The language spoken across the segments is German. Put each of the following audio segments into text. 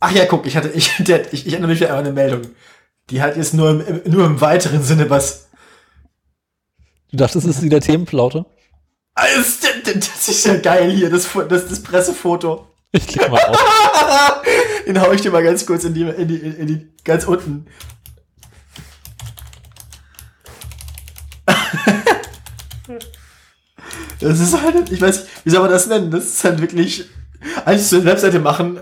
Ach ja, guck, ich hatte, ich, der, ich, ich erinnere mich an eine Meldung. Die hat jetzt nur im, nur im weiteren Sinne was. Du dachtest, es ist wieder Themenflaute? Das, das ist ja geil hier, das, das, das Pressefoto. Ich klicke mal auf. Den hau ich dir mal ganz kurz in die, in die, in die ganz unten. Das ist halt, ich weiß nicht, wie soll man das nennen? Das ist halt wirklich, eigentlich so eine Webseite machen.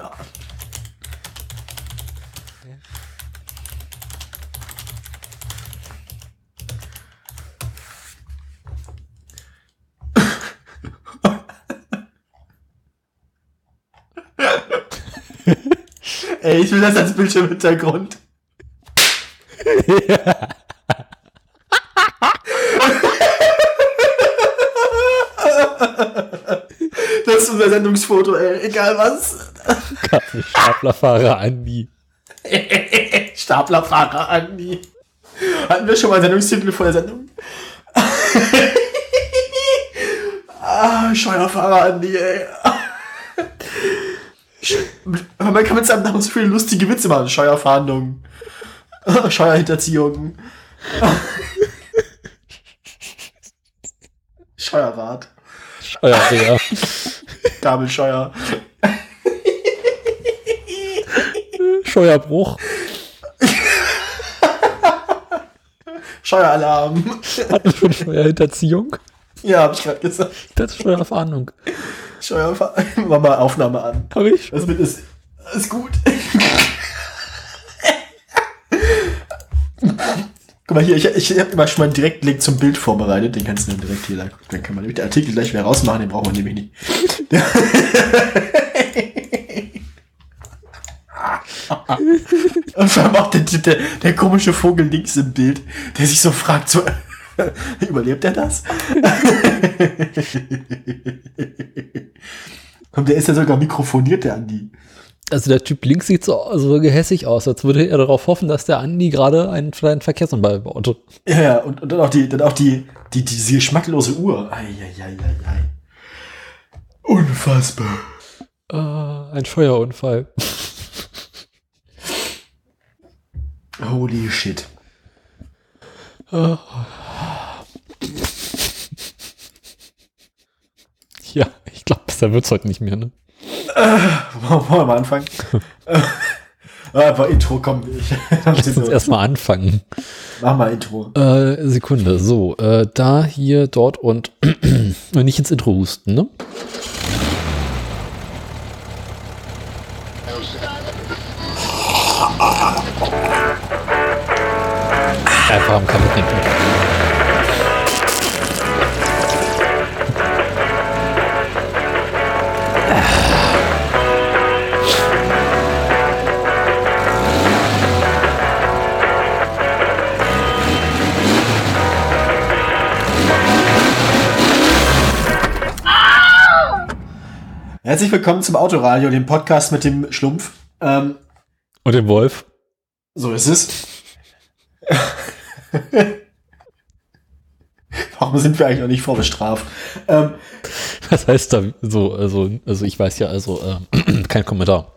Ey, ich will das als Bildschirmhintergrund. ja. Das ist unser Sendungsfoto, ey. Egal was. Staplerfahrer Andi. Staplerfahrer Andi. Hatten wir schon mal einen Sendungstitel vor der Sendung? ah, Scheuerfahrer Andi, ey. Man kann mit seinem Namen so viele lustige Witze machen. Scheuerfahndung. Scheuerhinterziehung. Scheuerrad. Scheuerwehr. Gabelscheuer. Scheuerbruch. Scheueralarm. Hatten wir schon Steuerhinterziehung? Ja, hab ich gerade gesagt. Das ist Steuerfahndung. Steuerfahndung. Mach mal Aufnahme an. Hab ich? Das mit ist, ist gut. Guck mal hier, ich, ich habe immer schon mal einen Direktlink zum Bild vorbereitet. Den kannst du dann direkt hier, dann kann man nämlich den Artikel gleich wieder rausmachen, den braucht man nämlich nicht. Und vor allem auch der, der, der komische Vogel links im Bild, der sich so fragt, so, überlebt er das? Und der ist ja sogar mikrofoniert, der Andi. Also der Typ links sieht so also gehässig aus, als würde er darauf hoffen, dass der Andi gerade einen kleinen Verkehrsunfall baut. Ja, ja, und, und dann auch die, dann auch die, die, diese geschmacklose Uhr. Eieieiei. Unfassbar. Äh, ein Feuerunfall. Holy shit. Äh. Ja, ich glaube, besser wird's heute nicht mehr, ne? Äh, wollen wir mal anfangen? äh, einfach Intro, komm. Ich, Lass uns erstmal anfangen. Mach mal Intro. Äh, Sekunde, so, äh, da, hier, dort und nicht ins Intro husten, ne? Einfach am Kaffee trinken. Herzlich willkommen zum Autoradio, dem Podcast mit dem Schlumpf. Ähm, Und dem Wolf. so ist es. Warum sind wir eigentlich noch nicht vorbestraft? Ähm, Was heißt da so, also, also ich weiß ja, also äh, kein Kommentar.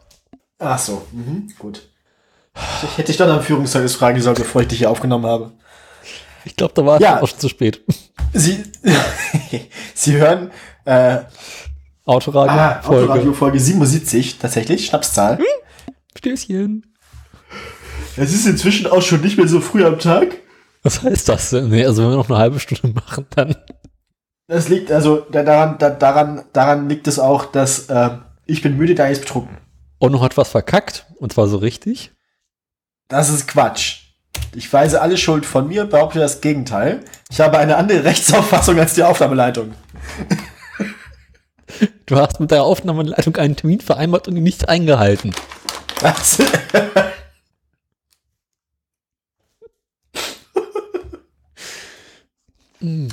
ach so, mhm, gut. Ich hätte dich dann am Führungszeugnis fragen sollen, bevor ich dich hier aufgenommen habe. Ich glaube, da war Ja. es auch schon zu spät. Sie, Sie hören äh, Autoradio, ah, Folge. Autoradio Folge 77, tatsächlich, Schnapszahl. Stößchen. Es ist inzwischen auch schon nicht mehr so früh am Tag. Was heißt das denn? Nee, also wenn wir noch eine halbe Stunde machen, dann. Das liegt, also da, daran, da, daran, daran liegt es auch, dass ähm, ich bin müde, da ist betrunken. Ono hat was verkackt. Und zwar so richtig. Das ist Quatsch. Ich weise alle Schuld von mir, behaupte das Gegenteil. Ich habe eine andere Rechtsauffassung als die Aufnahmeleitung. Du hast mit der Aufnahmeleitung einen Termin vereinbart und ihn nicht eingehalten. Das,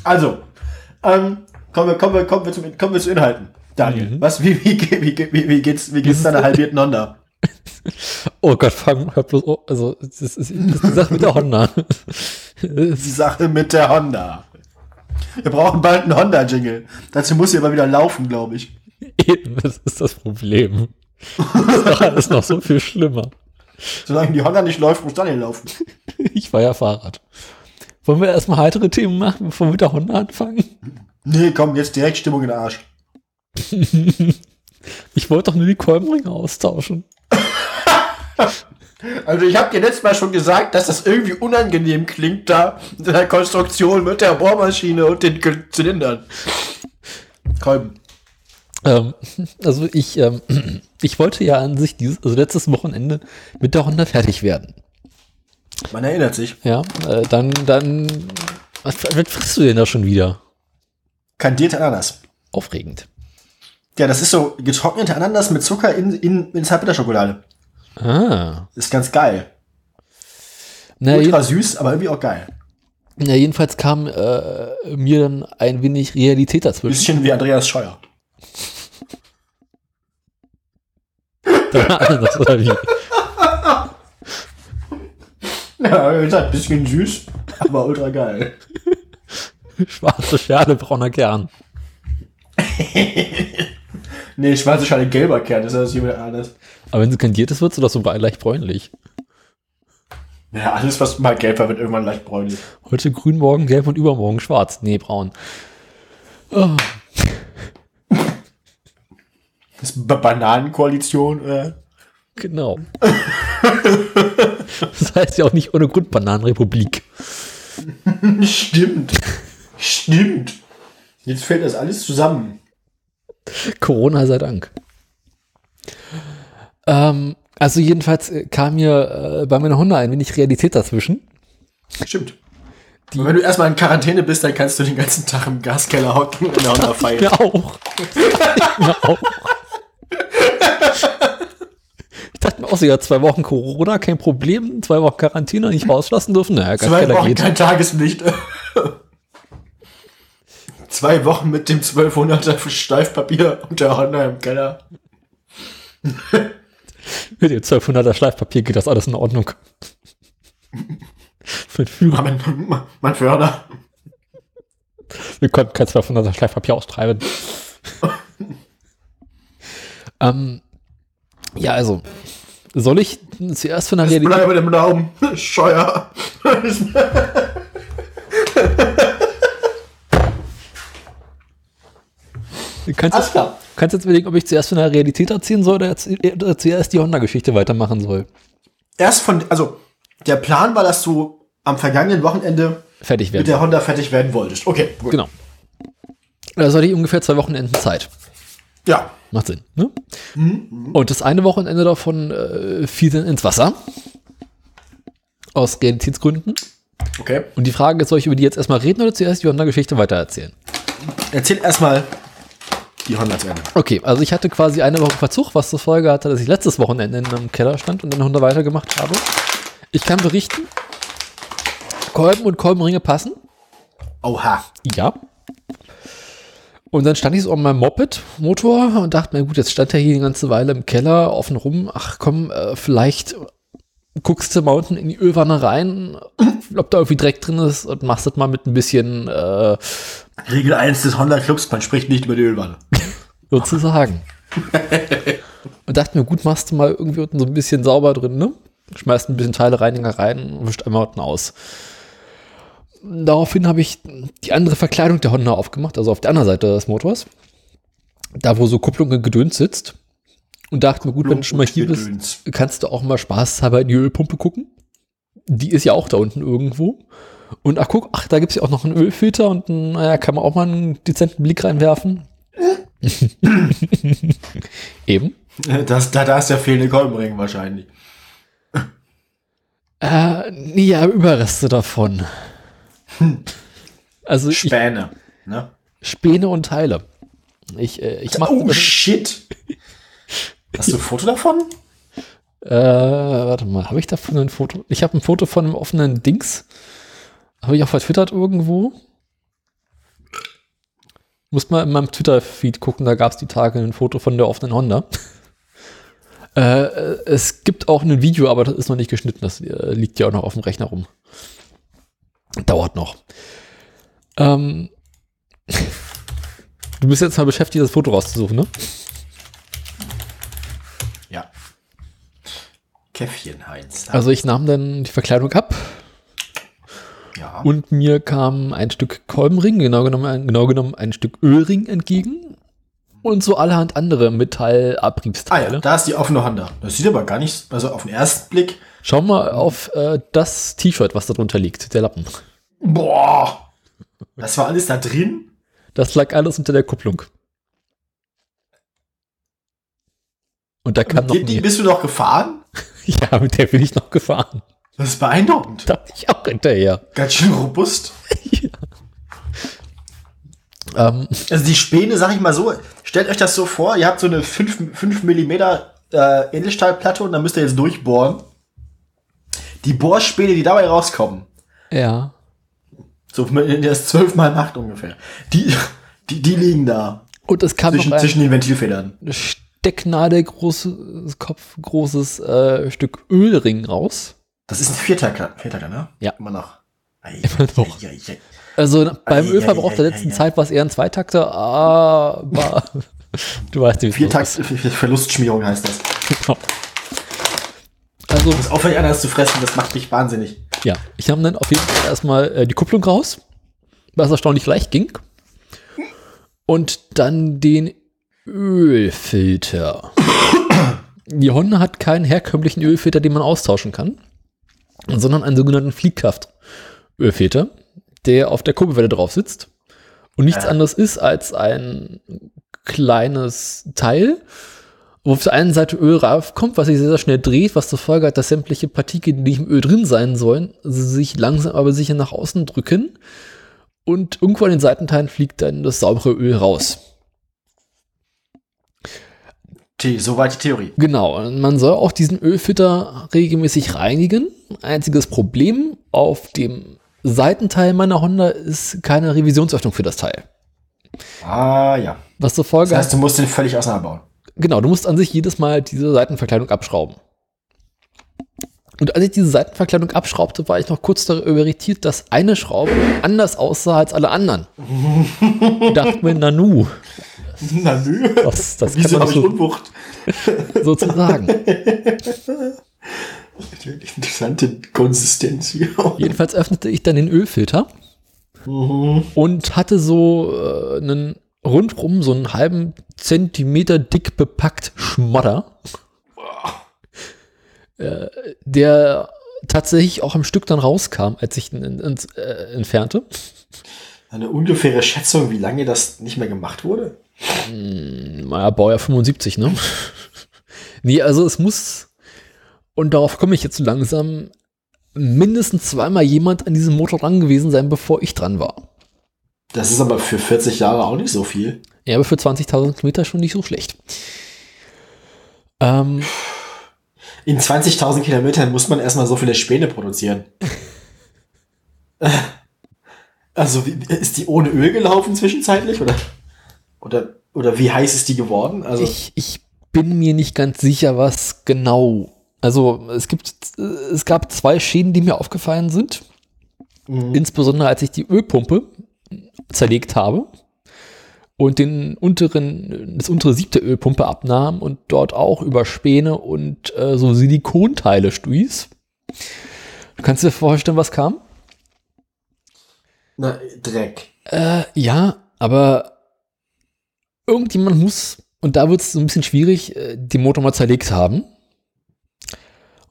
also, ähm, kommen wir, kommen wir, kommen wir, zum, kommen wir zu Inhalten. Daniel, Mhm. was, wie, wie, wie, wie, wie, wie geht's, wie geht's deiner halbierten Honda? Oh Gott, fang hör bloß, oh, also, das ist, das ist die Sache mit der Honda. Die Sache mit der Honda. Wir brauchen bald einen Honda-Jingle. Dazu muss sie aber wieder laufen, glaube ich. Eben, das ist das Problem. Das ist doch alles noch so viel schlimmer. Solange die Honda nicht läuft, muss Daniel laufen. Ich war ja Fahrrad. Wollen wir erstmal heitere Themen machen, bevor wir mit der Honda anfangen? Nee, komm, jetzt direkt Stimmung in den Arsch. Ich wollte doch nur die Kolbenringe austauschen. Also ich habe dir letztes Mal schon gesagt, dass das irgendwie unangenehm klingt da in der Konstruktion mit der Bohrmaschine und den Zylindern. Kolben. Ähm, also ich, ähm, ich wollte ja an sich dieses, also letztes Wochenende mit der Honda fertig werden. Man erinnert sich. Ja, äh, dann, dann, was, was frisst du denn da schon wieder? Kandierte Ananas. Aufregend. Ja, das ist so getrocknete Ananas mit Zucker in, in, in Zartbitterschokolade. Ah. Ist ganz geil. Na, Ultra süß, aber irgendwie auch geil. na, jedenfalls kam äh, mir dann ein wenig Realität dazwischen. Bisschen wie Andreas Scheuer. das oder wie? Ja, wie gesagt, bisschen süß, aber ultra geil. Schwarze Schale, brauner Kern. Nee, schwarze Schale, gelber Kern, das ist das jemand anders. Aber wenn sie kandiert ist, wird sie doch so leicht bräunlich. Ja, alles, was mal gelb war, wird irgendwann leicht bräunlich. Heute grün, morgen gelb und übermorgen schwarz. Nee, braun. Oh, Das ist Ba- Bananenkoalition, äh. genau. das heißt ja auch nicht ohne Grund Bananenrepublik. Stimmt. Stimmt. Jetzt fällt das alles zusammen. Corona sei Dank. Ähm, also jedenfalls äh, kam mir äh, bei meiner Hunde ein wenig Realität dazwischen. Stimmt. Und wenn du erstmal in Quarantäne bist, dann kannst du den ganzen Tag im Gaskeller hocken und in der Honda feiern. Mir auch. auch. Ich dachte mir auch so, ja, zwei Wochen Corona, kein Problem, zwei Wochen Quarantäne, nicht rauslassen dürfen. Naja, Zwei Wochen geht. kein Tageslicht. Zwei Wochen mit dem 1200er Steifpapier und der Honda im Keller. Mit dem 1200er Schleifpapier geht das alles in Ordnung. Den Führer. Man, man Förder. Wir konnten kein 1200er Schleifpapier austreiben. ähm, ja, also, soll ich zuerst von der Realität... Bleibe dem Glauben. Scheuer. Du kannst, Alles klar. Kannst jetzt überlegen, ob ich zuerst von der Realität erzählen soll oder, jetzt, oder zuerst die Honda-Geschichte weitermachen soll. Erst von, also, der Plan war, dass du am vergangenen Wochenende Fertig mit werden. der Honda fertig werden wolltest. Okay, gut. Genau. Da hatte ich ungefähr zwei Wochenenden Zeit. Ja. Macht Sinn. Ne? Und das eine Wochenende davon äh, fiel dann ins Wasser. Aus Realitätsgründen. Okay. Und die Frage ist, soll ich über die jetzt erstmal reden oder zuerst die Honda-Geschichte weitererzählen? Erzähl erstmal die Honda zu Ende. Okay, also ich hatte quasi eine Woche Verzug, was zur Folge hatte, dass ich letztes Wochenende in einem Keller stand und dann Honda weitergemacht habe. Ich kann berichten, Kolben und Kolbenringe passen. Oha. Ja. Und dann stand ich so an meinem Moped-Motor und dachte mir, gut, jetzt stand er hier die ganze Weile im Keller offen rum. Ach komm, äh, vielleicht guckst du mal unten in die Ölwanne rein, ob da irgendwie Dreck drin ist und machst das mal mit ein bisschen äh, Regel 1 des Honda Clubs, man spricht nicht über die Ölwanne. sozusagen. und dachte mir, gut, machst du mal irgendwie unten so ein bisschen sauber drin, ne? Schmeißt ein bisschen Teile Reiniger rein und wischt einmal unten aus. Daraufhin habe ich die andere Verkleidung der Honda aufgemacht, also auf der anderen Seite des Motors. Da, wo so Kupplung und Gedöns sitzt. Und dachte mir, gut, wenn du schon mal hier bist, kannst du auch mal spaßhalber in die Ölpumpe gucken. Die ist ja auch da unten irgendwo. Und ach guck, ach, da gibt es ja auch noch einen Ölfilter und naja, kann man auch mal einen dezenten Blick reinwerfen. Eben. Das, da, da ist der fehlende Kolbenring wahrscheinlich. Äh, nee, ja, Überreste davon. Also ich, Späne. Ne? Späne und Teile. Ich, äh, ich mache Oh, shit. Hast du ein Foto davon? Äh, warte mal, habe ich davon ein Foto? Ich habe ein Foto von einem offenen Dings. Habe ich auch vertwittert irgendwo. Muss mal in meinem Twitter-Feed gucken, da gab es die Tage ein Foto von der offenen Honda. äh, äh, es gibt auch ein Video, aber das ist noch nicht geschnitten. Das äh, liegt ja auch noch auf dem Rechner rum. Dauert noch. Ähm, du bist jetzt mal beschäftigt, das Foto rauszusuchen, ne? Käffchen, Heinz. Also ich nahm dann die Verkleidung ab ja. und mir kam ein Stück Kolbenring, genau genommen, genau genommen ein Stück Ölring entgegen und so allerhand andere ah Metallabriebsteile. ja, da ist die offene Honda. Das sieht aber gar nicht, also auf den ersten Blick. Schau mal auf äh, das T-Shirt, was da drunter liegt, der Lappen. Boah! Das war alles da drin? Das lag alles unter der Kupplung. Und da kam noch Die, die bist du noch gefahren? Ja, mit der bin ich noch gefahren. Das ist beeindruckend. Dachte ich auch hinterher. Ganz schön robust. Ähm, Also die Späne, sag ich mal so, stellt euch das so vor, ihr habt so eine 5, 5 mm äh, Edelstahlplatte und dann müsst ihr jetzt durchbohren. Die Bohrspäne, die dabei rauskommen, ja. so wenn ihr das zwölfmal macht ungefähr, die, die, die liegen da Und es kam zwischen, noch ein zwischen den Ventilfedern. Stecknadel großes Kopf, großes äh, Stück Ölring raus. Das ist ein Viertaker, Viertaker, ne? Ja. Immer noch. Ei, Immer noch. ei, ei. Also beim Ei, Ölverbrauch der letzten ei, ei. Zeit war es eher ein Zweitakter, aber du weißt nicht, wie Viertakt, Verlustschmierung heißt das. Genau. Also Das aufhören, anders zu fressen, das macht mich wahnsinnig. ja, ich habe dann auf jeden Fall erstmal äh, die Kupplung raus, was erstaunlich leicht ging. Und dann den Ölfilter. Die Honda hat keinen herkömmlichen Ölfilter, den man austauschen kann, sondern einen sogenannten Fliehkraft-Ölfilter, der auf der Kurbelwelle drauf sitzt und nichts Äh. anderes ist als ein kleines Teil, wo auf der einen Seite Öl raufkommt, was sich sehr, sehr schnell dreht, was zur Folge hat, dass sämtliche Partikel, die nicht im Öl drin sein sollen, sich langsam aber sicher nach außen drücken und irgendwo an den Seitenteilen fliegt dann das saubere Öl raus. Die, soweit die Theorie. Genau, man soll auch diesen Ölfilter regelmäßig reinigen. Einziges Problem auf dem Seitenteil meiner Honda ist keine Revisionsöffnung für das Teil. Ah, ja. Was zur Folge Das heißt, du musst den völlig auseinanderbauen. Genau, du musst an sich jedes Mal diese Seitenverkleidung abschrauben. Und als ich diese Seitenverkleidung abschraubte, war ich noch kurz darüber irritiert, dass eine Schraube anders aussah als alle anderen. Dachte mir, Nanu, Na nö. das, das Wieso habe nicht ich so, Unwucht? sozusagen. Interessante Konsistenz hier. Jedenfalls öffnete ich dann den Ölfilter und hatte so äh, einen rundrum so einen halben Zentimeter dick bepackt Schmodder, äh, der tatsächlich auch am Stück dann rauskam, als ich ihn in, ins, äh, entfernte. Eine ungefähre Schätzung, wie lange das nicht mehr gemacht wurde? Naja, Baujahr 75, ne? nee, also es muss, und darauf komme ich jetzt langsam, mindestens zweimal jemand an diesem Motor dran gewesen sein, bevor ich dran war. Das ist aber für 40 Jahre auch nicht so viel. Ja, aber für 20.000 Kilometer schon nicht so schlecht. Ähm, In 20.000 Kilometern muss man erstmal so viele Späne produzieren. also, wie, ist die ohne Öl gelaufen zwischenzeitlich? Oder, oder, oder wie heiß ist die geworden? Also, ich, ich bin mir nicht ganz sicher, was genau. Also es gibt, es gab zwei Schäden, die mir aufgefallen sind. Mhm. Insbesondere als ich die Ölpumpe zerlegt habe und den unteren, das untere Sieb der Ölpumpe abnahm und dort auch über Späne und äh, so Silikonteile stieß. Du kannst dir vorstellen, was kam? na, Dreck. Äh, ja, aber irgendjemand muss, und da wird es so ein bisschen schwierig, äh, den Motor mal zerlegt haben.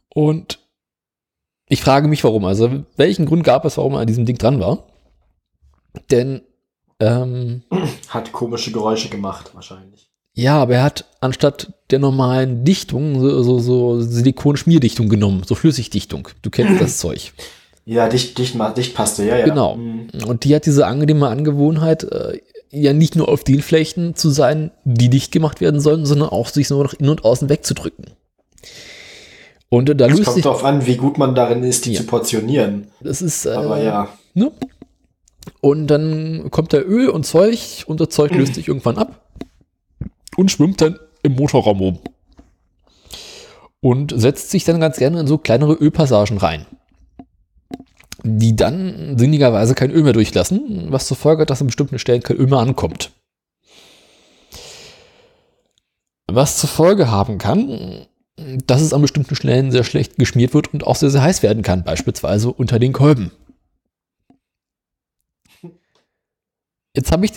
Und ich frage mich, warum. Also, welchen Grund gab es, warum er an diesem Ding dran war? Denn, ähm, Hat komische Geräusche gemacht, wahrscheinlich. ja, aber er hat anstatt der normalen Dichtung so, so, so Silikon-Schmierdichtung genommen, so Flüssigdichtung. Du kennst das Zeug. Ja, dicht, dicht, ja, ja. Genau. Mhm. Und die hat diese angenehme Angewohnheit, äh, ja nicht nur auf den Flächen zu sein, die dicht gemacht werden sollen, sondern auch sich so nach innen und außen wegzudrücken. Und da Es löst kommt sich, darauf an, wie gut man darin ist, die Ja. zu portionieren. das ist, äh, Aber ja. ne? Und dann kommt da Öl und Zeug und das Zeug löst sich irgendwann ab und schwimmt dann im Motorraum um. Und setzt sich dann ganz gerne in so kleinere Ölpassagen rein. Die dann sinnigerweise kein Öl mehr durchlassen, was zur Folge hat, dass an bestimmten Stellen kein Öl mehr ankommt. Was zur Folge haben kann, dass es an bestimmten Stellen sehr schlecht geschmiert wird und auch sehr, sehr heiß werden kann, beispielsweise unter den Kolben. Jetzt habe ich,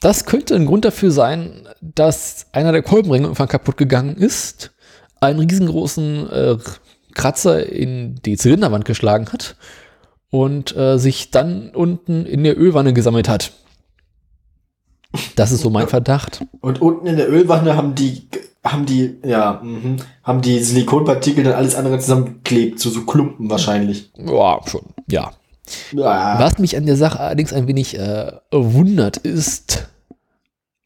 das könnte ein Grund dafür sein, dass einer der Kolbenringe irgendwann kaputt gegangen ist, einen riesengroßen äh, Kratzer in die Zylinderwand geschlagen hat und äh, sich dann unten in der Ölwanne gesammelt hat. Das ist so mein Verdacht. Und unten in der Ölwanne haben die, haben die, ja, mhm, haben die Silikonpartikel dann alles andere zusammengeklebt, zu so Klumpen wahrscheinlich. Ja, schon, ja. Ja. Was mich an der Sache allerdings ein wenig äh, wundert, ist,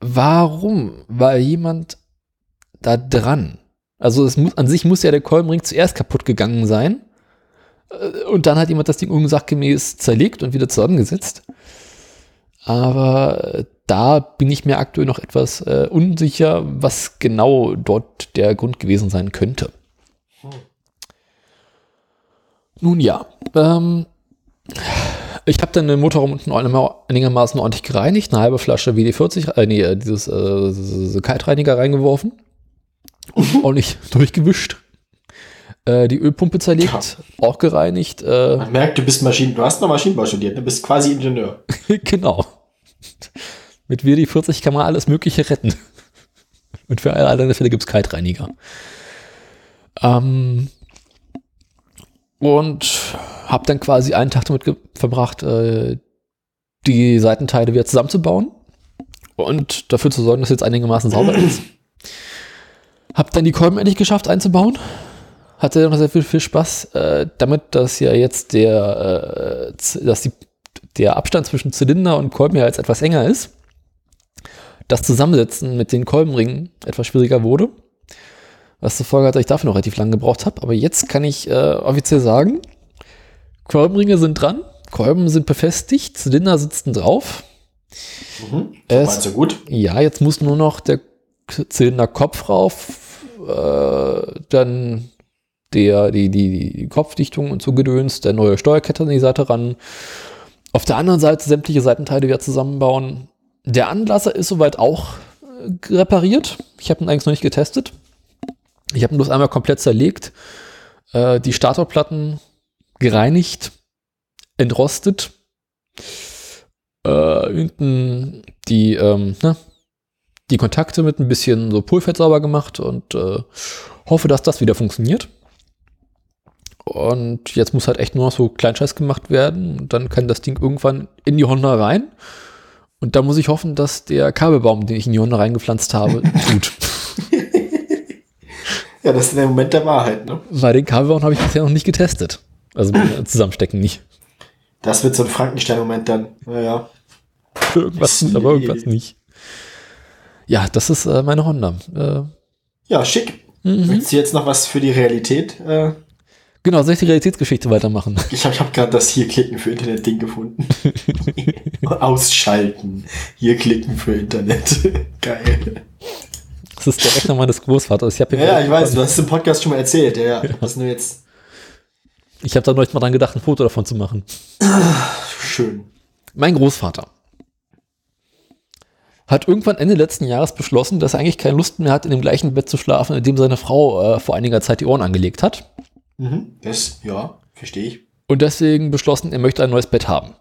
warum war jemand da dran? Also es muss, an sich muss ja der Kolbenring zuerst kaputt gegangen sein. Äh, Und dann hat jemand das Ding unsachgemäß zerlegt und wieder zusammengesetzt. Aber äh, da bin ich mir aktuell noch etwas äh, unsicher, was genau dort der Grund gewesen sein könnte. Nun ja, ähm, ich habe dann den Motorraum unten einigermaßen ordentlich gereinigt, eine halbe Flasche WD-40, äh, nee, dieses äh, Kaltreiniger reingeworfen und ordentlich durchgewischt. Äh, die Ölpumpe zerlegt, auch gereinigt. Äh, Man merkt, du bist Maschinen, du hast noch Maschinenbau studiert, du bist quasi Ingenieur. genau. Mit WD-40 kann man alles Mögliche retten. Und für alle anderen Fälle gibt es Kaltreiniger. Ähm, und habe dann quasi einen Tag damit verbracht, äh, die Seitenteile wieder zusammenzubauen und dafür zu sorgen, dass jetzt einigermaßen sauber ist. Hab dann die Kolben endlich geschafft einzubauen. Hatte noch sehr viel, viel Spaß, äh, damit, dass ja jetzt der, äh, dass die, der Abstand zwischen Zylinder und Kolben ja jetzt etwas enger ist. Das Zusammensetzen mit den Kolbenringen etwas schwieriger wurde. Was zur Folge hat, dass ich dafür noch relativ lange gebraucht habe. Aber jetzt kann ich äh, offiziell sagen, Kolbenringe sind dran, Kolben sind befestigt, Zylinder sitzen drauf. Mhm. Es- Meinst du gut? Ja, jetzt muss nur noch der Zylinderkopf rauf, äh, dann der, die, die, die Kopfdichtung und so Gedöns, der neue Steuerkette an die Seite ran. Auf der anderen Seite sämtliche Seitenteile wieder zusammenbauen. Der Anlasser ist soweit auch äh, repariert. Ich habe ihn eigentlich noch nicht getestet. Ich habe ihn bloß einmal komplett zerlegt, äh, die Statorplatten gereinigt, entrostet, äh, hinten die, ähm, ne, die Kontakte mit ein bisschen so Pulfett sauber gemacht und äh, hoffe, dass das wieder funktioniert. Und jetzt muss halt echt nur noch so Kleinscheiß gemacht werden. Und dann kann das Ding irgendwann in die Honda rein. Und da muss ich hoffen, dass der Kabelbaum, den ich in die Honda reingepflanzt habe, tut. Ja, das ist der Moment der Wahrheit, ne? Weil den Kabelbaum habe ich bisher noch nicht getestet. Also zusammenstecken nicht. Das wird so ein Frankenstein-Moment dann. Naja. Irgendwas, aber irgendwas nicht. Ja, das ist äh, meine Honda. Äh, Ja, schick. mhm. Willst du jetzt noch was für die Realität? Äh, Genau, soll ich die Realitätsgeschichte weitermachen? ich habe hab gerade das hier klicken für Internet-Ding gefunden. Ausschalten. Hier klicken für Internet. Geil. Das ist der Rechner meines Großvaters. Ich Ja, ja, ich weiß, du hast es im Podcast schon mal erzählt. Ja, ja. Ist nur jetzt Ich habe da neulich mal dran gedacht, ein Foto davon zu machen. schön. Mein Großvater hat irgendwann Ende letzten Jahres beschlossen, dass er eigentlich keine Lust mehr hat, in dem gleichen Bett zu schlafen, in dem seine Frau äh, vor einiger Zeit die Ohren angelegt hat. Mhm. Das, ja, verstehe ich. Und deswegen beschlossen, er möchte ein neues Bett haben.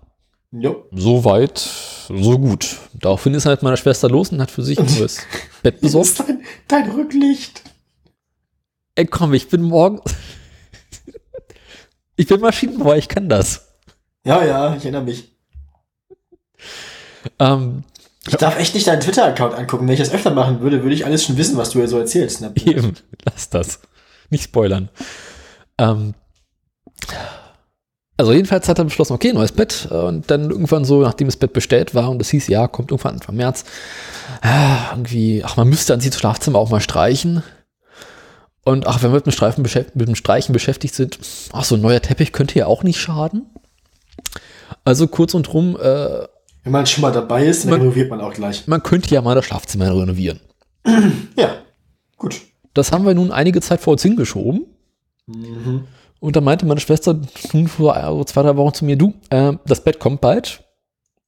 Jo. So weit, so gut. Daraufhin ist er mit meiner Schwester los und hat für sich ein neues Bett Das besorgt. ist dein, dein Rücklicht. Ey, komm, ich bin morgen. ich bin Maschinenbauer, ich kann das. Ja, ja, ich erinnere mich. Ähm, Ich darf echt nicht deinen Twitter-Account angucken. Wenn ich das öfter machen würde, würde ich alles schon wissen, was du hier so erzählst. Ne? Eben, lass das. Nicht spoilern. Ähm, also jedenfalls hat er beschlossen, okay, neues Bett. Und dann irgendwann so, nachdem das Bett bestellt war und es hieß, ja, kommt irgendwann Anfang März, ah, irgendwie, ach, man müsste an sich das Schlafzimmer auch mal streichen. Und ach, wenn wir mit dem, Streifen mit dem Streichen beschäftigt sind, ach, so ein neuer Teppich könnte ja auch nicht schaden. Also kurz und rum, äh, Wenn man schon mal dabei ist, dann Man- renoviert man auch gleich. man könnte ja mal das Schlafzimmer renovieren. Ja, gut. Das haben wir nun einige Zeit vor uns hingeschoben. Mhm. Und da meinte meine Schwester nun vor äh, zwei, drei Wochen zu mir, du, äh, das Bett kommt bald.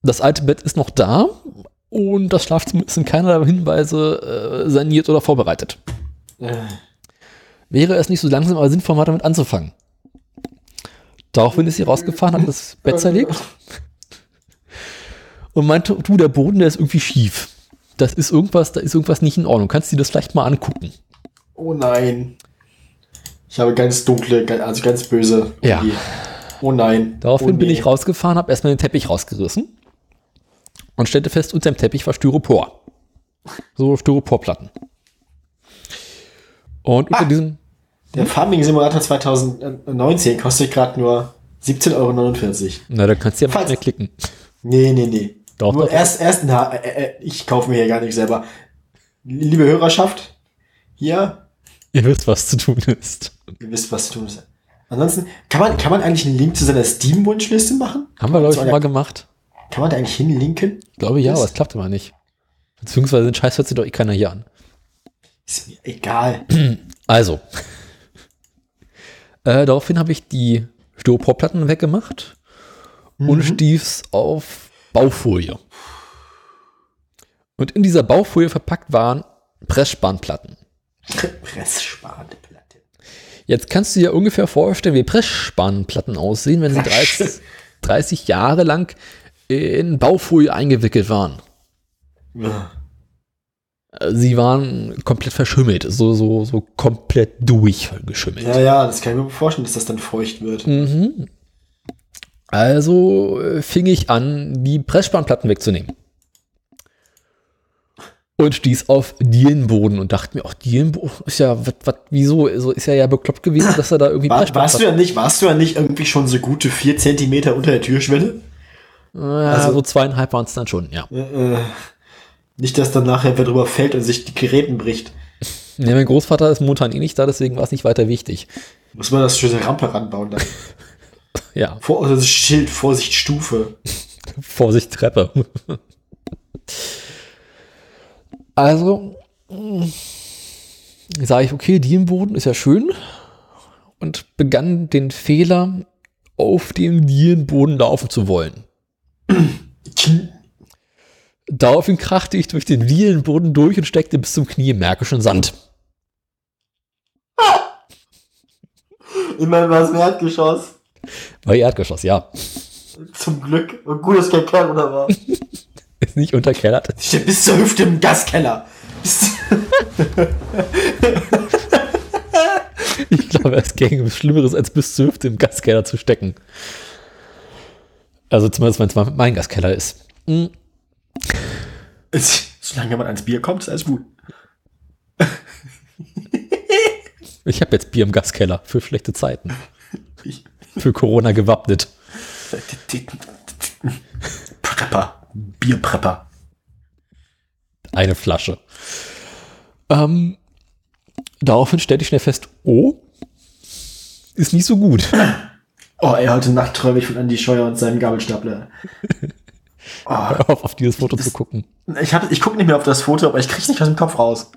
Das alte Bett ist noch da und das Schlafzimmer ist in keiner Hinweise äh, saniert oder vorbereitet. Äh, wäre es nicht so langsam aber sinnvoll, mal damit anzufangen. Daraufhin ist sie rausgefahren, hat das Bett zerlegt und meinte, du, der Boden, der ist irgendwie schief. Das ist irgendwas, da ist irgendwas nicht in Ordnung. Kannst du dir das vielleicht mal angucken? Oh nein. Ich habe ganz dunkle, also ganz böse. Ja. Idee. Oh nein. Daraufhin oh bin nee. ich rausgefahren, habe erstmal den Teppich rausgerissen und stellte fest, unter dem Teppich war Styropor. So Styroporplatten. Und unter Ah. diesem, Der Farming Simulator 2019 kostet gerade nur 17,49 Euro. na, da kannst du ja mal Falls- schnell klicken. Nee, nee, nee. Doch, nur doch. erst, erst, na, äh, äh, ich kaufe mir hier gar nicht selber. Liebe Hörerschaft, hier, Ihr wisst, was zu tun ist. ihr wisst, was zu tun ist. Ansonsten, kann man, kann man eigentlich einen Link zu seiner Steam-Wunschliste machen? Haben wir, glaube ich, mal gemacht. Kann man da eigentlich hinlinken? Ich glaube ja, aber es klappt immer nicht. Beziehungsweise den Scheiß hört sich doch eh keiner hier an. Ist mir egal. Also. Äh, daraufhin habe ich die Styroporplatten weggemacht und stieß auf Baufolie. Und in dieser Baufolie verpackt waren Pressspanplatten. Pressspanplatte. Jetzt kannst du dir ungefähr vorstellen, wie Pressspanplatten aussehen, wenn sie 30, 30 Jahre lang in Baufolie eingewickelt waren. Sie waren komplett verschimmelt, so, so, so komplett durchgeschimmelt. Ja, ja, das kann ich mir vorstellen, dass das dann feucht wird. Mhm. Also äh, fing ich an, die Pressspanplatten wegzunehmen. Und stieß auf Dielenboden und dachte mir, auch Dielenboden ist ja, wat, wat, wieso? Also ist ja ja bekloppt gewesen, dass er da irgendwie War, warst, du ja nicht, warst du ja nicht irgendwie schon so gute vier Zentimeter unter der Türschwelle? Ja, also- so zweieinhalb waren es dann schon, ja. Äh, äh, nicht, dass dann nachher wer drüber fällt und sich die Geräten bricht. ja. Mein Großvater ist momentan eh nicht da, deswegen war es nicht weiter wichtig. Muss man das schöne Rampe ranbauen dann. Ja, Vor, also das Schild, Vorsicht, Stufe. Vorsicht, Treppe. Also sage ich, okay, Dielenboden ist ja schön und begann den Fehler, auf dem Dielenboden laufen zu wollen. Daraufhin krachte ich durch den Dielenboden durch und steckte bis zum Knie im märkischen Sand. Immerhin war es ein Erdgeschoss. War Erdgeschoss, ja. Zum Glück. Und gut, dass kein Kerl oder war. Ist nicht unterkellert. Ich bis zur Hüfte im Gaskeller. Ich glaube, es gäbe Schlimmeres, als bis zur Hüfte im Gaskeller zu stecken. Also zumindest, wenn es mein Gaskeller ist. Hm. Solange man ans Bier kommt, ist alles gut. Ich habe jetzt Bier im Gaskeller für schlechte Zeiten. Für Corona gewappnet. Prepper. Bierprepper. Eine Flasche. Ähm, daraufhin stellte ich schnell fest, oh, ist nicht so gut. Oh, ey, heute Nacht träume ich von Andy Scheuer und seinem Gabelstapler. Oh, Hör auf, auf dieses Foto zu gucken. ich hab, ich gucke nicht mehr auf das Foto, aber ich krieg's nicht aus dem Kopf raus.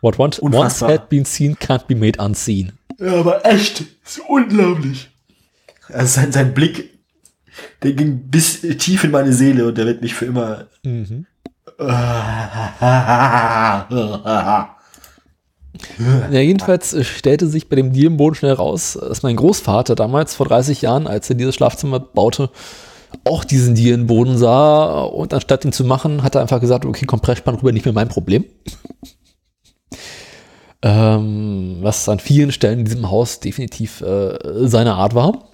What once, once had been seen can't be made unseen. Ja, aber echt. ist unglaublich. Also sein, sein Blick, der ging bis tief in meine Seele und der wird mich für immer. Mhm. Ja, jedenfalls äh, stellte sich bei dem Dielenboden schnell raus, dass mein Großvater damals vor 30 Jahren, als er dieses Schlafzimmer baute, auch diesen Dielenboden sah und anstatt ihn zu machen, hat er einfach gesagt, okay, Kompressspann rüber, nicht mehr mein Problem. ähm, was an vielen Stellen in diesem Haus definitiv äh, seine Art war.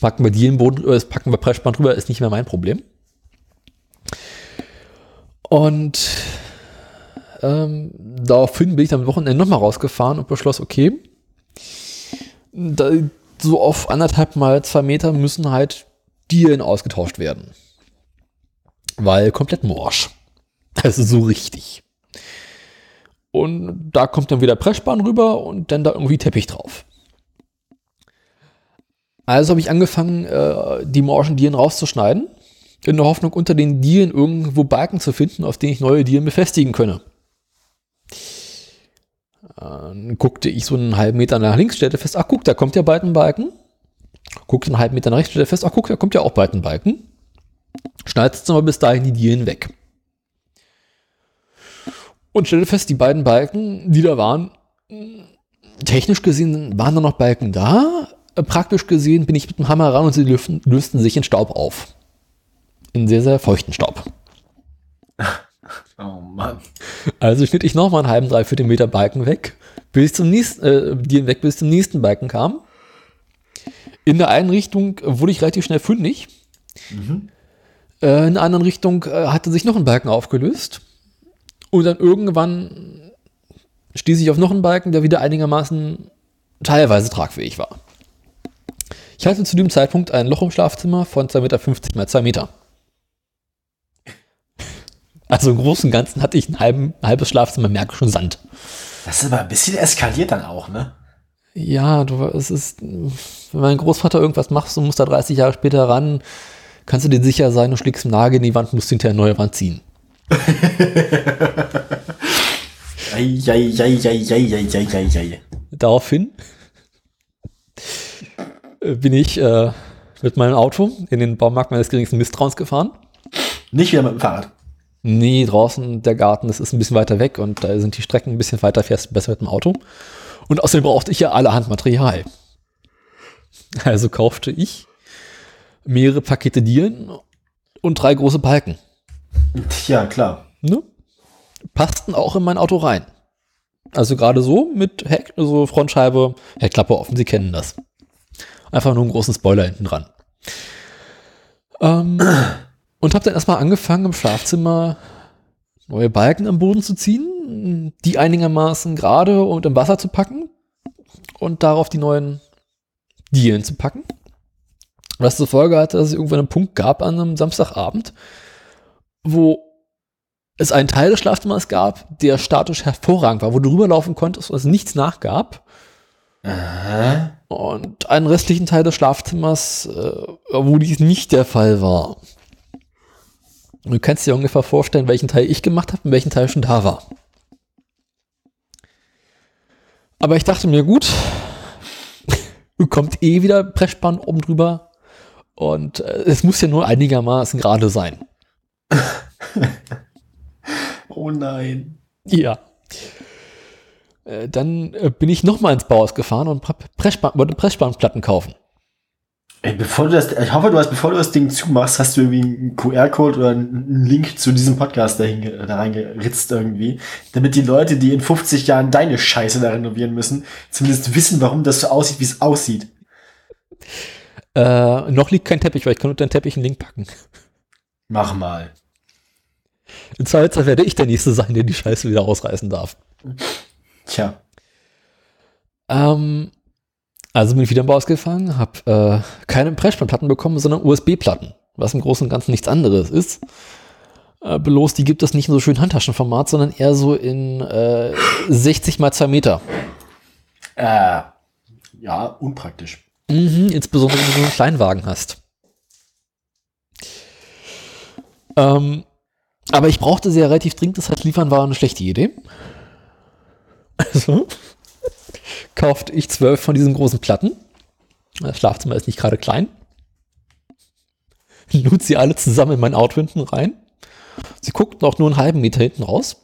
Packen wir Dielenboden, äh, packen wir Pressspann rüber, ist nicht mehr mein Problem. Und ähm, daraufhin bin ich dann am Wochenende nochmal rausgefahren und beschloss, okay, da, so auf anderthalb mal zwei Meter müssen halt Dielen ausgetauscht werden. Weil komplett morsch. Also so richtig. Und da kommt dann wieder Pressspan rüber und dann da irgendwie Teppich drauf. Also habe ich angefangen, äh, die morschen Dielen rauszuschneiden, in der Hoffnung, unter den Dielen irgendwo Balken zu finden, auf denen ich neue Dielen befestigen könne. Dann guckte ich so einen halben Meter nach links, stellte fest, ach guck, da kommt ja bald ein Balken. Guckte einen halben Meter nach rechts, stellte fest, ach guck, da kommt ja auch bald ein Balken. Schneidest mal bis dahin die Dielen weg. Und stellte fest, die beiden Balken, die da waren, technisch gesehen waren da noch Balken da. Äh, Praktisch gesehen bin ich mit dem Hammer ran und sie lösten, lösten sich in Staub auf. In sehr, sehr feuchten Staub. Oh Mann. Also schnitt ich nochmal einen halben, dreiviertel Meter Balken weg, bis zum nächsten, äh, die weg bis zum nächsten Balken kam. In der einen Richtung wurde ich relativ schnell fündig. Äh, in der anderen Richtung äh, hatte sich noch ein Balken aufgelöst. Und dann irgendwann stieß ich auf noch einen Balken, der wieder einigermaßen teilweise tragfähig war. Ich hatte zu dem Zeitpunkt ein Loch im Schlafzimmer von 2,50 Meter mal 2 Meter. Also im Großen und Ganzen hatte ich ein, halben, ein halbes Schlafzimmer, merke schon Sand. Das ist aber ein bisschen eskaliert dann auch, ne? Ja, du, es ist, wenn mein Großvater irgendwas macht, du musst da 30 Jahre später ran, kannst du dir sicher sein, du schlägst einen Nagel in die Wand, musst hinterher eine neue Wand ziehen. Eieieiei. Daraufhin äh, bin ich äh, mit meinem Auto in den Baumarkt meines geringsten Misstrauens gefahren. Nicht wieder mit dem Fahrrad. Nee, draußen der Garten, das ist ein bisschen weiter weg und da sind die Strecken ein bisschen weiter, fährst du besser mit dem Auto. Und außerdem brauchte ich ja allerhand Material. Also kaufte ich mehrere Pakete Dielen und drei große Balken. Ja, klar. Ne? Passten auch in mein Auto rein. Also gerade so mit Heck, so Frontscheibe, Heckklappe offen, Sie kennen das. Einfach nur einen großen Spoiler hinten dran. Ähm, und habe dann erstmal angefangen im Schlafzimmer neue Balken am Boden zu ziehen, die einigermaßen gerade und im Wasser zu packen und darauf die neuen Dielen zu packen. Was zur Folge hatte, dass es irgendwann einen Punkt gab an einem Samstagabend, wo es einen Teil des Schlafzimmers gab, der statisch hervorragend war, wo du rüberlaufen konntest und es nichts nachgab. Aha. Und einen restlichen Teil des Schlafzimmers, äh, wo dies nicht der Fall war. Du kannst dir ungefähr vorstellen, welchen Teil ich gemacht habe und welchen Teil schon da war. Aber ich dachte mir, gut, kommt eh wieder Pressspann oben drüber und äh, es muss ja nur einigermaßen gerade sein. Oh nein. Ja. Äh, dann äh, bin ich nochmal ins Bauhaus gefahren und Pressspan wollte Pressspannplatten kaufen. Ey, bevor du das, ich hoffe, du hast, bevor du das Ding zumachst, hast du irgendwie einen QR-Code oder einen Link zu diesem Podcast dahin, da reingeritzt irgendwie, damit die Leute, die in 50 Jahren deine Scheiße da renovieren müssen, zumindest wissen, warum das so aussieht, wie es aussieht. Äh, noch liegt kein Teppich, weil ich kann unter den Teppich einen Link packen. Mach mal. In Zweifelsfall werde ich der Nächste sein, der die Scheiße wieder ausreißen darf. Tja. Ähm, also bin ich wieder im Bauhaus gefahren, habe äh, keine Pressspannplatten bekommen, sondern USB-Platten, was im Großen und Ganzen nichts anderes ist. Äh, bloß die gibt es nicht in so schön Handtaschenformat, sondern eher so in äh, 60 mal 2 Meter. Äh, ja, unpraktisch. Mhm, insbesondere wenn du einen Kleinwagen hast. Ähm, aber ich brauchte sie ja relativ dringend, das heißt, liefern war eine schlechte Idee. Also kaufte ich zwölf von diesen großen Platten. Das Schlafzimmer ist nicht gerade klein. Lud sie alle zusammen in mein Auto hinten rein. Sie guckten auch nur einen halben Meter hinten raus.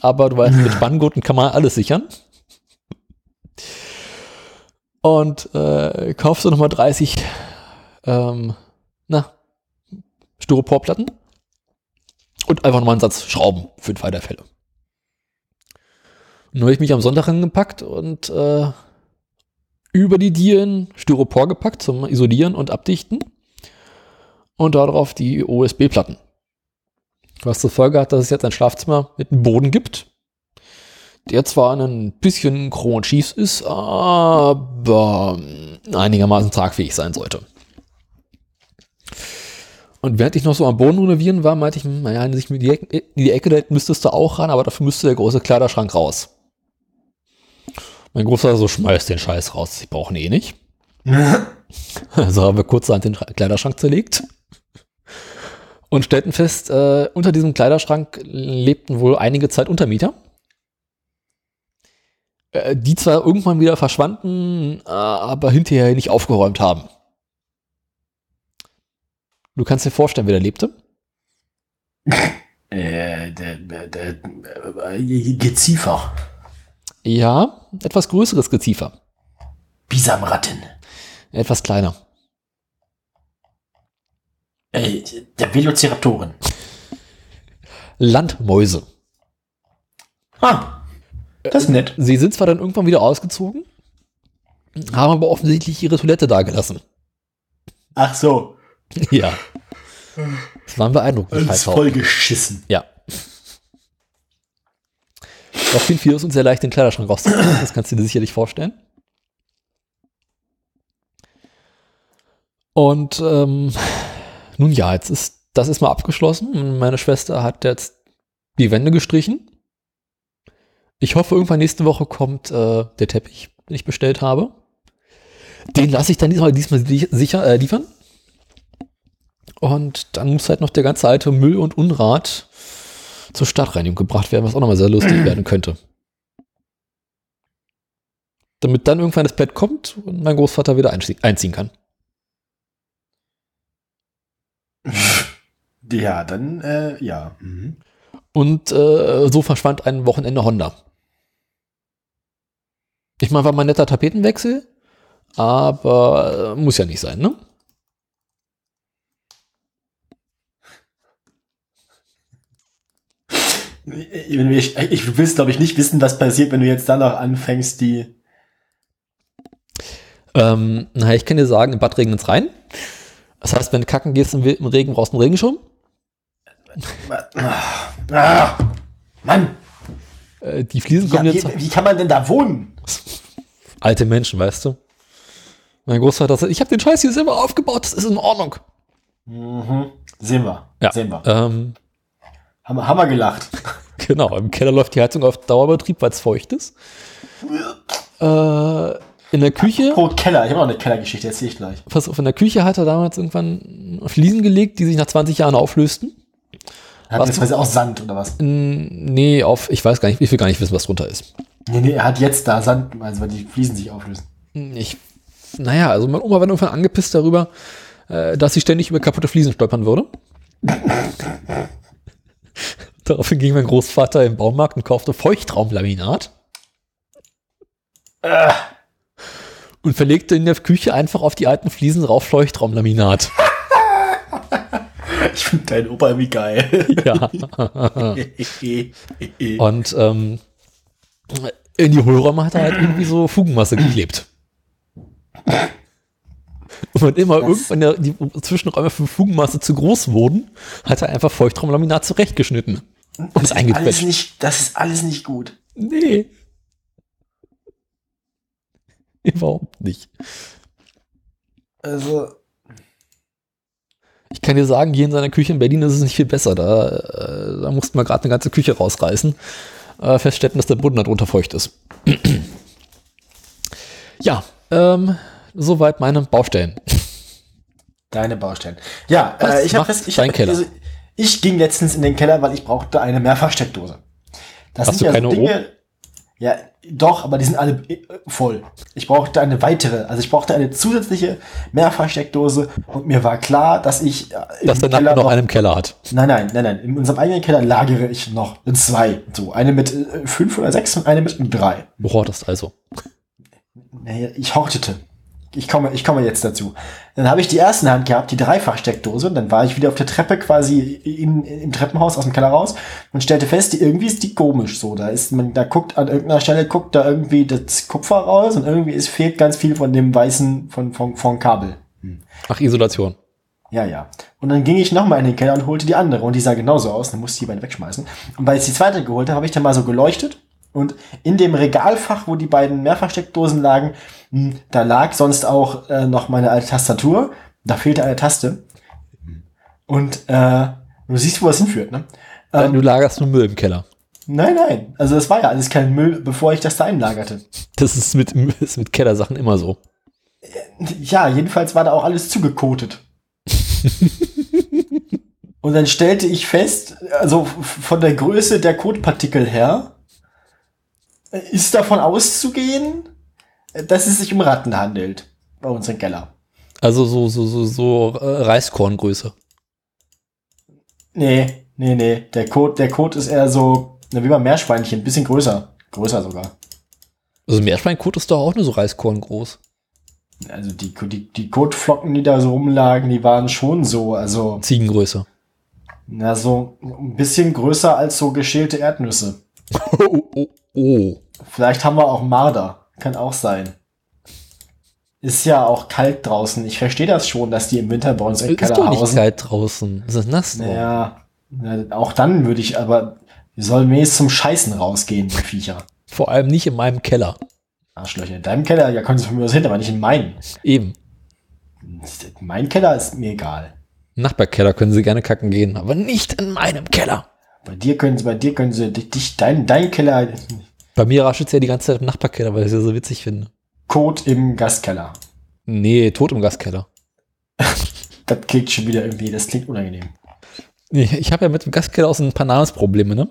Aber du weißt, mit Spanngurten kann man alles sichern. Und äh, kaufst du nochmal 30 ähm, na, Styroporplatten und einfach nochmal einen Satz Schrauben für den Fall der Fälle. Und nun habe ich mich am Sonntag angepackt und äh, über die Dielen Styropor gepackt zum Isolieren und Abdichten und darauf die USB-Platten. Was zur Folge hat, dass es jetzt ein Schlafzimmer mit einem Boden gibt, der zwar ein bisschen und schief ist, aber einigermaßen tragfähig sein sollte. Und während ich noch so am Boden renovieren war, meinte ich, naja, in die, die, Ecke, in die Ecke da müsstest du auch ran, aber dafür müsste der große Kleiderschrank raus. Mein Großvater so, schmeiß den Scheiß raus, ich brauche ihn eh nicht. Also haben wir kurzerhand den Kleiderschrank zerlegt und stellten fest, äh, unter diesem Kleiderschrank lebten wohl einige Zeit Untermieter. Äh, die zwar irgendwann wieder verschwanden, äh, aber hinterher nicht aufgeräumt haben. Du kannst dir vorstellen, wer da lebte? Äh, Geziefer. Ja, etwas größeres Geziefer. Bisamratten. Etwas kleiner. Äh, der Velociraptoren. Landmäuse. Ah, das ist nett. Sie sind zwar dann irgendwann wieder ausgezogen, haben aber offensichtlich ihre Toilette dagelassen. Ach so, Ja. Das war ein beeindruckendes voll geschissen. Ja. Doch fiel viel uns sehr leicht den Kleiderschrank rauszuholen. Das kannst du dir sicherlich vorstellen. Und ähm, nun ja, jetzt ist das ist mal abgeschlossen. Meine Schwester hat jetzt die Wände gestrichen. Ich hoffe, irgendwann nächste Woche kommt äh, der Teppich, den ich bestellt habe. Den lasse ich dann diesmal, diesmal si- sicher äh, liefern. Und dann muss halt noch der ganze alte Müll und Unrat zur Stadtreinigung gebracht werden, was auch nochmal sehr lustig werden könnte. Damit dann irgendwann das Bett kommt und mein Großvater wieder einzie- einziehen kann. Ja, dann, äh, ja. Mhm. Und äh, so verschwand ein Wochenende Honda. Ich meine, war mal ein netter Tapetenwechsel, aber äh, muss ja nicht sein, ne? Ich, ich, du willst, glaube ich, nicht wissen, was passiert, wenn du jetzt dann noch anfängst, die. Ähm, naja, ich kann dir sagen, im Bad regnet es rein. Das heißt, wenn du kacken gehst im, im Regen, brauchst du einen Regenschirm. Ah, Mann! Äh, die Fliesen Ja, kommen wie, jetzt. wie kann man denn da wohnen? Alte Menschen, weißt du? Mein Großvater sagt, ich habe den Scheiß hier selber aufgebaut, das ist in Ordnung. Mhm. Sehen wir. Ja. Sehen wir. Ähm, Haben, wir gelacht. genau, im Keller läuft die Heizung auf Dauerbetrieb, weil es feucht ist. Äh, in der Küche, Pro Keller. Ich habe noch eine Kellergeschichte, erzähle ich gleich. pass auf, in der Küche hat er damals irgendwann Fliesen gelegt, die sich nach 20 Jahren auflösten. Hat Was jetzt auch Sand oder was? Nee, auf, ich weiß gar nicht, ich will gar nicht wissen, was drunter ist. Nee, nee, er hat jetzt da Sand, also weil die Fliesen sich auflösen. Ich, naja, also meine Oma war irgendwann angepisst darüber, äh, dass sie ständig über kaputte Fliesen stolpern würde. Daraufhin ging mein Großvater im Baumarkt und kaufte Feuchtraumlaminat Äh, und verlegte in der Küche einfach auf die alten Fliesen drauf Feuchtraumlaminat. ich finde deinen Opa irgendwie geil. ja. Und ähm, in die Hohlräume hat er halt irgendwie so Fugenmasse geklebt. Und wenn immer Das- irgendwann die Zwischenräume für Fugenmasse zu groß wurden, hat er einfach Feuchtraumlaminat zurechtgeschnitten. Und ist alles nicht, das ist alles nicht gut. Nee. Überhaupt nicht. Also, Ich kann dir sagen, hier in seiner Küche in Berlin ist es nicht viel besser. Da, äh, da mussten wir gerade eine ganze Küche rausreißen. Äh, feststellen, dass der Boden darunter feucht ist. ja, ähm, soweit meine Baustellen. deine Baustellen. Ja, äh, ich habe fest, ich, hab, Keller? Also, ich ging letztens in den Keller, weil ich brauchte eine Mehrfachsteckdose. Das Hast du keine O? Ja, doch, aber die sind alle äh, voll. Ich brauchte eine weitere, also ich brauchte eine zusätzliche Mehrfachsteckdose und mir war klar, dass ich äh, Dass der Nachbar noch einen im Keller hat. Nein, nein, nein, nein. In unserem eigenen Keller lagere ich noch zwei. So, eine mit äh, fünf oder sechs und eine mit drei. Du hortest also. Naja, ich hortete. Ich komme, ich komme jetzt dazu. Dann habe ich die erste Hand gehabt, die Dreifachsteckdose. Und dann war ich wieder auf der Treppe quasi in, im Treppenhaus aus dem Keller raus und stellte fest, die, irgendwie ist die komisch so. Da ist man, da guckt an irgendeiner Stelle guckt da irgendwie das Kupfer raus und irgendwie es fehlt ganz viel von dem weißen, von, von, von Kabel. Ach, Isolation. Ja, ja. Und dann ging ich nochmal in den Keller und holte die andere und die sah genauso aus. Dann musste ich die beiden wegschmeißen. Und weil ich die zweite geholt habe, habe ich dann mal so geleuchtet. Und in dem Regalfach, wo die beiden Mehrfachsteckdosen lagen, mh, da lag sonst auch äh, noch meine alte Tastatur. Da fehlte eine Taste. Und äh, du siehst, wo das hinführt, ne? Äh, du lagerst nur Müll im Keller. Nein, nein. Also das war ja alles kein Müll, bevor ich das da einlagerte. Das ist mit, ist mit Kellersachen immer so. Ja, jedenfalls war da auch alles zugekotet. Und dann stellte ich fest, also von der Größe der Kotpartikel her, äh, ist davon auszugehen, äh, dass es sich um Ratten handelt bei uns im Keller. Also so, so, so, so äh, Reiskorngröße. Nee, nee, nee. Der Kot, der Kot ist eher so, na, wie beim Meerschweinchen, ein bisschen größer. Größer sogar. Also Meerschweinkot ist doch auch nur so Reiskorn groß. Also die, die, die Kotflocken, die da so rumlagen, die waren schon so, also, Ziegengröße. na, so ein bisschen größer als so geschälte Erdnüsse. Oh, oh, oh. Vielleicht haben wir auch Marder. Kann auch sein. Ist ja auch kalt draußen. Ich verstehe das schon, dass die im Winter bei uns im Ist Keller doch nicht kalt draußen. Es ist nass. draußen. Naja, na, auch dann würde ich, aber wir sollen wenigstens zum Scheißen rausgehen, die Viecher. Vor allem nicht in meinem Keller. Arschlöcher. In deinem Keller, ja, können sie von mir aus hin, aber nicht in meinen. Eben. Mein Keller ist mir egal. Nachbarkeller können sie gerne kacken gehen, aber nicht in meinem Keller. Bei dir können sie, bei dir können sie dich, dein, dein Keller, Bei mir raschelt es ja die ganze Zeit im Nachbarkeller, weil ich es ja so witzig finde. Kot im Gastkeller. Nee, tot im Gastkeller. Das klingt schon wieder irgendwie, das klingt unangenehm. Nee, Ich habe ja mit dem Gastkeller auch so ein paar Namensprobleme, ne?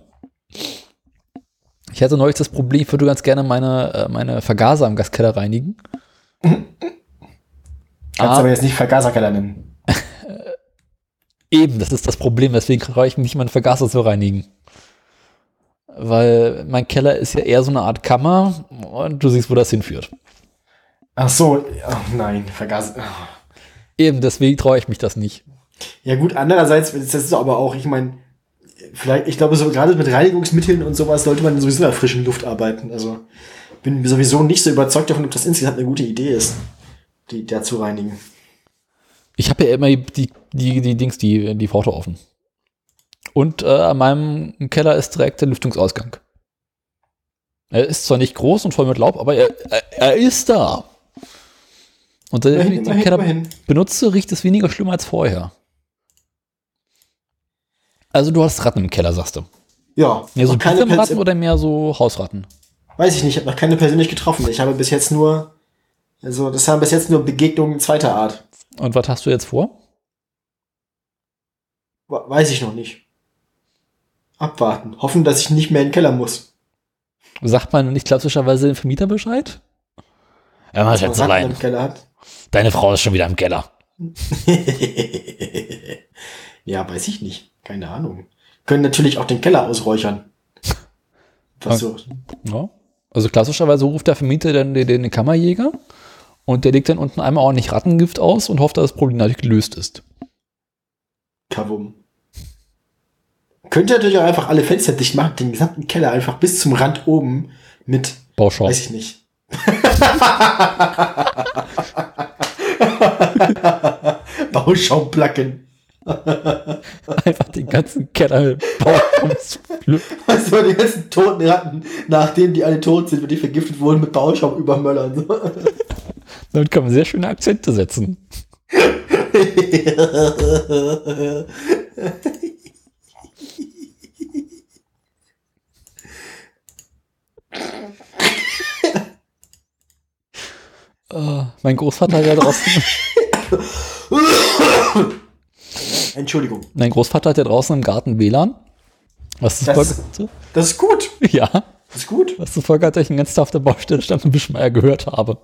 Ich hatte neulich das Problem, ich würde ganz gerne meine, äh, meine Vergaser im Gastkeller reinigen. Kannst Ah. aber jetzt nicht Vergaserkeller nennen. Eben, das ist das Problem, deswegen traue ich mich nicht, meine Vergaser zu reinigen. Weil mein Keller ist ja eher so eine Art Kammer und du siehst, wo das hinführt. Ach so, ach nein, Vergaser. Eben, deswegen traue ich mich das nicht. Ja gut, andererseits, das ist aber auch, ich meine, vielleicht, ich glaube, so gerade mit Reinigungsmitteln und sowas sollte man sowieso in der frischen Luft arbeiten. Also bin sowieso nicht so überzeugt davon, ob das insgesamt eine gute Idee ist, die da zu reinigen. Ich habe ja immer die, die, die Dings, die, die Pforte offen. Und äh, an meinem Keller ist direkt der Lüftungsausgang. Er ist zwar nicht groß und voll mit Laub, aber er, er, er ist da. Und wenn ich den immerhin, Keller immerhin. benutze, riecht es weniger schlimm als vorher. Also du hast Ratten im Keller, sagst du. Ja, Mehr so keine Ratten oder mehr so Hausratten? weiß ich nicht, ich habe noch keine persönlich getroffen. Ich habe bis jetzt nur, also das haben bis jetzt nur Begegnungen zweiter Art. Und was hast du jetzt vor? We- Weiß ich noch nicht. Abwarten. Hoffen, dass ich nicht mehr in den Keller muss. Sagt man nicht klassischerweise dem Vermieter Bescheid? Ratten im Keller hat. Deine Frau ist schon wieder im Keller. ja, weiß ich nicht. Keine Ahnung. Können natürlich auch den Keller ausräuchern. Was so. Ja. Also klassischerweise ruft der Vermieter dann den, den Kammerjäger und der legt dann unten einmal ordentlich Rattengift aus und hofft, dass das Problem dadurch gelöst ist. Kavum. Könnt ihr natürlich auch einfach alle Fenster dicht machen, den gesamten Keller einfach bis zum Rand oben mit, Bauschaum. weiß ich nicht. Bauschaumplacken. Einfach den ganzen Keller mit Bauschaum Weißt du, die ganzen toten Ratten, nachdem die alle tot sind, wenn die vergiftet wurden, mit Bauschaum übermöllern. So. Damit kann man sehr schöne Akzente setzen. Äh, mein Großvater hat ja draußen, Entschuldigung. mein Großvater hat ja draußen im Garten WLAN. Was zur Das- Folge, Das ist gut. ja, Das ist gut. was zur Folge hat, dass ich den ganzen Tag auf der Baustelle stand und Wischmeier gehört habe.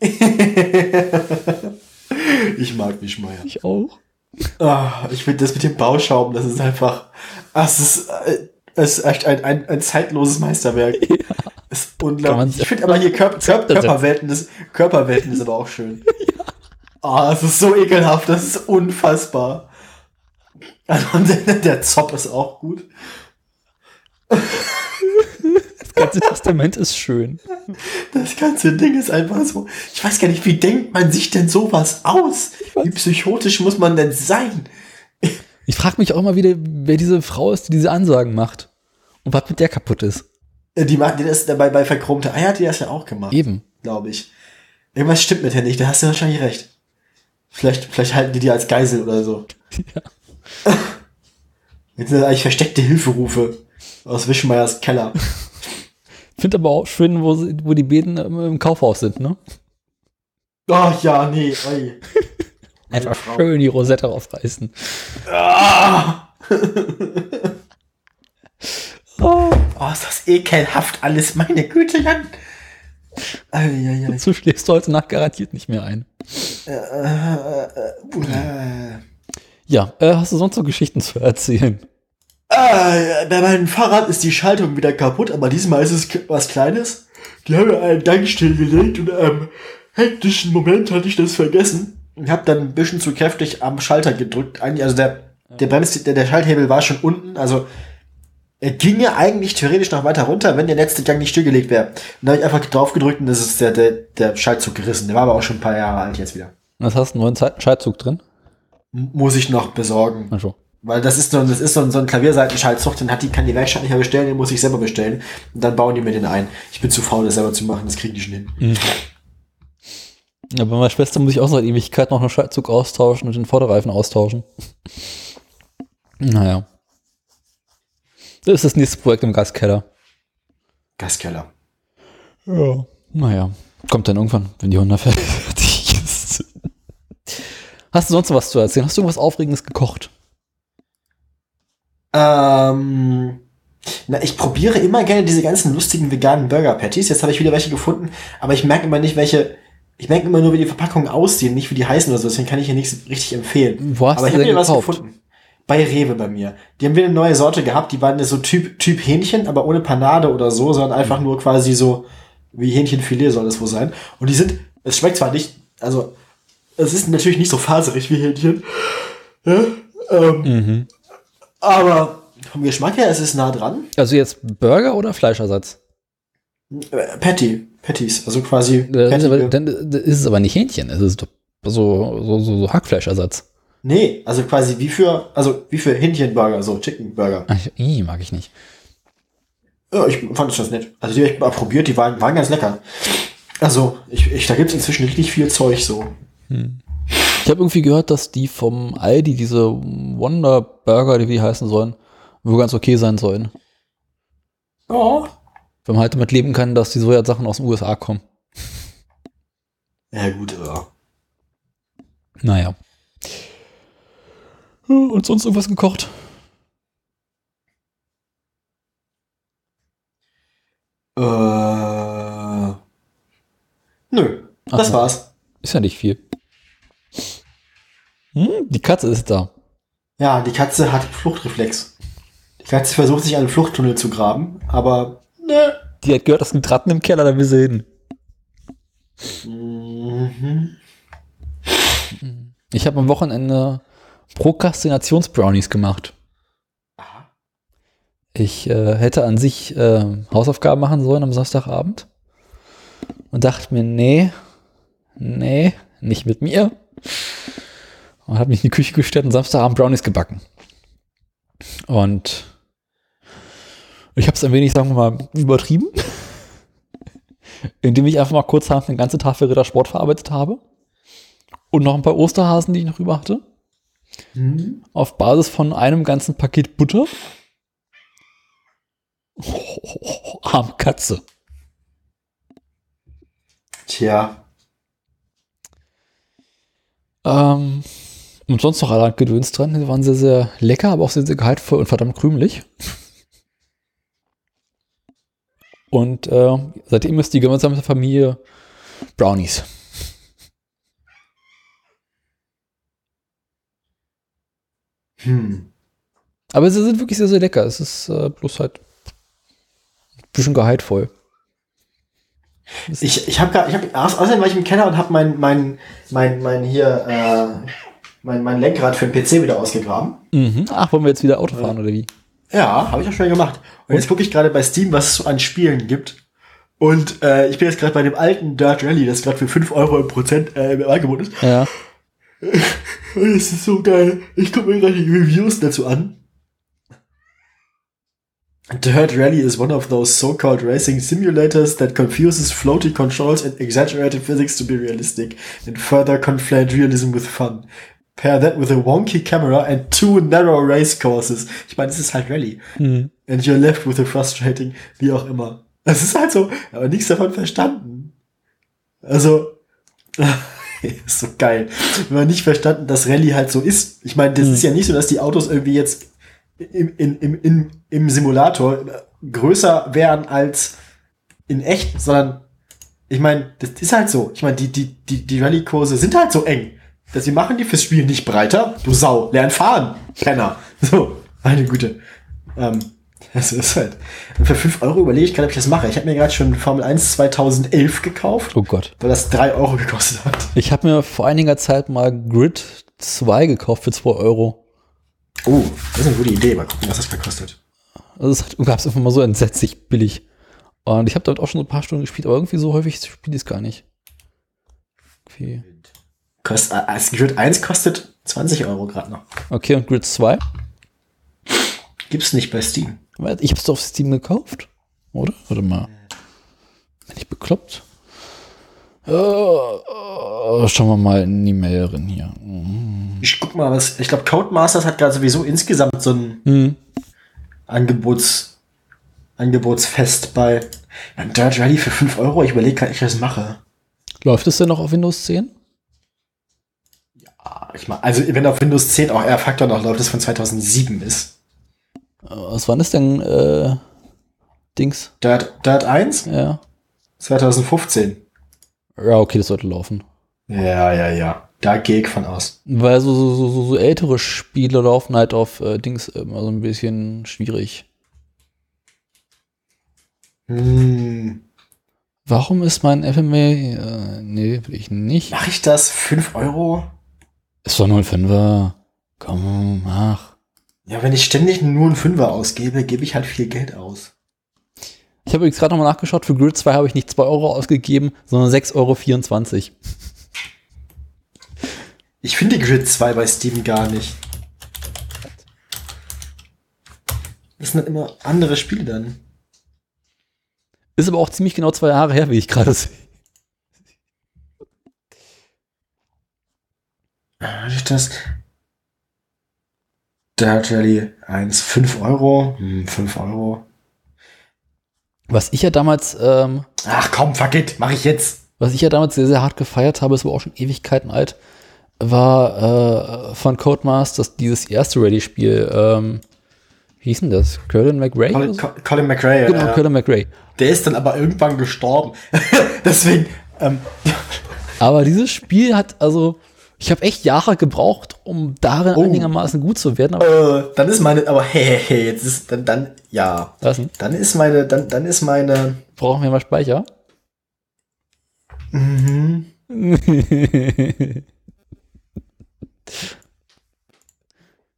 Ich mag Wischmeier. Ich auch. Ah, ich finde das mit dem Bauschaum, das ist einfach. ah, Es ist, äh, es ist echt ein, ein, ein zeitloses Meisterwerk. Ist Kann man unglaublich. Ich finde aber hier Körper, setzen. Körperwelten, ist, Körperwelten ist aber auch schön. Ah, es ist so ekelhaft, das ist unfassbar. Also, der Zopf ist auch gut. Das ganze Testament ist schön. Das ganze Ding ist einfach so. Ich weiß gar nicht, wie denkt man sich denn sowas aus? Wie psychotisch muss man denn sein? Ich frage mich auch immer wieder, wer diese Frau ist, die diese Ansagen macht. Und was mit der kaputt ist. Äh, Die macht die das dabei bei verchromte Eier, hat die das ja auch gemacht. Eben. glaube ich. Irgendwas stimmt mit der nicht, da hast du wahrscheinlich recht. Vielleicht, vielleicht halten die die als Geisel oder so. Ja. Jetzt sind das eigentlich versteckte Hilferufe aus Wischmeiers Keller. Finde aber auch schön, wo, sie, wo die Beten im, Kaufhaus sind, ne? Oh ja, nee, oi. Einfach schön die Rosette aufreißen. Ah! Oh, Oh, ist das ekelhaft alles, meine Güte, Jan. Eieiei. so schläfst du heute Nacht garantiert nicht mehr ein. Äh, äh, äh, Ja, äh, hast du sonst noch Geschichten zu erzählen? Äh, bei meinem Fahrrad ist die Schaltung wieder kaputt, aber diesmal ist es was Kleines. die haben ja einen Gang stillgelegt und ähm, hektischen Moment hatte ich das vergessen und habe dann ein bisschen zu kräftig am Schalter gedrückt. Eigentlich, also der, der Brems, der, der Schalthebel war schon unten, also er ginge eigentlich theoretisch noch weiter runter, wenn der letzte Gang nicht stillgelegt wäre. Und da habe ich einfach drauf gedrückt und das ist der, der, der Schaltzug gerissen. Der war aber auch schon ein paar Jahre alt jetzt wieder. Was hast du einen neuen Schaltzug drin? Muss ich noch besorgen. Ach so. Weil das ist so, ein- das ist so ein, so ein Klavierseitenschaltzug, den hat die, kann die Werkstatt nicht mehr bestellen, den muss ich selber bestellen. Und dann bauen die mir den ein. Ich bin zu faul, das selber zu machen, das kriegen die schon hin. Ja, bei meiner Schwester muss ich auch seit Ewigkeit noch einen Schaltzug austauschen und den Vorderreifen austauschen. Naja. Das ist das nächste Projekt im Gaskeller. Gaskeller. Ja. Naja. Kommt dann irgendwann, wenn die Honda fertig ist. Hast du sonst was zu erzählen? Hast du irgendwas Aufregendes gekocht? Ähm, na, ich probiere immer gerne diese ganzen lustigen veganen Burger Patties. Jetzt habe ich wieder welche gefunden, aber ich merke immer nicht, welche. Ich merke immer nur, wie die Verpackungen aussehen, nicht wie die heißen oder so. Deswegen kann ich hier nichts richtig empfehlen. Wo hast aber ich du habe denn mir was gekauft? gefunden. Bei Rewe bei mir. Die haben wieder eine neue Sorte gehabt. Die waren so Typ, typ Hähnchen, aber ohne Panade oder so, sondern einfach nur quasi so wie Hähnchenfilet soll es wohl sein. Und die sind, es schmeckt zwar nicht, also es ist natürlich nicht so faserig wie Hähnchen. Ja, ähm, Mhm. Aber vom Geschmack her ist es nah dran. Also jetzt Burger oder Fleischersatz? Äh, Patty, Patties, also quasi Äh, Das ist, Patty. aber, dann ist es aber nicht Hähnchen, es ist so, so, so, so Hackfleischersatz. nee, also quasi wie für, also wie für Hähnchenburger, so Chicken Burger. Ach, ih, mag ich nicht. Ja, ich fand es ganz nett. Also die habe ich mal probiert, die waren, waren ganz lecker. Also, ich, ich, da gibt's inzwischen richtig viel Zeug so. Ich habe irgendwie gehört, dass die vom Aldi, diese Wonder Burger, die wie die heißen sollen, wohl ganz okay sein sollen. Ja. Wenn man halt damit leben kann, dass die Sojasachen aus den USA kommen. Ja, gut, ja. Naja. Ja, Und sonst irgendwas gekocht? Äh, nö, das Ach so. war's. Ist ja nicht viel. Hm, die Katze ist da. Ja, die Katze hat Fluchtreflex. Die Katze versucht sich einen Fluchttunnel zu graben, aber ne. Die hat gehört, das sind Ratten im Keller, da will sie hin. Mhm. Ich habe am Wochenende Prokrastinations-Brownies gemacht. Aha. Ich äh, hätte an sich äh, Hausaufgaben machen sollen am Samstagabend und dachte mir, nee, nee, nicht mit mir. Und habe mich in die Küche gestellt und Samstagabend Brownies gebacken. Und ich habe es ein wenig, sagen wir mal, übertrieben, indem ich einfach mal kurzerhand eine ganze Tafel Rittersport verarbeitet habe und noch ein paar Osterhasen, die ich noch über hatte Mhm. auf Basis von einem ganzen Paket Butter. Oh, arme Katze. Tja. Ähm, und sonst noch allerhand Gedöns dran. Die waren sehr, sehr lecker, aber auch sehr, sehr gehaltvoll und verdammt krümelig. Und äh, seitdem ist die gemeinsame Familie Brownies. Hm. Aber sie sind wirklich sehr, sehr lecker. Es ist äh, bloß halt ein bisschen gehaltvoll. Ich, ich habe gerade, ich hab, aus- außerdem war ich im Keller und habe mein, mein, mein, mein hier, äh, mein, mein Lenkrad für den PC wieder ausgegraben. Mhm. Ach, wollen wir jetzt wieder Auto fahren oder wie? Ja, habe ich auch schon gemacht. Und jetzt gucke ich gerade bei Steam, was es so an Spielen gibt. Und äh, ich bin jetzt gerade bei dem alten Dirt Rally, das gerade für 5 Euro im Prozent äh, im Angebot ist. Ja. Und es ist so geil. Ich gucke mir gerade die Reviews dazu an. Dirt Rally is one of those so-called racing simulators that confuses floaty controls and exaggerated physics to be realistic and further conflate realism with fun. Pair that with a wonky camera and two narrow race courses. Ich meine, es ist halt Rally. Mhm. And you're left with a frustrating, wie auch immer. Es ist halt so, aber nichts davon verstanden. Also, ist so geil. Wenn man nicht verstanden, dass Rallye halt so ist. Ich meine, das Hm. ist ja nicht so, dass die Autos irgendwie jetzt im, im, im, im Simulator größer wären als in echt, sondern ich meine, das ist halt so. Ich meine, die, die, die, die Rallye-Kurse sind halt so eng. Dass sie machen die fürs Spiel nicht breiter. Du Sau, lern fahren, Penner. So, meine Güte. Ähm, Das ist halt. Und für 5 Euro überlege ich gerade, ob ich das mache. Ich habe mir gerade schon Formel 1 2011 gekauft, Oh Gott. weil das 3 Euro gekostet hat. Ich habe mir vor einiger Zeit mal Grid 2 gekauft für 2 Euro. Oh, das ist eine gute Idee. Mal gucken, was das gekostet. Also es gab es einfach mal so entsetzlich billig. Und ich habe damit auch schon so ein paar Stunden gespielt, aber irgendwie so häufig spiele ich es gar nicht. Okay. Kost, äh, das Grid 1 kostet 20 Euro gerade noch. Okay, und Grid 2? Gibt's nicht bei Steam. Ich habe es doch auf Steam gekauft, oder? Warte mal. Bin ich bekloppt? Äh, äh, schauen wir mal in die Mail rein hier. Ich guck mal, was. Ich glaube, Codemasters hat gerade sowieso insgesamt so ein Hm. Angebots, Angebotsfest bei ja, Dirt Rally für 5 Euro. Ich überlege gerade, ich das mache. Läuft es denn noch auf Windows 10? Ah, Ich mach, also, wenn auf Windows 10 auch R-Factor noch läuft, das von 2007 ist. Äh, Was wann ist denn äh, Dings? Dirt, Dirt 1? Ja. 2015. Ja, okay, das sollte laufen. Ja, ja, ja. Da gehe ich von aus. Weil so, so, so, so ältere Spiele laufen halt auf äh, Dings immer so ein bisschen schwierig. Hm. Warum ist mein FMA? Äh, nee, will ich nicht. Mache ich das? 5 Euro? Ist doch nur ein Fünfer. Komm, mach. Ja, wenn ich ständig nur einen Fünfer ausgebe, gebe ich halt viel Geld aus. Ich habe übrigens gerade nochmal nachgeschaut, für Grid 2 habe ich nicht 2 Euro ausgegeben, sondern 6,24 Euro. Ich finde Grid 2 bei Steam gar nicht. Das sind halt immer andere Spiele dann. Ist aber auch ziemlich genau zwei Jahre her, wie ich gerade sehe. Was ist das? Dirt Rally 1, 5 Euro. Hm, 5 Euro. Was ich ja damals, ähm, Ach komm, fuck it, mach ich jetzt. was ich ja damals sehr, sehr hart gefeiert habe, ist aber auch schon Ewigkeiten alt, war äh, von Codemasters dieses erste Ready-Spiel. Ähm, wie hieß denn das? Colin McRae? Colin, so? Co- Colin McRae. Genau, ja. Colin McRae. Der ist dann aber irgendwann gestorben. Deswegen, ähm, Aber dieses Spiel hat, also, ich habe echt Jahre gebraucht, um darin Oh. einigermaßen gut zu werden. Äh, dann ist meine, aber hey, hey, hey, jetzt ist, dann, dann, ja. was denn? Dann ist meine, dann, dann ist meine, Brauchen wir mal Speicher? mhm.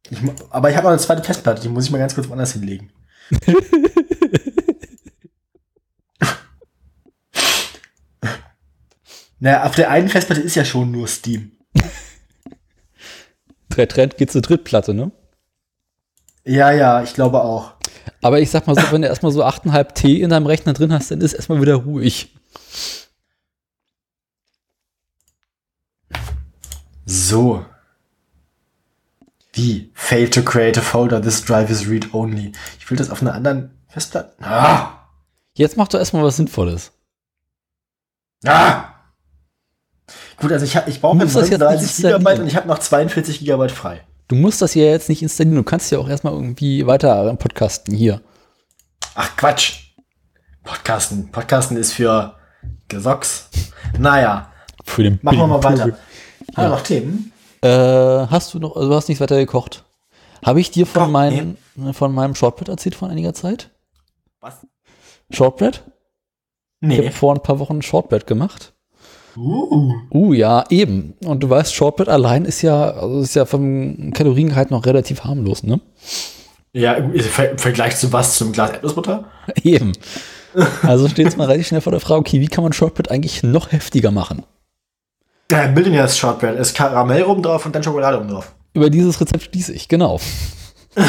Ich, aber ich habe noch eine zweite Festplatte, die muss ich mal ganz kurz woanders hinlegen. naja, auf der einen Festplatte ist ja schon nur Steam. Der Trend geht zur Drittplatte, ne? Ja, ja, ich glaube auch. Aber ich sag mal so, wenn du erstmal so 8,5 T in deinem Rechner drin hast, dann ist erstmal wieder ruhig. So. Wie? Fail to create a folder, this drive is read only. Ich will das auf einer anderen Festplatte. Ah! Jetzt mach doch erstmal was Sinnvolles. Ah! Gut, also ich, ich brauche jetzt 35 nicht Gigabyte installieren. und ich habe noch 42 Gigabyte frei. Du musst das hier jetzt nicht installieren, du kannst ja auch erstmal irgendwie weiter podcasten hier. Ach Quatsch. Podcasten. Podcasten ist für Gesocks. Naja, Für den machen wir mal weiter. Haben wir noch Themen? Äh, hast du noch, also du hast nicht weiter gekocht. Habe ich dir von, Koch, meinem von meinem Shortbread erzählt vor einiger Zeit? Was? Shortbread? Ich habe Nee. vor ein paar Wochen Shortbread gemacht. Uh. Uh, ja, eben. Und du weißt, Shortbread allein ist ja, also ist ja vom Kaloriengehalt noch relativ harmlos, ne? Ja, im Ver- im Vergleich zu was? Zum Glas Erdnussbutter? Eben. Also steht es mal relativ schnell vor der Frage, okay, wie kann man Shortbread eigentlich noch heftiger machen? Ja, Millionaires Shortbread. Es ist Karamell oben drauf und dann Schokolade oben drauf. Über dieses Rezept schließe ich, genau.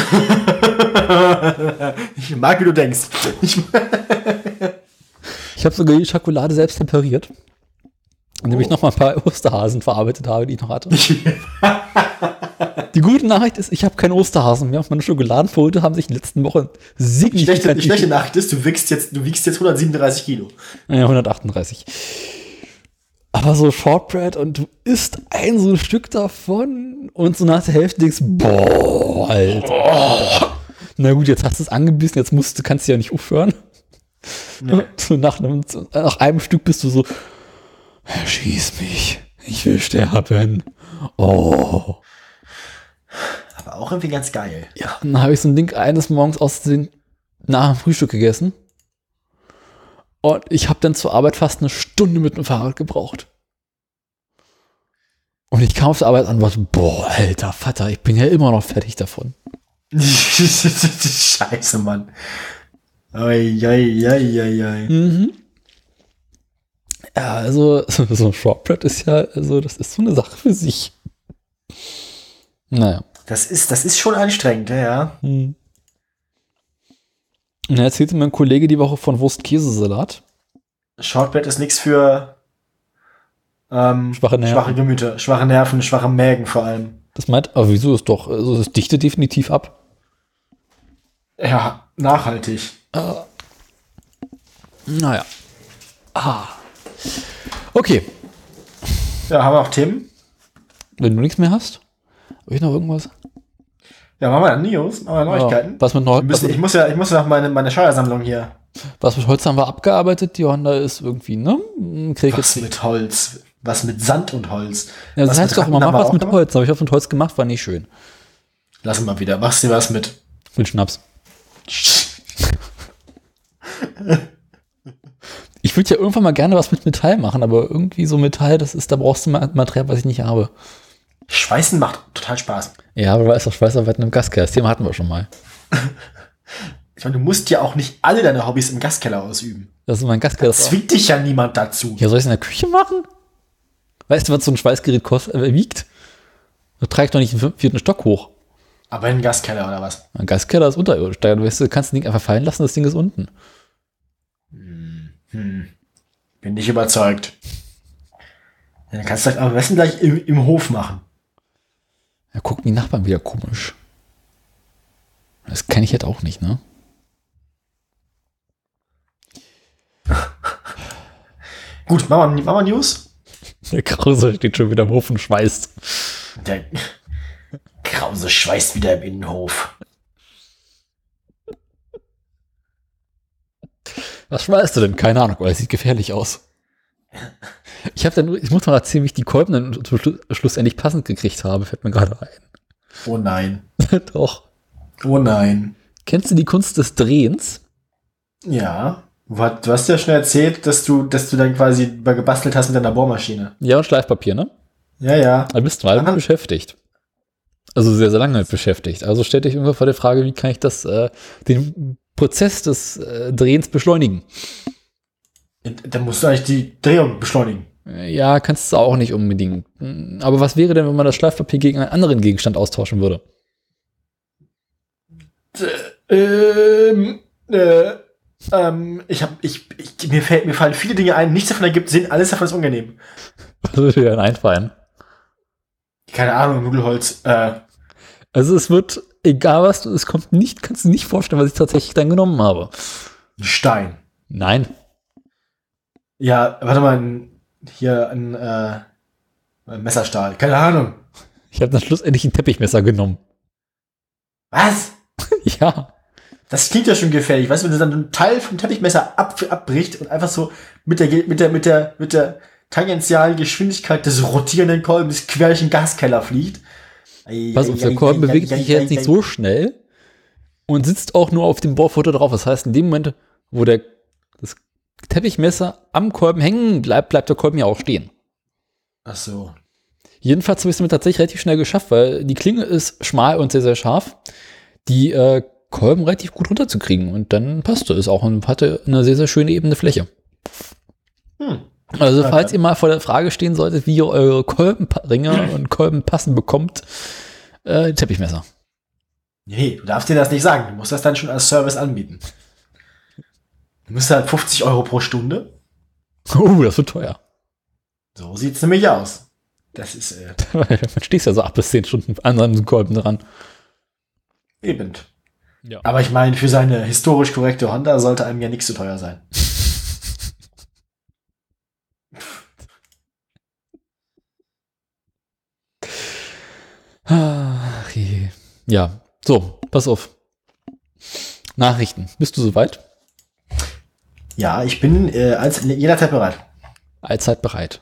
Ich mag, wie du denkst. Ich, Ich habe sogar die Schokolade selbst temperiert. Indem ich noch mal ein paar Osterhasen verarbeitet habe, die ich noch hatte. Die gute Nachricht ist, ich habe keine Osterhasen mehr. Meine Schokoladenprodukte haben sich in den letzten Wochen die, schlechte, signifikant die schlechte Nachricht ist, du wiegst jetzt, du wiegst jetzt 137 Kilo. Ja, 138. Aber so Shortbread und du isst ein so ein Stück davon und so nach der Hälfte denkst, boah, Alter. Na gut, jetzt hast du es angebissen, jetzt musst du, kannst du ja nicht aufhören. So nach, einem, nach einem Stück bist du so, schieß mich, ich will sterben. Oh. Aber auch irgendwie ganz geil. Ja, dann habe ich so ein Ding eines Morgens aus den nach dem Frühstück gegessen. Und ich habe dann zur Arbeit fast eine Stunde mit dem Fahrrad gebraucht. Und ich kam auf der Arbeit an und dachte, boah, alter Vater, ich bin ja immer noch fertig davon. Scheiße, Mann. Oi, oi, oi, oi, oi. Mhm. Ja, also so ein Shortbread ist ja, also das ist so eine Sache für sich. Naja. Das ist, das ist schon anstrengend, ja, ja. Hm. Dann erzählte mein Kollege die Woche von Wurst-Käsesalat. Shortbread ist nichts für ähm, Schwache Nerven. schwache Gemüter, schwache Nerven, schwache Mägen vor allem. Das meint, aber wieso ist doch, also das dichtet definitiv ab. Ja, nachhaltig. Naja. Ah. Okay, Ja, haben wir auch Themen? wenn du nichts mehr hast, habe ich noch irgendwas? Ja, machen wir dann News, machen wir Neuigkeiten. Ja, was mit Neu müssen, ich muss ja, ich muss ja noch meine, meine Steuersammlung hier. was mit Holz haben wir abgearbeitet? Die Honda ist irgendwie, ne? Krieg Was mit Holz? Was mit Sand und Holz? ja, das was heißt doch immer, mach was mit gemacht? Holz. Habe ich was mit Holz gemacht, war nicht schön. Lass mal wieder. Machst du was mit? Mit Schnaps. Ich würde ja irgendwann mal gerne was mit Metall machen, aber irgendwie so Metall, das ist, da brauchst du Ma- Material, was ich nicht habe. Schweißen macht total Spaß. Ja, aber ist doch Schweißarbeit im Gaskeller. Das Thema hatten wir schon mal. Ich meine, du musst ja auch nicht alle deine Hobbys im Gaskeller ausüben. Das ist mein Gaskeller. Zwingt dich ja niemand dazu. Ja, soll ich es in der Küche machen? Weißt du, was so ein Schweißgerät kost, äh, wiegt? Das trage ich doch nicht den vierten Stock hoch. Aber in den Gaskeller oder was? Ein Gaskeller ist unterirdisch. Da weißt du, kannst das Ding einfach fallen lassen, das Ding ist unten. Hm. Bin nicht überzeugt. Ja, dann kannst du das am besten gleich im, im Hof machen. Ja, gucken die Nachbarn wieder komisch. Das kann ich jetzt auch nicht, ne? Gut, machen wir, machen wir News. Der Krause steht schon wieder im Hof und schweißt. Der Krause schweißt wieder im Innenhof. Was schweißt du denn? Keine Ahnung, weil es sieht gefährlich aus. Ich habe dann, ich muss noch erzählen, wie ich die Kolben dann Schlu schlussendlich passend gekriegt habe, fällt mir gerade ein. Oh nein. Doch. Oh nein. Kennst du die Kunst des Drehens? Ja. Du hast ja schon erzählt, dass du, dass du dann quasi mal gebastelt hast mit deiner Bohrmaschine. Ja, und Schleifpapier, ne? Ja, ja. Da bist du mal Aha. beschäftigt. Also sehr, sehr lange beschäftigt. Also stell dich irgendwann vor der Frage, wie kann ich das, äh, den Prozess des äh, Drehens beschleunigen? Dann musst du eigentlich die Drehung beschleunigen. Äh, Ja, kannst du auch nicht unbedingt. Mm, Aber was wäre denn, wenn man das Schleifpapier gegen einen anderen Gegenstand austauschen würde? Ähm, äh, ähm, ich hab, ich, ich, mir fällt, mir fallen viele Dinge ein, nichts davon ergibt Sinn, alles davon ist unangenehm. Was würde dir denn einfallen? Keine Ahnung, Nudelholz, äh, Also es wird, egal was du, es kommt nicht, kannst du nicht vorstellen, was ich tatsächlich dann genommen habe. ein Stein. Nein. Ja, warte mal, hier ein, äh, ein Messerstahl. Keine Ahnung. Ich habe dann schlussendlich ein Teppichmesser genommen. Was? Ja. Das klingt ja schon gefährlich. Weißt du, wenn du dann einen Teil vom Teppichmesser ab, abbricht und einfach so mit der, mit der, mit der, mit der tangentialen Geschwindigkeit des rotierenden Kolbens quer durch den Gaskeller fliegt. Pass auf, der Kolben bewegt sich jetzt nicht so schnell und sitzt auch nur auf dem Bohrfutter drauf. Das heißt, in dem Moment, wo der, das Teppichmesser am Kolben hängen bleibt, bleibt der Kolben ja auch stehen. Ach so. Jedenfalls habe ich es damit tatsächlich relativ schnell geschafft, weil die Klinge ist schmal und sehr, sehr scharf. Die äh, Kolben relativ gut runterzukriegen und dann passte es auch und hatte eine sehr, sehr schöne ebene Fläche. Hm. Also, falls ihr mal vor der Frage stehen solltet, wie ihr eure Kolbenringe und Kolben passen bekommt, äh, Teppichmesser. Nee, du darfst dir das nicht sagen. Du musst das dann schon als Service anbieten. Du musst halt 50 Euro pro Stunde. Oh, das wird teuer. So sieht's nämlich aus. Das ist äh, Man stehst ja so acht bis zehn Stunden an seinem Kolben dran. eben. Ja. Aber ich meine, für seine historisch korrekte Honda sollte einem ja nichts zu teuer sein. Ach je. Ja, so, pass auf. Nachrichten. Bist du soweit? Ja, ich bin äh, als jederzeit bereit. Allzeit bereit.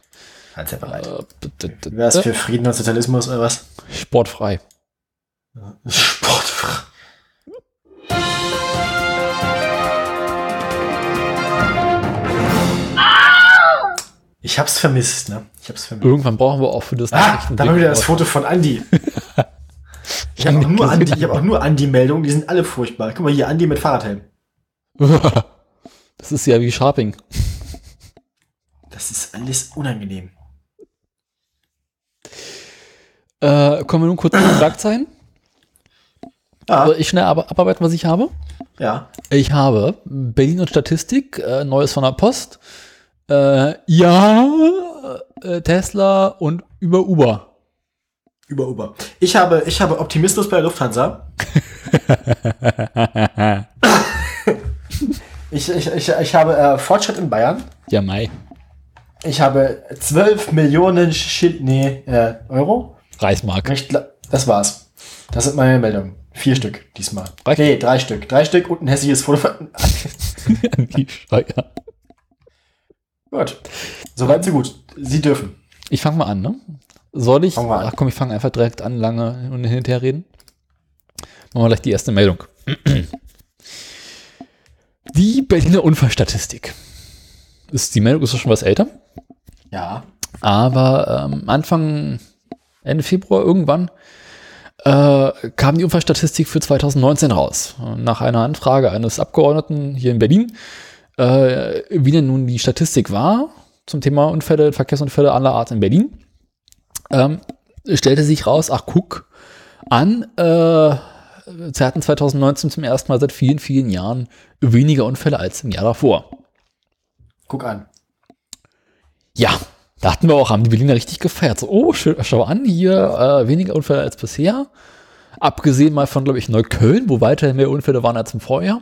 Allzeit bereit. Äh, Wäre es für Frieden und Sozialismus oder was? Sportfrei. Sportfrei. Ich hab's vermisst, ne? Ich hab's vermisst. Irgendwann brauchen wir auch für das Ah, da war wieder das Foto von Andi. Ich habe auch nur Andi, ich habe auch nur Andi-Meldungen, die sind alle furchtbar. Guck mal hier, Andi mit Fahrradhelm. Das ist ja wie Sharping. Das ist alles unangenehm. Äh, kommen wir nun kurz zu den Schlagzeilen. Ja, Aber ich schnell ab abarbeiten, was ich habe. ja. Ich habe Berlin und Statistik, äh, Neues von der Post. Äh, ja, äh, Tesla und über Uber. Über Uber. Ich habe, ich habe Optimismus bei Lufthansa. Ich, ich, ich, ich habe äh, Fortschritt in Bayern. Ja, Mai. Ich habe 12 Millionen Schild, nee, äh, Euro. Reismark. Das war's. Das sind meine Meldungen. Vier Stück diesmal. Reicht. Nee, drei Stück. Drei Stück und ein hässliches Foto. von- Die Steuer. Gut. Soweit so gut. Sie dürfen. Ich fange mal an, ne? Soll ich? Ach komm, ich fange einfach direkt an, lange und hinterher reden. Machen wir gleich die erste Meldung. Die Berliner Unfallstatistik. Ist, die Meldung ist doch schon was älter. Ja. Aber ähm, Anfang, Ende Februar irgendwann äh, kam die Unfallstatistik für 2019 raus. Nach einer Anfrage eines Abgeordneten hier in Berlin, äh, wie denn nun die Statistik war zum Thema Unfälle, Verkehrsunfälle aller Art in Berlin, ähm, stellte sich raus, ach guck an, äh, sie hatten 2019 zum ersten Mal seit vielen, vielen Jahren weniger Unfälle als im Jahr davor. Guck an. Ja, da hatten wir auch, haben die Berliner richtig gefeiert. So, oh, schau, schau an, hier äh, weniger Unfälle als bisher. Abgesehen mal von, glaube ich, Neukölln, wo weiterhin mehr Unfälle waren als im Vorjahr.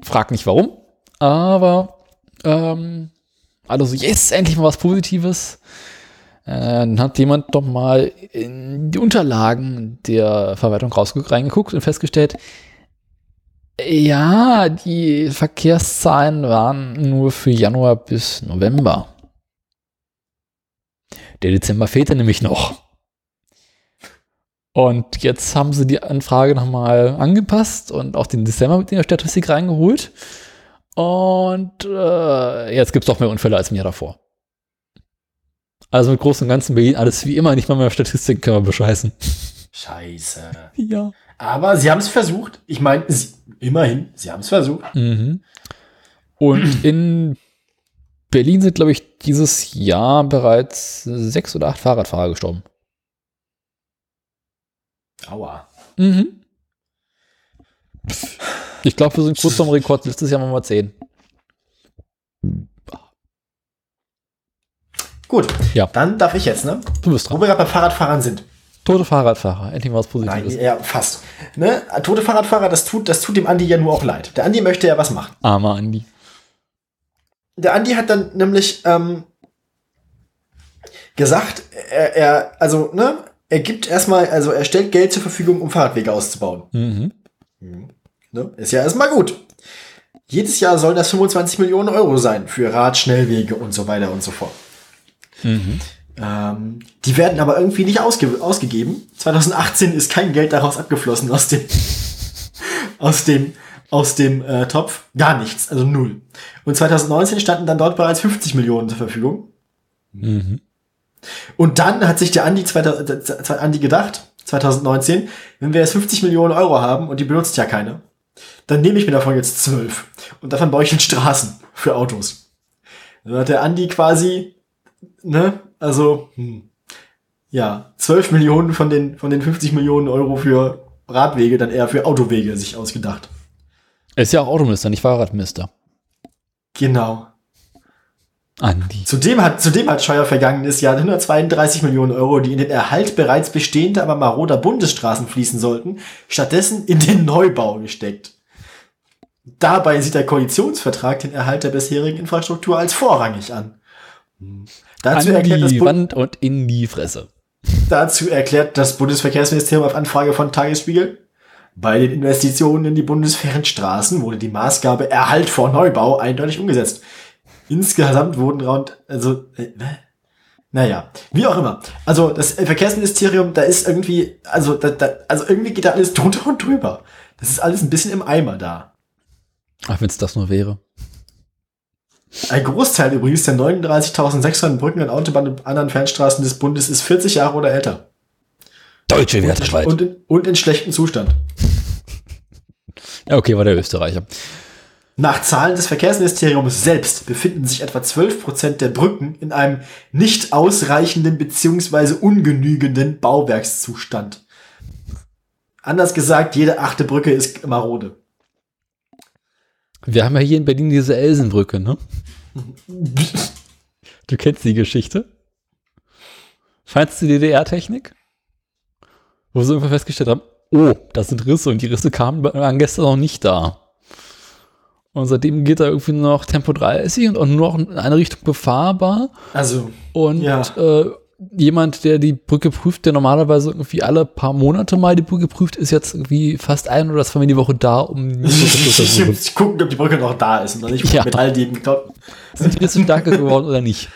Frag nicht warum, aber ähm, alle so, yes, endlich mal was Positives. Äh, dann hat jemand doch mal in die Unterlagen der Verwaltung reingeguckt und festgestellt, ja, die Verkehrszahlen waren nur für Januar bis November. Der Dezember fehlte nämlich noch. Und jetzt haben sie die Anfrage nochmal angepasst und auch den Dezember mit in der Statistik reingeholt. Und äh, jetzt gibt es doch mehr Unfälle als im Jahr davor. Also mit Großen und Ganzen Berlin alles wie immer, nicht mal mehr Statistik können wir bescheißen. Scheiße. Ja. Aber sie haben es versucht. Ich meine, immerhin, sie haben es versucht. Mhm. Und in Berlin sind, glaube ich, dieses Jahr bereits sechs oder acht Fahrradfahrer gestorben. Aua. Mhm. Ich glaube, wir sind kurz vorm Rekord. Letztes Jahr waren wir zehn. Gut. Ja. Dann darf ich jetzt, ne? Du bist Wo dran. wir gerade bei Fahrradfahrern sind. Tote Fahrradfahrer. Endlich mal was Nein, Positives. ja, fast. Ne? Tote Fahrradfahrer, das tut, das tut dem Andi ja nur auch leid. Der Andi möchte ja was machen. Armer Andi. Der Andi hat dann nämlich ähm, gesagt, er, er, also, ne, er gibt erstmal, also er stellt Geld zur Verfügung, um Fahrradwege auszubauen. Mhm. Ne? Ist ja erstmal gut. Jedes Jahr sollen das 25 Millionen Euro sein für Radschnellwege und so weiter und so fort. Mhm. Ähm, die werden aber irgendwie nicht ausge ausgegeben. 2018 ist kein Geld daraus abgeflossen aus dem, aus dem, aus dem äh, Topf. Gar nichts, also null. Und 2019 standen dann dort bereits 50 Millionen zur Verfügung. Mhm. Und dann hat sich der Andi, 2000, Andi gedacht, 2019, wenn wir jetzt 50 Millionen Euro haben und die benutzt ja keine, dann nehme ich mir davon jetzt 12. Und davon baue ich in Straßen für Autos. Dann hat der Andi quasi, ne, also, hm, ja, 12 Millionen von den, von den 50 Millionen Euro für Radwege dann eher für Autowege sich ausgedacht. Er ist ja auch Autominister, nicht Fahrradminister. Genau. Andi. Zudem hat, zudem hat Scheuer vergangenes Jahr 132 Millionen Euro, die in den Erhalt bereits bestehender, aber maroder Bundesstraßen fließen sollten, stattdessen in den Neubau gesteckt. Dabei sieht der Koalitionsvertrag den Erhalt der bisherigen Infrastruktur als vorrangig an. Dazu An erklärt, das Bu- Wand und in die Fresse. dazu erklärt das Bundesverkehrsministerium auf Anfrage von Tagesspiegel, bei den Investitionen in die Bundesfernstraßen wurde die Maßgabe Erhalt vor Neubau eindeutig umgesetzt. Insgesamt wurden rund, also, äh, naja, wie auch immer. Also das Verkehrsministerium, da ist irgendwie, also, da, da, also irgendwie geht da alles drunter und drüber. Das ist alles ein bisschen im Eimer da. Ach, wenn es das nur wäre. Ein Großteil übrigens der 39.600 Brücken an Autobahnen und anderen Fernstraßen des Bundes ist 40 Jahre oder älter. Deutsche Wertschweit. Und in, und in schlechtem Zustand. Ja, okay, war der Österreicher. Nach Zahlen des Verkehrsministeriums selbst befinden sich etwa 12% der Brücken in einem nicht ausreichenden bzw. ungenügenden Bauwerkszustand. Anders gesagt, jede achte Brücke ist marode. Wir haben ja hier in Berlin diese Elsenbrücke, ne? Du kennst die Geschichte? Feinste DDR-Technik? Wo sie irgendwann festgestellt haben, oh, das sind Risse und die Risse kamen waren gestern noch nicht da. Und seitdem geht da irgendwie nur noch Tempo 30 und auch nur noch in eine Richtung befahrbar. Also, Und Ja. äh, jemand, der die Brücke prüft, der normalerweise irgendwie alle paar Monate mal die Brücke prüft, ist jetzt irgendwie fast ein oder zweimal die Woche da, um die Brücke zu untersuchen. gucken, ob die Brücke noch da ist und dann nicht Ja. mit all dem. Sind die Risse stärker geworden oder nicht?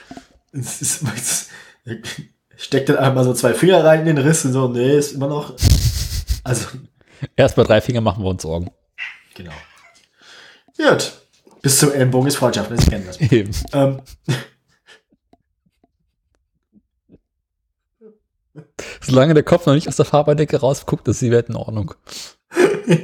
Es ist, es steckt dann einmal so zwei Finger rein in den Riss und so, nee, ist immer noch. Also, Erst bei drei Fingern machen wir uns Sorgen. genau. Gut. Bis zum Ellenbogen ist Freundschaft, ne? Sie kennen das. Eben. Ähm, Solange der Kopf noch nicht aus der Fahrbahndecke rausguckt, ist die Welt in Ordnung.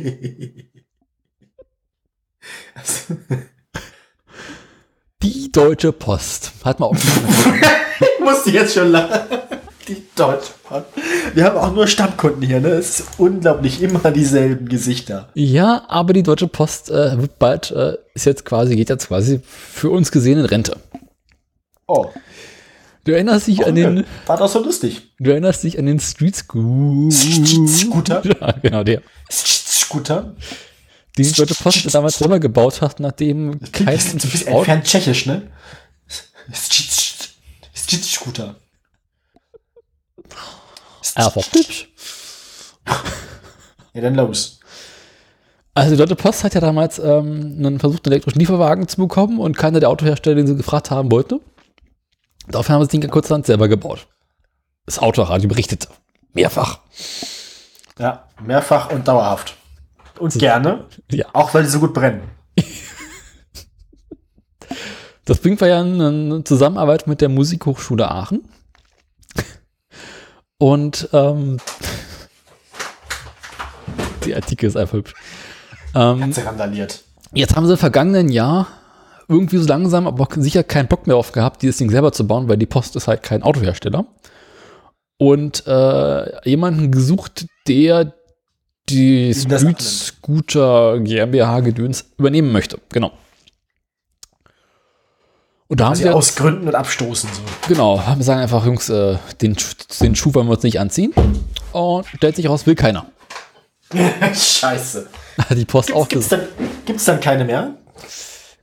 Die Deutsche Post. Hat man auch ich musste jetzt schon lachen. Die Deutsche Post. Wir haben auch nur Stammkunden hier, ne? Es ist unglaublich, immer dieselben Gesichter. Ja, aber die Deutsche Post äh, wird bald, äh, ist jetzt quasi, geht jetzt quasi für uns gesehen in Rente. Oh, Du erinnerst dich an den, war doch so lustig. du erinnerst dich an den Street Scooter. Scooter? Ja, genau, der. Scooter? Den die Deutsche Post damals selber gebaut hat, nachdem kein Du bist entfernt tschechisch, ne? Scooter. Einfach hübsch. Ja, dann los. Also die Deutsche Post hat ja damals ähm, einen versucht, einen elektrischen Lieferwagen zu bekommen und keiner der Autohersteller, den sie gefragt haben wollte. Daraufhin haben sie das Ding kurzerhand selber gebaut. Das Autoradio berichtete. Mehrfach. Ja, mehrfach und dauerhaft. Und gerne, Ja. auch weil die so gut brennen. Das bringt wir ja in eine Zusammenarbeit mit der Musikhochschule Aachen. Und ähm, die Artikel ist einfach hübsch. Ähm, randaliert. Jetzt haben sie im vergangenen Jahr irgendwie so langsam, aber sicher keinen Bock mehr auf gehabt, dieses Ding selber zu bauen, weil die Post ist halt kein Autohersteller. Und äh, jemanden gesucht, der die Street. Scooter GmbH Gedöns übernehmen möchte. Genau. Und da haben Also sie aus Gründen und Abstoßen so. genau, haben sagen einfach, Jungs, äh, den, Schuh- den Schuh wollen wir uns nicht anziehen. Und stellt sich raus, will keiner. Scheiße. Die Post auch Gibt's gesagt. dann, gibt's dann keine mehr?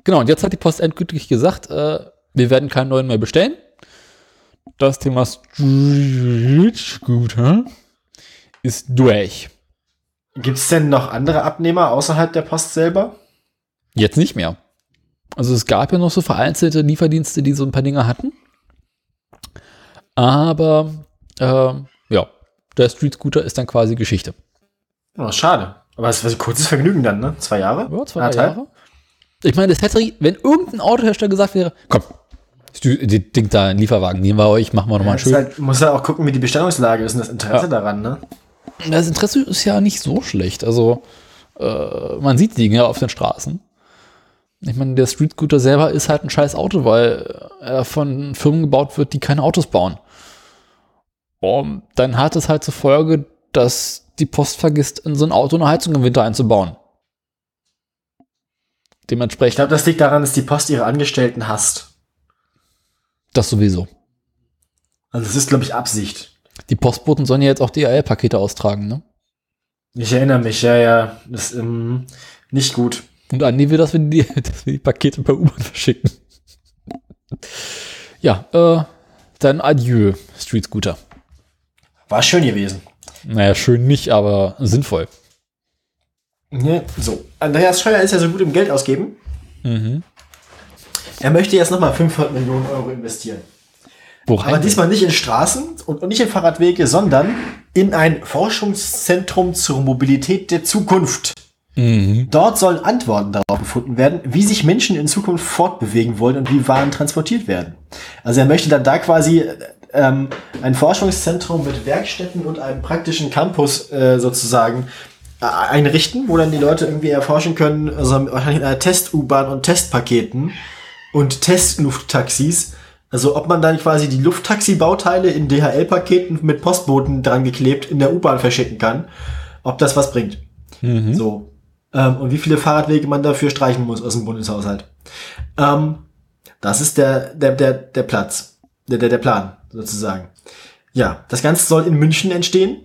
Genau, und jetzt hat die Post endgültig gesagt, äh, wir werden keinen neuen mehr bestellen. Das Thema Street Scooter ist durch. Gibt's denn noch andere Abnehmer außerhalb der Post selber? Jetzt nicht mehr. Also es gab ja noch so vereinzelte Lieferdienste, die so ein paar Dinge hatten. Aber äh, ja, der Street Scooter ist dann quasi Geschichte. Oh, schade. Aber es war ein kurzes Vergnügen dann, ne? Zwei Jahre? Ja, zwei? Jahre. Ich meine, das hätte, wenn irgendein Autohersteller gesagt wäre, komm, die Ding da in Lieferwagen, nehmen wir euch, machen wir nochmal Ja, schön. halt, muss halt auch gucken, wie die Bestellungslage ist und das Interesse Ja. daran, ne? Das Interesse ist ja nicht so schlecht. Also, äh, man sieht die Dinge auf den Straßen. Ich meine, der Street Scooter selber ist halt ein scheiß Auto, weil er von Firmen gebaut wird, die keine Autos bauen. Und dann hat es halt zur Folge, dass die Post vergisst, in so ein Auto eine Heizung im Winter einzubauen. Ich Dementsprechend glaube, das liegt daran, dass die Post ihre Angestellten hasst. das sowieso. Also es ist, glaube ich, Absicht. Die Postboten sollen ja jetzt auch DHL-Pakete austragen, ne? Ich erinnere mich, ja, ja. Das ist ähm, nicht gut. Und Andi will, dass wir die, dass wir die Pakete per U-Bahn verschicken. ja, äh, dann adieu, Street Scooter. War schön gewesen. Naja, schön nicht, aber sinnvoll. Ne? So. Andreas Scheuer ist ja so gut im Geld ausgeben. Mhm. Er möchte jetzt nochmal 500 Millionen Euro investieren. Worein? Aber diesmal nicht in Straßen und nicht in Fahrradwege, sondern in ein Forschungszentrum zur Mobilität der Zukunft. Mhm. Dort sollen Antworten darauf gefunden werden, wie sich Menschen in Zukunft fortbewegen wollen und wie Waren transportiert werden. Also er möchte dann da quasi ähm, ein Forschungszentrum mit Werkstätten und einem praktischen Campus äh, sozusagen äh, einrichten, wo dann die Leute irgendwie erforschen können, also wahrscheinlich in einer Test-U-Bahn und Testpaketen und Testlufttaxis. Also ob man dann quasi die Lufttaxi-Bauteile in DHL-Paketen mit Postboten dran geklebt in der U-Bahn verschicken kann, ob das was bringt. Mhm. So. Ähm, und wie viele Fahrradwege man dafür streichen muss aus dem Bundeshaushalt. Ähm, das ist der, der, der, der Platz. Der, der, der Plan, sozusagen. Ja, das Ganze soll in München entstehen.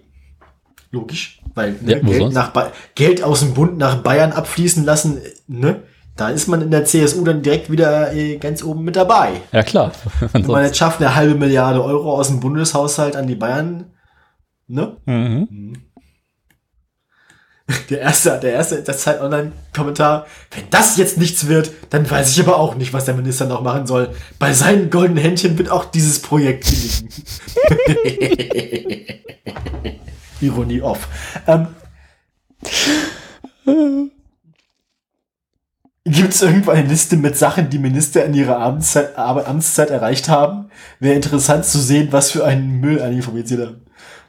Logisch, weil ne, Ja, Geld, nach Ba- Geld aus dem Bund nach Bayern abfließen lassen, ne? Da ist man in der CSU dann direkt wieder äh, ganz oben mit dabei. Ja, klar. Wenn man jetzt schafft, eine halbe Milliarde Euro aus dem Bundeshaushalt an die Bayern, ne? Mhm. Der erste, der erste, das Zeit Online-Kommentar. Wenn das jetzt nichts wird, dann weiß ich aber auch nicht, was der Minister noch machen soll. Bei seinen goldenen Händchen wird auch dieses Projekt liegen. Ironie off. Ähm, Gibt es irgendwo eine Liste mit Sachen, die Minister in ihrer Amtszeit, Amtszeit erreicht haben? Wäre interessant zu sehen, was für einen Müll einige fabriziert haben.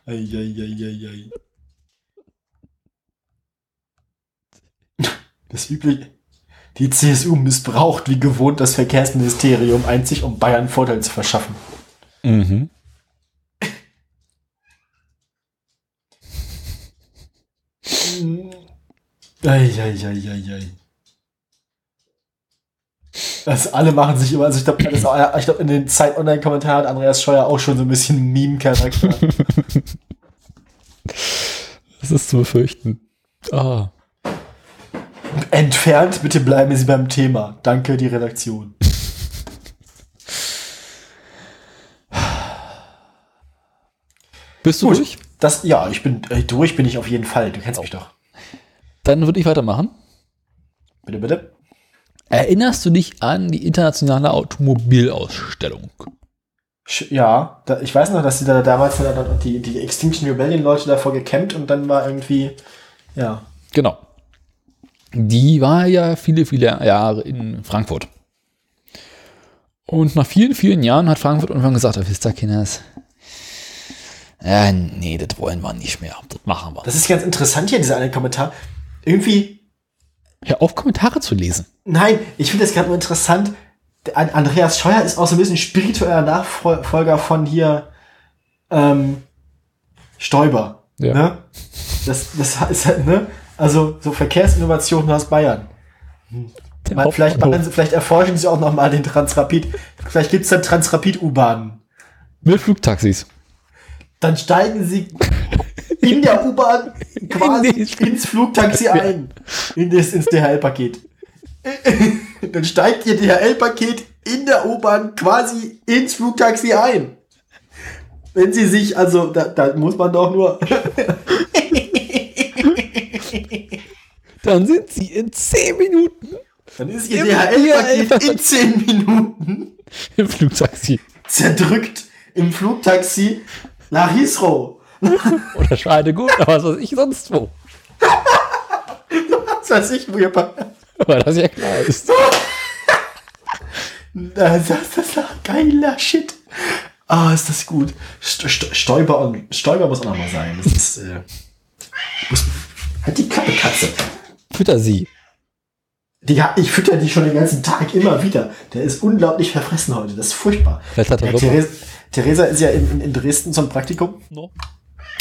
Eieieiei. Das übliche. Die CSU missbraucht wie gewohnt das Verkehrsministerium einzig, um Bayern Vorteil zu verschaffen. Mhm. Eieieiei. Das alle machen sich immer, also ich glaube, ich glaube, in den Zeit-Online-Kommentaren hat Andreas Scheuer auch schon so ein bisschen Meme-Charakter. Das ist zu befürchten. Ah. Entfernt, bitte bleiben Sie beim Thema. Danke, die Redaktion. Bist du Gut. durch? Das, ja, ich bin, äh, durch bin ich auf jeden Fall. Du kennst mich doch. Dann würde ich weitermachen. Bitte, bitte. Erinnerst du dich an die internationale Automobilausstellung? Ja, da, ich weiß noch, dass die da damals die, die Extinction Rebellion Leute davor gecampt und dann war irgendwie, ja. Genau. Die war ja viele, viele Jahre in Frankfurt. Und nach vielen, vielen Jahren hat Frankfurt irgendwann gesagt, "Oh, wisst ihr, Kinders, ja, nee, das wollen wir nicht mehr. Das machen wir. Das ist ganz interessant hier, dieser eine Kommentar. Irgendwie, Hör auf, Kommentare zu lesen. nein, ich finde das gerade nur interessant. Andreas Scheuer ist auch so ein bisschen spiritueller Nachfolger von hier, ähm, Stoiber. Ja. Ne? Das, das ist halt, ne? Also, so Verkehrsinnovationen aus Bayern. Mal, vielleicht, machen sie, vielleicht erforschen sie auch noch mal den Transrapid. Vielleicht gibt es dann Transrapid-U-Bahnen. Mit Flugtaxis. Dann steigen sie in der U-Bahn quasi ins Flugtaxi ein. In das, ins DHL-Paket. Dann steigt ihr DHL-Paket in der U-Bahn quasi ins Flugtaxi ein. Wenn sie sich, also da, da muss man doch nur. Dann sind sie in 10 Minuten Dann ist ihr DHL-Paket DHL. in 10 Minuten im Flugtaxi. zerdrückt im Flugtaxi nach Heathrow. Oder schade gut, aber was weiß ich sonst wo. Was weiß ich, wo ihr Weil das ja klar ist. Das, das, das ist geiler Shit. Ah, ist das gut. St St Stäuber, Stäuber muss auch noch mal sein. Das ist, äh, muss, halt die Klappe, Katze. Fütter sie. Die, ich fütter die schon den ganzen Tag immer wieder. Der ist unglaublich verfressen heute. Das ist furchtbar. Vielleicht hat er Ja. Theresa, Theresa ist ja in, in, in Dresden zum Praktikum. No.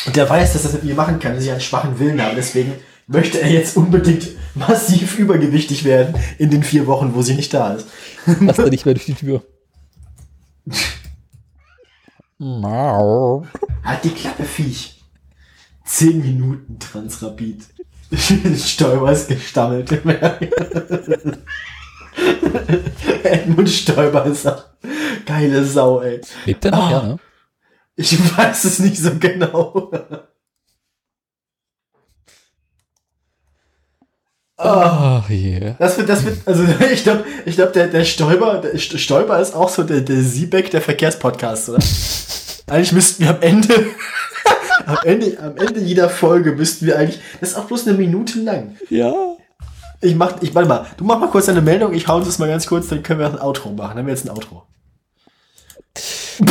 Und der weiß, dass er das mit mir machen kann, dass ich einen schwachen Willen habe. Deswegen möchte er jetzt unbedingt massiv übergewichtig werden in den vier Wochen, wo sie nicht da ist. Lass er nicht mehr durch die Tür. Halt die Klappe, Viech. Zehn Minuten Transrapid. Stoiber ist gestammelt. Edmund Stoiber ist auch geile Sau, ey. Lebt der noch? Ah. Ja, ne? Ich weiß es nicht so genau. Ah. Ach je. Das wird, das wird, also ich glaube, ich glaube, der, der Stolper, der St- Stolper ist auch so der, der Siebeck der Verkehrspodcasts, oder? eigentlich müssten wir am Ende, am Ende, am Ende jeder Folge müssten wir eigentlich, das ist auch bloß eine Minute lang. Ja. Ich mach, ich, warte mal, du mach mal kurz deine Meldung, ich hau das mal ganz kurz, dann können wir ein Outro machen. Dann haben wir jetzt ein Outro.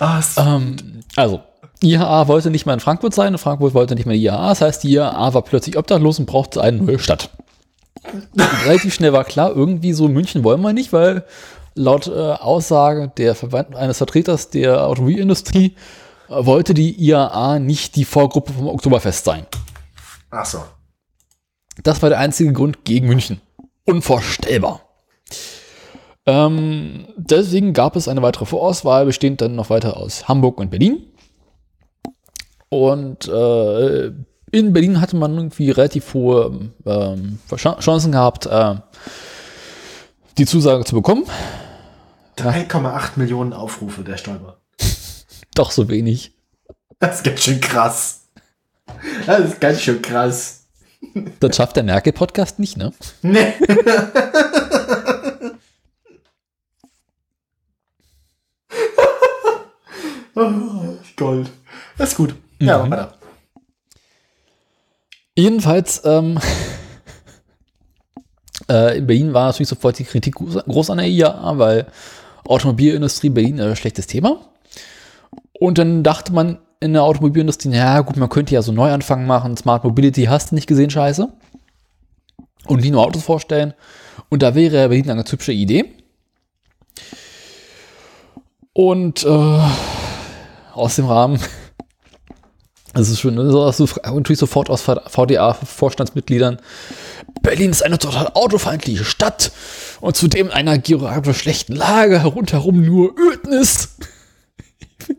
ah, ähm, also, IHA wollte nicht mehr in Frankfurt sein und Frankfurt wollte nicht mehr in IHA. Das heißt, die IHA war plötzlich obdachlos und brauchte eine neue Stadt. relativ schnell war klar, irgendwie so München wollen wir nicht, weil laut äh, Aussage der Verband eines Vertreters der Automobilindustrie äh, wollte die IAA nicht die Vorgruppe vom Oktoberfest sein. Ach so. Das war der einzige Grund gegen München. Unvorstellbar. Ähm, deswegen gab es eine weitere Vorauswahl, bestehend dann noch weiter aus Hamburg und Berlin. Und äh, in Berlin hatte man irgendwie relativ hohe ähm, Chancen gehabt, äh, die Zusage zu bekommen. 3,8 Millionen Aufrufe, der Stolper. Doch so wenig. Das ist ganz schön krass. Das ist ganz schön krass. Das schafft der Merkel-Podcast nicht, ne? Nee. Gold. Das ist gut. Ja, mhm. weiter. Jedenfalls, ähm, äh, in Berlin war natürlich sofort die Kritik groß an der IAA, weil Automobilindustrie Berlin ein schlechtes Thema. Und dann dachte man in der Automobilindustrie, ja gut, man könnte ja so Neuanfang machen, Smart Mobility hast du nicht gesehen, scheiße. Und nicht nur Autos vorstellen. Und da wäre Berlin eine ganz hübsche Idee. Und äh, aus dem Rahmen das ist schön, du natürlich sofort aus VDA-Vorstandsmitgliedern. Berlin ist eine total autofeindliche Stadt und zudem in einer geografisch schlechten Lage, rundherum nur Ödnis.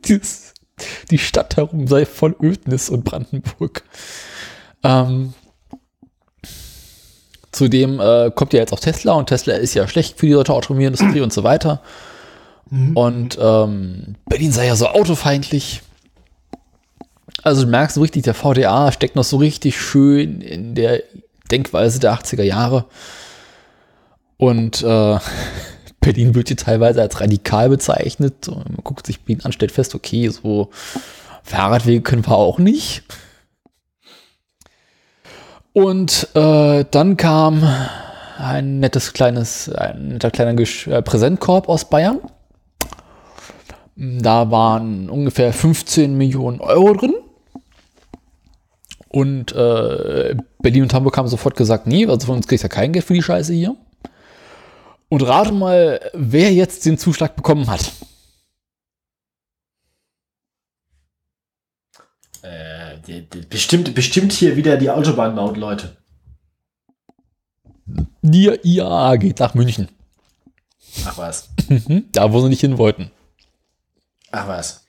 die Stadt herum sei voll Ödnis und Brandenburg. Ähm, zudem äh, kommt ja jetzt auch Tesla und Tesla ist ja schlecht für die deutsche Automobilindustrie und so weiter. Mhm. Und ähm, Berlin sei ja so autofeindlich. Also du merkst so richtig, der VDA steckt noch so richtig schön in der Denkweise der 80er Jahre. Und äh, Berlin wird hier teilweise als radikal bezeichnet. Und man guckt sich Berlin an, stellt fest, okay, so Fahrradwege können wir auch nicht. Und äh, dann kam ein nettes kleines, ein netter kleiner Gesch äh, Präsentkorb aus Bayern. Da waren ungefähr 15 Millionen Euro drin. Und äh, Berlin und Hamburg haben sofort gesagt, nee, also von uns kriegt ja kein Geld für die Scheiße hier. Und rate mal, wer jetzt den Zuschlag bekommen hat. Äh, bestimmt, bestimmt hier wieder die Autobahnmaut, Leute. Die IAA geht nach München. Ach was. da, wo sie nicht hin wollten. Ach was.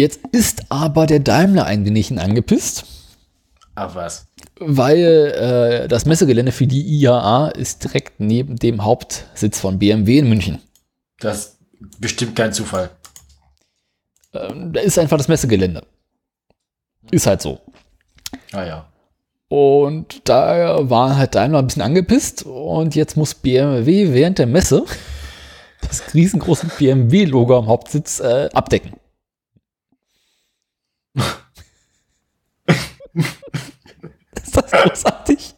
Jetzt ist aber der Daimler ein wenig angepisst. Ach was. Weil äh, das Messegelände für die IAA ist direkt neben dem Hauptsitz von BMW in München. Das ist bestimmt kein Zufall. Ähm, da ist einfach das Messegelände. Ist halt so. Ah ja. Und da war halt Daimler ein bisschen angepisst und jetzt muss BMW während der Messe das riesengroße BMW-Logo am Hauptsitz äh, abdecken. Ist das großartig?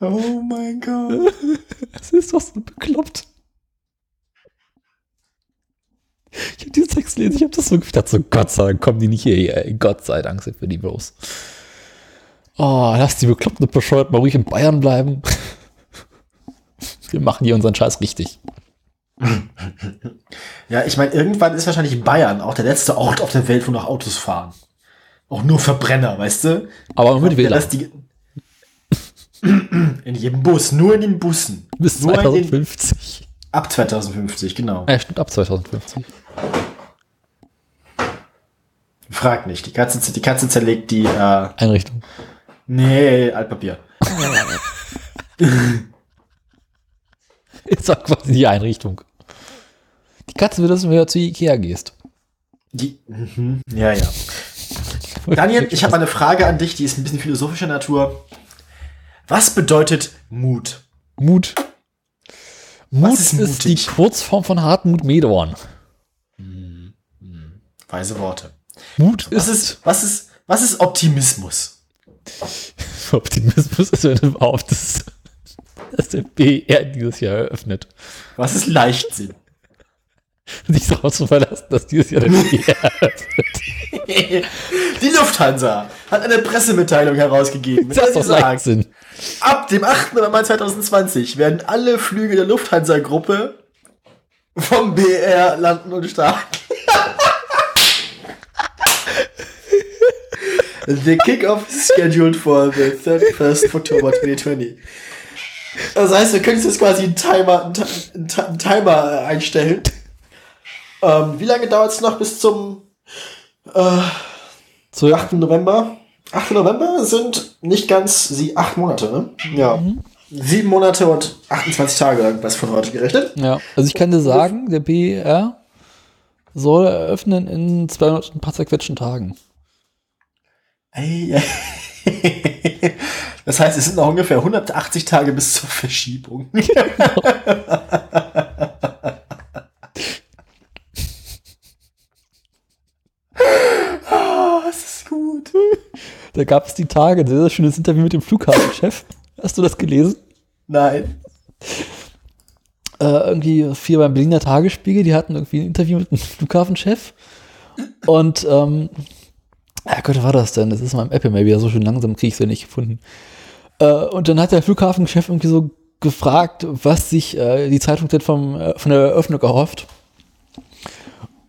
Oh mein Gott. Es ist doch so bekloppt. Ich habe diesen Text gelesen, ich habe das so gedacht, so Gott sei Dank kommen die nicht hierher. Gott sei Dank sind wir die bloß. Oh, lass die bekloppten bescheuert mal ruhig in Bayern bleiben. Wir machen hier unseren Scheiß richtig. Ja, ich meine, irgendwann ist wahrscheinlich Bayern auch der letzte Ort auf der Welt, wo noch Autos fahren. Auch nur Verbrenner, weißt du? Aber mit WLAN. In jedem Bus, nur in den Bussen. Bis 2050. Den, ab 2050, genau. Ja, stimmt, ab 2050. Frag nicht. Die Katze, die Katze zerlegt die äh, Einrichtung. Nee, Altpapier. Ist auch quasi die Einrichtung. Die Katze will, dass du wieder zu Ikea gehst. Die, mhm, ja, ja. Daniel, ich habe eine Frage an dich, die ist ein bisschen philosophischer Natur. Was bedeutet Mut? Mut. Mut ist, ist, die Kurzform von Hartmut Medorn. Hm, hm. Weise Worte. Mut was ist, was ist, was ist Optimismus? Optimismus ist, wenn du behauptest, dass der BR dieses Jahr eröffnet. Was ist Leichtsinn? Sich darauf zu verlassen, dass dieses Jahr der BR eröffnet. Die Lufthansa hat eine Pressemitteilung herausgegeben. Das ist doch Leichtsinn. Ab dem 8. November 2020 werden alle Flüge der Lufthansa-Gruppe vom BR landen und starten. The kickoff is scheduled for the 31st of October 2020. Das heißt, wir können jetzt quasi einen Timer, einen, einen Ti- einen Timer äh, einstellen. Ähm, wie lange dauert es noch bis zum So, 8. November. 8. November sind nicht ganz sie acht Monate, ne? Ja. Sieben Monate und 28 Tage irgendwas von heute gerechnet. ja. Also ich kann dir sagen, der BR soll eröffnen in 200 ein paar zerquetschten Tagen. Ey, ey. Das heißt, es sind noch ungefähr 180 Tage bis zur Verschiebung. Ah, das ist gut. Da gab es die Tage, ein sehr, sehr schönes Interview mit dem Flughafenchef. Hast du das gelesen? Nein. äh, irgendwie vier beim Berliner Tagesspiegel, die hatten irgendwie ein Interview mit dem Flughafenchef. Und, ähm, ja Gott, war das denn? Das ist mal im Apple Maybe, so schön langsam kriege ich es ja nicht gefunden. Äh, und dann hat der Flughafenchef irgendwie so gefragt, was sich äh, die Zeitung denn vom, äh, von der Eröffnung erhofft.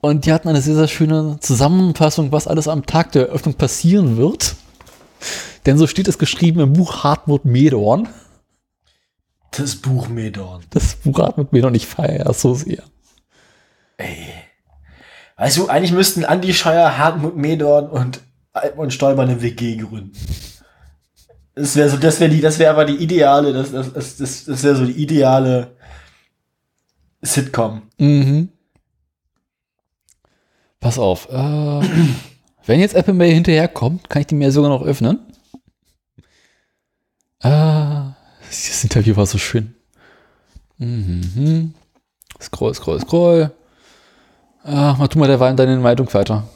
Und die hatten eine sehr, sehr schöne Zusammenfassung, was alles am Tag der Eröffnung passieren wird. Denn so steht es geschrieben im Buch Hartmut Medorn. Das Buch Medorn. Das Buch Hartmut Medorn, ich feiere es so sehr. Ey. Weißt du, eigentlich müssten Andi Scheuer, Hartmut Medorn und Altmann Stoiber eine WG gründen. Das wäre so, das wäre die, das wäre aber die ideale, das, das, das, das, das wäre so die ideale Sitcom. Mhm. Pass auf. Äh, wenn jetzt Apple Mail hinterherkommt, kann ich die Mail sogar noch öffnen. Äh, das Interview war so schön. Mhm. Scroll, scroll, scroll. Äh, mach du mal derweil deine Meinung weiter.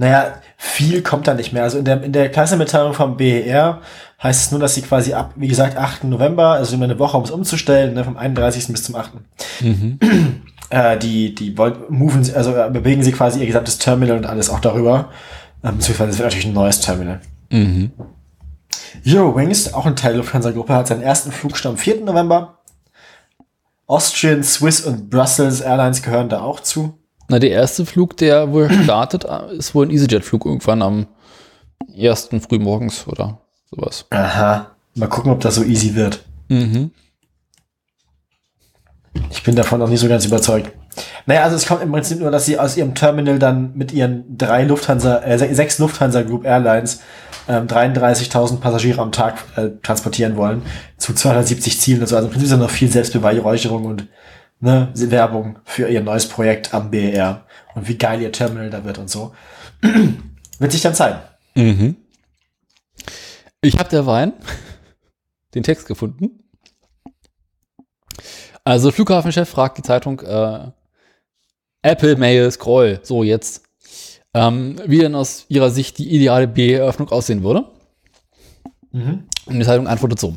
Naja, viel kommt da nicht mehr. Also in der, in der Klassenmitteilung vom BER heißt es nur, dass sie quasi ab, wie gesagt, 8. November, also immer eine Woche, um es umzustellen, ne, vom 31. bis zum 8. Mhm. Äh, die, die moven, sie- also äh, bewegen sie quasi ihr gesamtes Terminal und alles auch darüber. Ähm, beziehungsweise es wird natürlich ein neues Terminal. Mhm. Eurowings, auch ein Teil der Lufthansa-Gruppe, hat seinen ersten Flug schon am 4. November. Austrian, Swiss und Brussels Airlines gehören da auch zu. Na, der erste Flug, der wohl startet, äh, ist wohl ein EasyJet-Flug irgendwann am ersten frühmorgens oder sowas. Aha. Mal gucken, ob das so easy wird. Mhm. Ich bin davon noch nicht so ganz überzeugt. Naja, also es kommt im Prinzip nur, dass sie aus ihrem Terminal dann mit ihren drei Lufthansa, äh, se- sechs Lufthansa Group Airlines ähm, 33.000 Passagiere am Tag äh, transportieren wollen zu 270 Zielen. Also, also im Prinzip ist da noch viel Selbstbeweihräucherung und ne, Werbung für ihr neues Projekt am BER und wie geil ihr Terminal da wird und so. wird sich dann zeigen. Mhm. Ich habe der Wein den Text gefunden. Also Flughafenchef fragt die Zeitung äh, Apple Mail Scroll. So jetzt, ähm, wie denn aus ihrer Sicht die ideale B-Eröffnung aussehen würde. Mhm. Und die Zeitung antwortet so.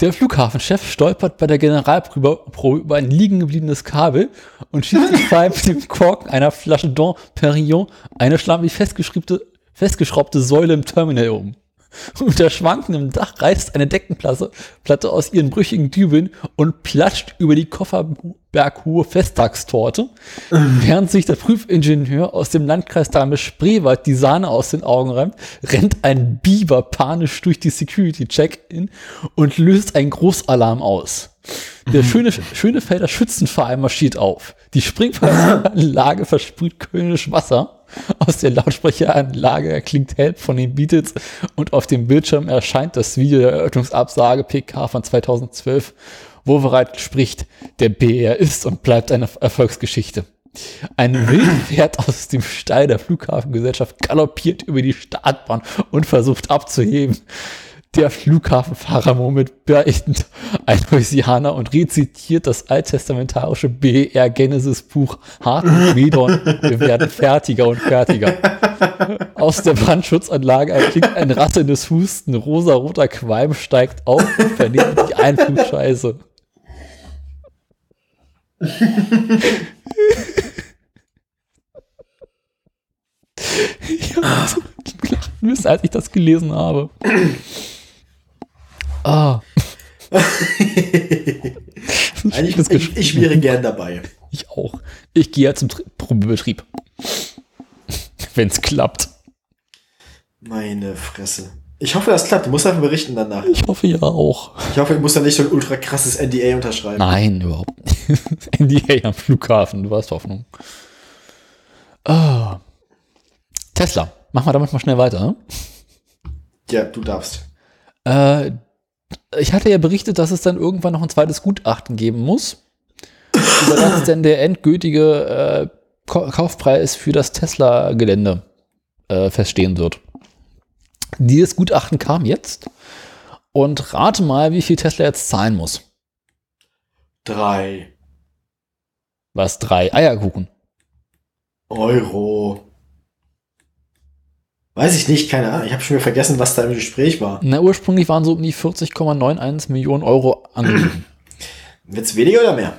Der Flughafenchef stolpert bei der Generalprobe Probe über ein liegen gebliebenes Kabel und schießt dabei mit dem Korken einer Flasche Dom Perignon eine schlampig festgeschraubte Säule im Terminal um. Unter schwankendem Dach reißt eine Deckenplatte Platte aus ihren brüchigen Dübeln und platscht über die Kofferberghohe Festtagstorte, während sich der Prüfingenieur aus dem Landkreis Dahme-Spreewald die Sahne aus den Augen räumt, rennt ein Biber panisch durch die Security-Check-In und löst einen Großalarm aus. Der schöne, Schönefelder Schützenverein marschiert auf. Die Springfeueranlage versprüht kölnisch Wasser. Aus der Lautsprecheranlage erklingt Help von den Beatles und auf dem Bildschirm erscheint das Video der Eröffnungsabsage PK von 2012, wo bereits spricht, der BR ist und bleibt eine Erfolgsgeschichte. Ein Wildpferd aus dem Stall der Flughafengesellschaft galoppiert über die Startbahn und versucht abzuheben. Der Flughafenfahrer murmelt beächtend ein Louisianer und rezitiert das alttestamentarische BR Genesis Buch Hart und Medon. Wir werden fertiger und fertiger. Aus der Brandschutzanlage erklingt ein rasselndes Husten. Rosa-roter Qualm steigt auf und vernebelt die Einflugscheiße. ich habe so gelacht als ich das gelesen habe. Ah. Eigentlich, ich, ich wäre gern dabei. Ich auch. Ich gehe ja zum Tri- Probebetrieb. Wenn es klappt. Meine Fresse. Ich hoffe, das klappt. Du musst einfach berichten danach. Ich hoffe ja auch. Ich hoffe, du musst da nicht so ein ultra krasses NDA unterschreiben. Nein, überhaupt nicht. NDA am Flughafen, du hast Hoffnung. Ah. Tesla. Machen wir damit mal schnell weiter. Ne? Ja, du darfst. Äh, ich hatte ja berichtet, dass es dann irgendwann noch ein zweites Gutachten geben muss. Über das denn der endgültige äh, Ka- Kaufpreis für das Tesla-Gelände äh, feststehen wird. Dieses Gutachten kam jetzt. Und rate mal, wie viel Tesla jetzt zahlen muss. Drei Was? Drei Eierkuchen. Euro. Weiß ich nicht, keine Ahnung. Ich habe schon wieder vergessen, was da im Gespräch war. Na, ursprünglich waren so um die 40,91 Millionen Euro angegeben. Wird's weniger oder mehr?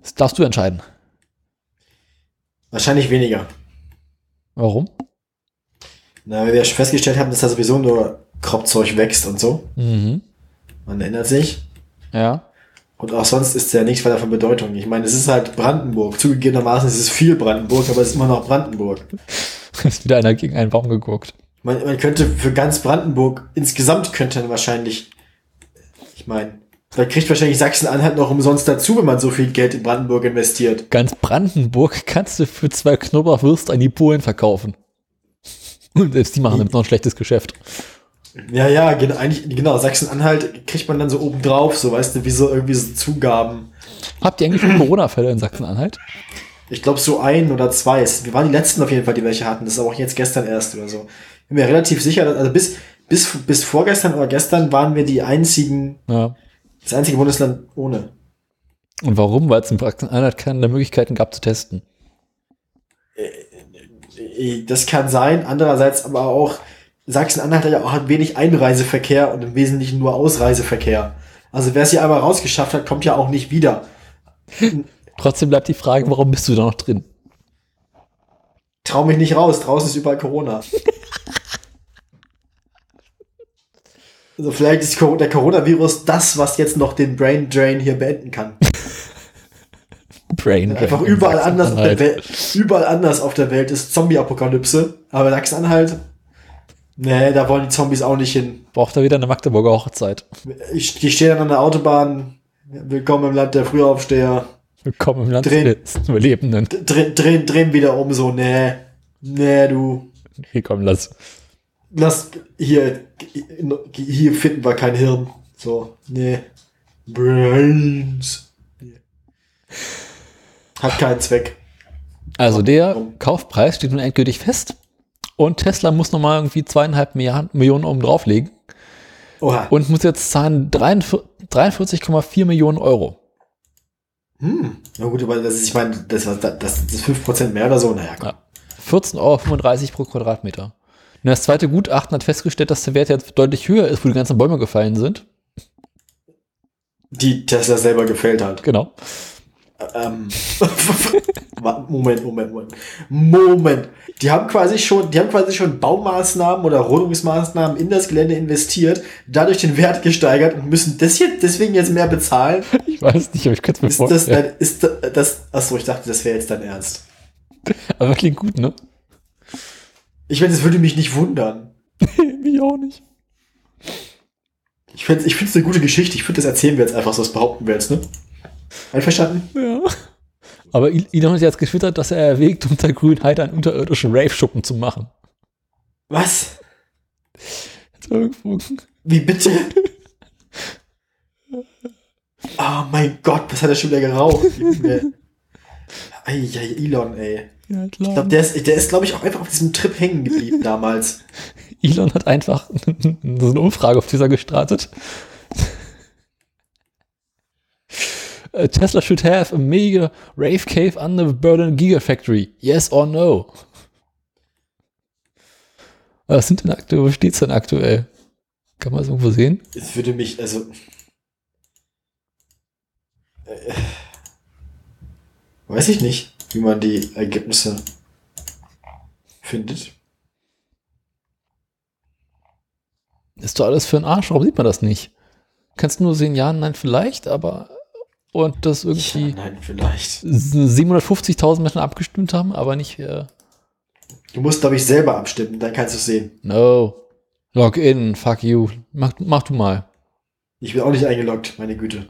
Das darfst du entscheiden. Wahrscheinlich weniger. Warum? Na, weil wir ja schon festgestellt haben, dass da sowieso nur Kropfzeug wächst und so. Mhm. Man erinnert sich. Ja. Und auch sonst ist ja nichts weiter von Bedeutung. Ich meine, es ist halt Brandenburg. Zugegebenermaßen ist es viel Brandenburg, aber es ist immer noch Brandenburg. Ist wieder einer gegen einen Baum geguckt. Man, man könnte für ganz Brandenburg insgesamt könnte man wahrscheinlich, ich meine, da kriegt wahrscheinlich Sachsen-Anhalt noch umsonst dazu, wenn man so viel Geld in Brandenburg investiert. Ganz Brandenburg kannst du für zwei Knoblauchwürste an die Polen verkaufen. Und selbst die machen damit noch ein schlechtes Geschäft. Ja, ja, genau, eigentlich, genau, Sachsen-Anhalt kriegt man dann so obendrauf, so weißt du, wie so irgendwie so Zugaben. Habt ihr eigentlich schon Corona-Fälle in Sachsen-Anhalt? Ich glaube so ein oder zwei. Wir waren die letzten auf jeden Fall, die welche hatten. Das ist aber auch jetzt gestern erst oder so. Ich bin mir relativ sicher, dass- also bis, bis, bis vorgestern oder gestern waren wir die einzigen, Ja. das einzige Bundesland ohne. Und warum? Weil es in Sachsen-Anhalt keine Möglichkeiten gab zu testen. Äh, Das kann sein. Andererseits aber auch, Sachsen-Anhalt hat ja auch wenig Einreiseverkehr und im Wesentlichen nur Ausreiseverkehr. Also wer es hier einmal rausgeschafft hat, kommt ja auch nicht wieder. Trotzdem bleibt die Frage, warum bist du da noch drin? Trau mich nicht raus, draußen ist überall Corona. Also vielleicht ist der Coronavirus das, was jetzt noch den Brain Drain hier beenden kann. Brain. Einfach Drain in überall anders, auf der. Welt, überall anders auf der Welt ist Zombie-Apokalypse. Aber Sachsen-Anhalt, nee, da wollen die Zombies auch nicht hin. Braucht er wieder eine Magdeburger Hochzeit. Ich, die stehen dann an der Autobahn. Willkommen im Land der Frühaufsteher. Willkommen im Land Drehen. des Überlebenden. Drehen, drehen, drehen wieder um so, nee. Nee, du. Hier komm, lass. Lass, hier, hier finden wir kein Hirn. So, nee. Brains. Hat keinen Zweck. Also der? Kaufpreis steht nun endgültig fest. Und Tesla muss nochmal irgendwie zweieinhalb Milliarden- Millionen oben drauflegen. Oha. Und muss jetzt zahlen 43 43,4 Millionen Euro. Hm. Na gut, aber das ist, ich meine, das, das, das ist 5% mehr oder so. Naja. Ja. 14,35 Euro pro Quadratmeter. Und das zweite Gutachten hat festgestellt, dass der Wert jetzt deutlich höher ist, wo die ganzen Bäume gefallen sind. Die Tesla selber gefällt hat. Genau. Ähm, Moment, Moment, Moment. Moment. Die haben quasi schon, die haben quasi schon Baumaßnahmen oder Rodungsmaßnahmen in das Gelände investiert, dadurch den Wert gesteigert und müssen das jetzt deswegen jetzt mehr bezahlen. Ich weiß nicht, aber ich könnte es mir Ist das, vorstellen. dann, ist das, das, achso, ich dachte, das wäre jetzt dein Ernst. Aber klingt gut, ne? Ich meine, das würde mich nicht wundern. Mich auch nicht. Ich finde es ich find's eine gute Geschichte. Ich finde, das erzählen wir jetzt einfach so, das behaupten wir jetzt, ne? Einverstanden? Ja. Aber Elon hat jetzt getwittert, dass er erwägt, unter Grünheit einen unterirdischen Rave-Schuppen zu machen. Was? Wie bitte? Oh mein Gott, was hat er schon wieder geraucht? Ei, Elon, ey. Ja, Ich glaube, der ist, der ist glaube ich, auch einfach auf diesem Trip hängen geblieben damals. Elon hat einfach so eine Umfrage auf dieser gestartet. Uh, Tesla should have a mega rave cave under the Berlin Gigafactory. Yes or no? Was sind denn aktuell, wo steht's denn aktuell? Kann man es irgendwo sehen? Es würde mich, also. Äh, weiß ich nicht, wie man die Ergebnisse findet. Ist doch alles für den Arsch, warum sieht man das nicht? Kannst du nur sehen, ja, nein, vielleicht, aber und das irgendwie Ja, nein, vielleicht. 750.000 Menschen abgestimmt haben, aber nicht, äh, Du musst, glaube ich, selber abstimmen, dann kannst du es sehen. no. Login, fuck you. Mach, mach du mal. Ich bin auch nicht eingeloggt, meine Güte.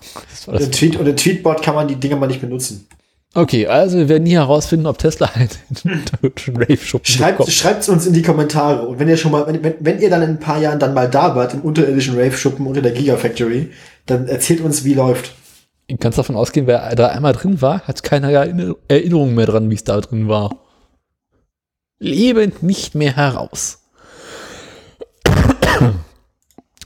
Und im, Tweet, und im Tweetbot kann man die Dinger mal nicht benutzen. Okay, also wir werden nie herausfinden, ob Tesla einen deutschen Rave-Schuppen Schreibt schreibt's uns in die Kommentare. Und wenn ihr schon mal, wenn, wenn, wenn ihr dann in ein paar Jahren dann mal da wart, im unterirdischen Rave-Schuppen unter der Gigafactory, dann erzählt uns, wie läuft. Du kannst davon ausgehen, wer da einmal drin war, hat keine Erinner- Erinnerung mehr dran, wie es da drin war. Lebend nicht mehr heraus.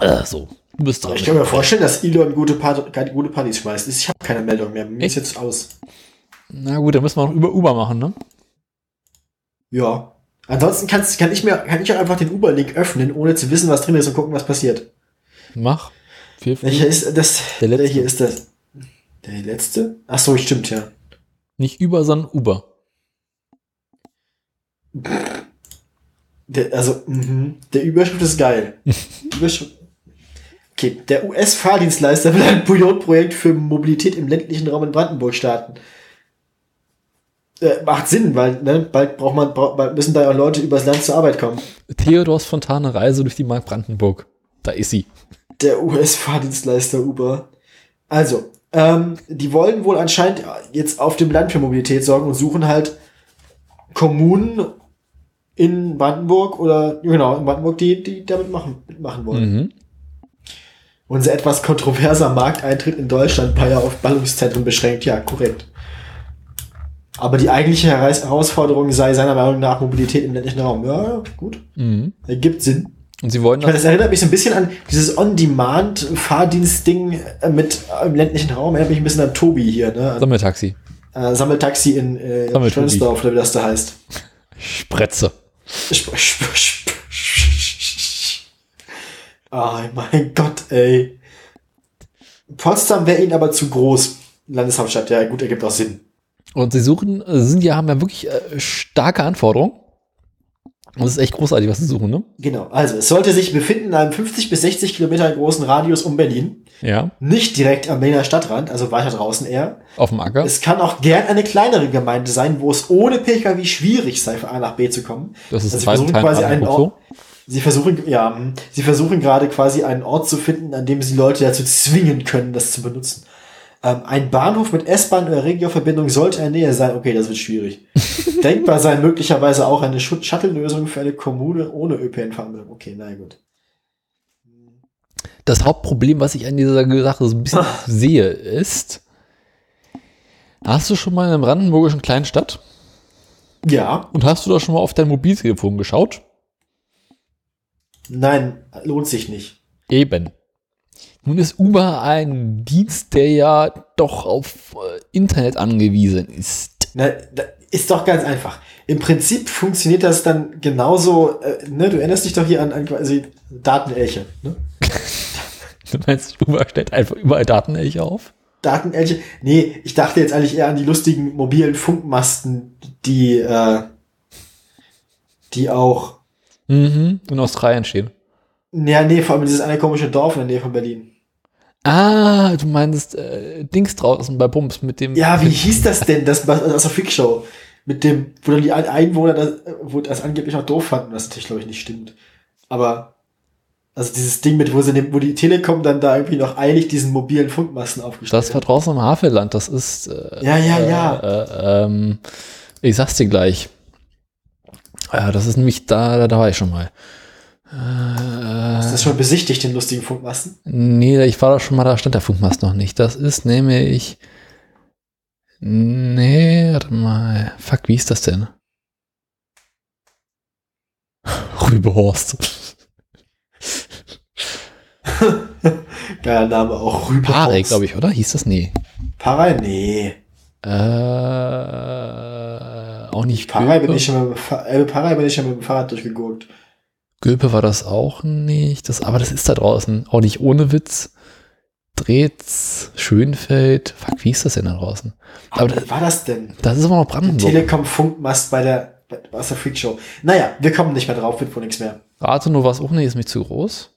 äh, so, du bist dran. Ich kann mir vorstellen, dass Elon gute, Part gute Partys schmeißt. Ich habe keine Meldung mehr. Mir ist jetzt aus. Na gut, dann müssen wir noch über Uber machen, ne? Ja. Ansonsten kannst, kann ich mir, kann ich auch einfach den Uber-Link öffnen, ohne zu wissen, was drin ist und gucken, was passiert. Mach. Welcher ist das? Der letzte. hier ist das. Der letzte? Ach so, stimmt, ja. Nicht über, sondern Uber. Der, also, mhm. der Überschrift ist geil. Überschrift. Okay, der US-Fahrdienstleister will ein Pilotprojekt für Mobilität im ländlichen Raum in Brandenburg starten. Äh, macht Sinn, weil ne, bald braucht man, braucht, bald müssen da ja auch Leute übers Land zur Arbeit kommen. Theodors Fontane Reise durch die Mark Brandenburg. Da ist sie. Der US-Fahrdienstleister Uber. Also, ähm, die wollen wohl anscheinend jetzt auf dem Land für Mobilität sorgen und suchen halt Kommunen in Brandenburg oder genau in Brandenburg, die, die damit machen, mitmachen wollen. Mhm. Unser etwas kontroverser Markteintritt in Deutschland war ja auf Ballungszentren beschränkt. Ja, korrekt. Aber die eigentliche Heraus- Herausforderung sei seiner Meinung nach Mobilität im ländlichen Raum. Ja, gut. Mhm. Ergibt Sinn. Und sie wollen Ich meine, das. erinnert mich so ein bisschen an dieses On-Demand-Fahrdienst-Ding äh, mit äh, im ländlichen Raum. Erinnert mich ein bisschen an Tobi hier, ne? An, Sammeltaxi. äh, Sammeltaxi in äh. Stölzdorf, oder wie das da heißt. Spretze. Sp- sp- sp- Oh mein Gott, ey. Potsdam wäre ihnen aber zu groß. Landeshauptstadt, ja gut, ergibt auch Sinn. Und sie suchen, äh, sind ja, haben ja wirklich äh, starke Anforderungen. Es ist echt großartig, was sie suchen, ne? Genau, also es sollte sich befinden in einem 50 bis 60 Kilometer großen Radius um Berlin. Ja. Nicht direkt am Berliner Stadtrand, also weiter draußen eher. Auf dem Acker. Es kann auch gern eine kleinere Gemeinde sein, wo es ohne Pkw schwierig sei, von A nach B zu kommen. Das ist Also sie versuchen quasi einen Ort, sie versuchen, ja, sie versuchen gerade quasi einen Ort zu finden, an dem sie Leute dazu zwingen können, das zu benutzen. Ähm, ein Bahnhof mit S-Bahn oder Regio-Verbindung sollte in der Nähe sein. Okay, das wird schwierig. Denkbar sei möglicherweise auch eine Shuttle-Lösung für eine Kommune ohne ÖPNV-Anbindung. Okay, na gut. Das Hauptproblem, was ich an dieser Sache so ein bisschen sehe, ist, hast du schon mal in einer brandenburgischen Kleinstadt Ja, und hast du da schon mal auf dein Mobiltelefon geschaut? nein, lohnt sich nicht. Eben. Nun ist Uber ein Dienst, der ja doch auf äh, Internet angewiesen ist. Na, ist doch ganz einfach. Im Prinzip funktioniert das dann genauso, äh, ne, du erinnerst dich doch hier an, an quasi Datenelche, ne? Du meinst, Uber stellt einfach überall Datenelche auf? Datenelche? Nee, ich dachte jetzt eigentlich eher an die lustigen mobilen Funkmasten, die, äh, die auch, Mhm. In Australien stehen. ja, nee, vor allem dieses eine komische Dorf in der Nähe von Berlin. Ah, du meinst äh, Dings draußen bei Bums mit dem. Ja, wie hieß das denn, das was- aus der Freakshow? Mit dem, wo dann die Ein- Einwohner das, äh, wo das angeblich noch doof fanden, was natürlich, glaube ich, nicht stimmt. Aber, also dieses Ding mit, wo sie, dem- wo die Telekom dann da irgendwie noch eilig diesen mobilen Funkmasten aufgestellt Das war draußen im Havelland. Das ist. Äh, Ja, ja, ja. Äh, ähm, ich sag's dir gleich. Ja, das ist nämlich da, da, da war ich schon mal. Hast du Äh, das schon besichtigt, den lustigen Funkmasten? nee, ich war da schon mal, da stand der Funkmast noch nicht. Das ist nämlich. Nee, warte mal. Fuck, wie ist das denn? Rübehorst. Geiler Name auch, Rübe. Pare, glaube ich, oder? Hieß das? Nee. Parei? Nee. Äh, auch nicht. Parei bin ich schon mit, äh, bin ich schon mit dem Fahrrad durchgegurkt. Gülpe war das auch nicht. Das, aber das ist da draußen. Auch nicht ohne Witz. Dretz, Schönfeld. Fuck, wie ist das denn da draußen? Aber das, war das denn? Das ist aber noch Brandenburg. Telekom-Funkmast bei der, bei, aus der Freakshow. Naja, wir kommen nicht mehr drauf, wird wohl nichts mehr. Rathenow war es auch nicht, ist mich zu groß.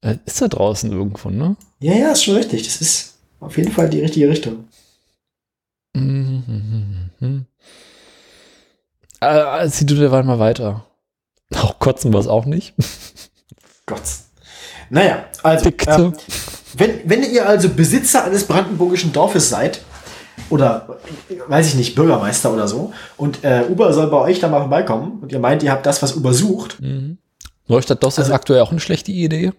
Äh, ist da draußen irgendwo, ne? Ja, ja, ist schon richtig. Das ist auf jeden Fall die richtige Richtung. Mhm. Äh, zieh du derweil mal weiter. Auch kotzen war es auch nicht. Gott. Naja, also, ähm, wenn, wenn ihr also Besitzer eines brandenburgischen Dorfes seid, oder weiß ich nicht, Bürgermeister oder so, und äh, Uber soll bei euch da mal vorbeikommen und ihr meint, ihr habt das, was Uber sucht. Mhm. Neustadt DOS also, ist aktuell auch eine schlechte Idee.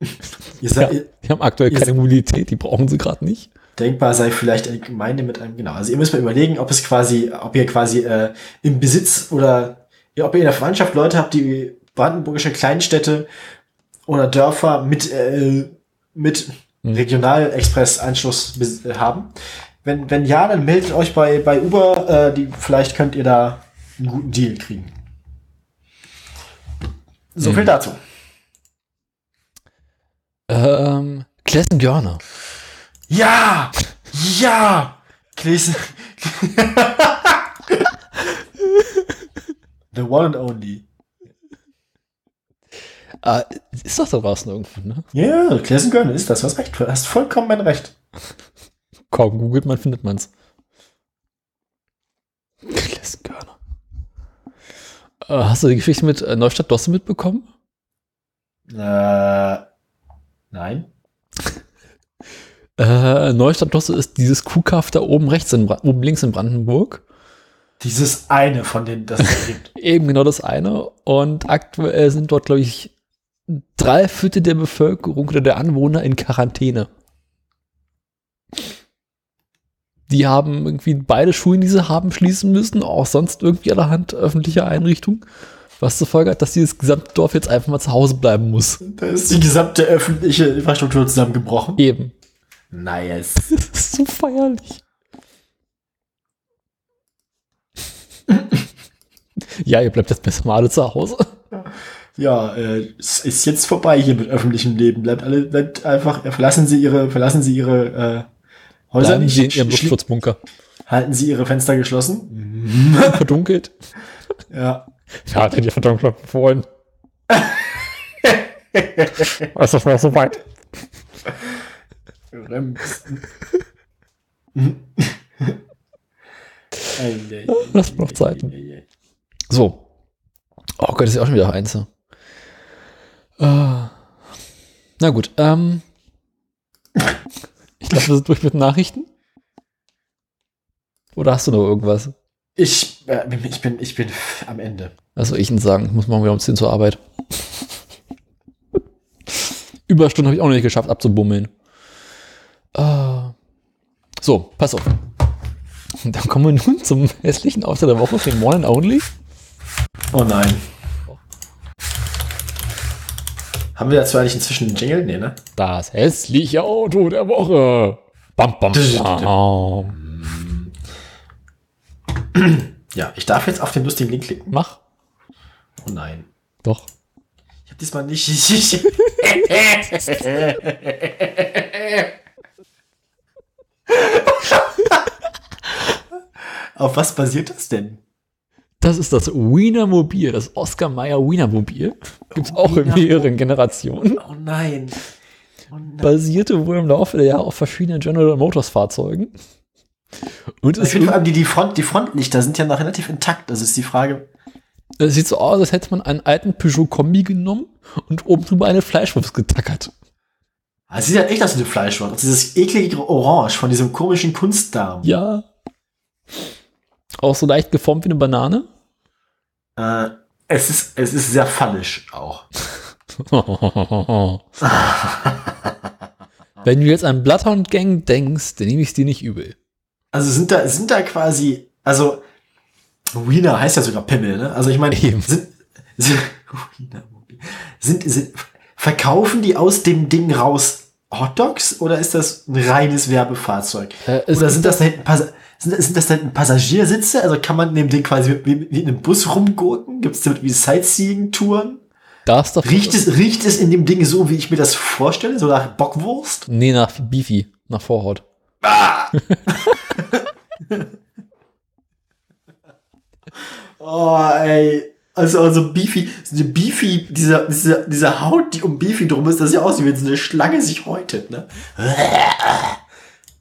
ihr seid, ja, die haben aktuell keine Mobilität, die brauchen sie gerade nicht. Denkbar sei vielleicht eine Gemeinde mit einem, genau. Also ihr müsst mal überlegen, ob es quasi, ob ihr quasi äh, im Besitz oder ja, ob ihr in der Verwandtschaft Leute habt, die brandenburgische Kleinstädte oder Dörfer mit, äh, mit hm. Regionalexpress-Anschluss haben. Wenn, wenn ja, dann meldet euch bei, bei Uber, äh, die, vielleicht könnt ihr da einen guten Deal kriegen. So viel hm. dazu. Ähm, Klessen Görner. Ja! Ja! Klessen. The one and only. Ah, ist doch da draußen irgendwo, ne? Ja, yeah, Klessenköln ist das. Hast recht. Du hast vollkommen mein Recht. Kaum googelt man, findet man's. Klessenkörner. Äh, hast du die Geschichte mit äh, Neustadt Dosse mitbekommen? Äh, nein. äh, Neustadt Dosse ist dieses Kuhkaff da oben rechts, in oben links in Brandenburg. Dieses eine von denen, das es gibt. Eben genau das eine. Und aktuell sind dort, glaube ich, drei Viertel der Bevölkerung oder der Anwohner in Quarantäne. Die haben irgendwie beide Schulen, die sie haben, schließen müssen, auch sonst irgendwie allerhand öffentliche Einrichtungen. Was zur Folge hat, dass dieses gesamte Dorf jetzt einfach mal zu Hause bleiben muss. Da ist die gesamte öffentliche Infrastruktur zusammengebrochen. Eben. Nice. Das ist so feierlich. ja, ihr bleibt jetzt besser mal alle zu Hause. Ja, äh, es ist jetzt vorbei hier mit öffentlichem Leben. Bleibt alle, bleibt einfach, verlassen Sie Ihre, verlassen Sie Ihre äh, Häuser Bleiben Sie in Ihrem Luftschutzbunker. Halten Sie Ihre Fenster geschlossen. Verdunkelt. Ja. Ja, hat die Verdunklung empfohlen. ist das noch so weit? Das braucht Zeiten. So. Oh Gott, das ist ja auch schon wieder eins. Uh, na gut, ähm. Ich glaube, wir sind durch mit Nachrichten. Oder hast du noch irgendwas? Ich, äh, ich, bin, ich bin am Ende. Also ich Ihnen sagen, ich muss morgen wieder um 10 zur Arbeit. Überstunden habe ich auch noch nicht geschafft abzubummeln. Uh, so, pass auf. Dann kommen wir nun zum hässlichen Auto der Woche, den Morning Only. Oh nein. Haben wir dazu eigentlich inzwischen einen Jingle? Nee, ne? Das hässliche Auto der Woche. Bam, bam, bam. Ja, ich darf jetzt auf den lustigen Link klicken. Mach. Oh nein. Doch. Ich hab diesmal nicht. Auf was basiert das denn? Das ist das Wienermobil, das Oscar Mayer Wienermobil. Gibt es auch in mehreren Generationen. Oh nein. oh nein. Basierte wohl im Laufe der Jahre auf verschiedenen General Motors Fahrzeugen. Und ich finde vor allem die, die, Front, die Frontlichter sind ja noch relativ intakt. Das ist die Frage. Es sieht so aus, als hätte man einen alten Peugeot-Kombi genommen und oben drüber eine Fleischwurst getackert. Es sieht ja echt aus wie eine Fleischwurst. Dieses eklige Orange von diesem komischen Kunstdarm. Ja. Auch so leicht geformt wie eine Banane? Äh, es, ist, es ist sehr fallisch auch. Wenn du jetzt an Bloodhound Gang denkst, dann nehme ich es dir nicht übel. Also sind da, sind da quasi, also Wiener heißt ja sogar Pimmel, ne? Also ich meine, sind, sind, sind, sind, verkaufen die aus dem Ding raus Hotdogs oder ist das ein reines Werbefahrzeug? Äh, oder sind das da hinten Sind, sind das denn Passagiersitze? Also kann man in dem Ding quasi wie, wie in einem Bus rumgurken? Gibt es damit wie Sightseeing-Touren? Da ist doch. Riecht es, riecht es in dem Ding so, wie ich mir das vorstelle? So nach Bockwurst? Nee, nach Beefy, nach Vorhaut. Ah! oh, ey. Also, also Beefy, so Beefy, dieser, dieser, dieser Haut, die um Beefy drum ist, das sieht aus, wie wenn so eine Schlange sich häutet, ne?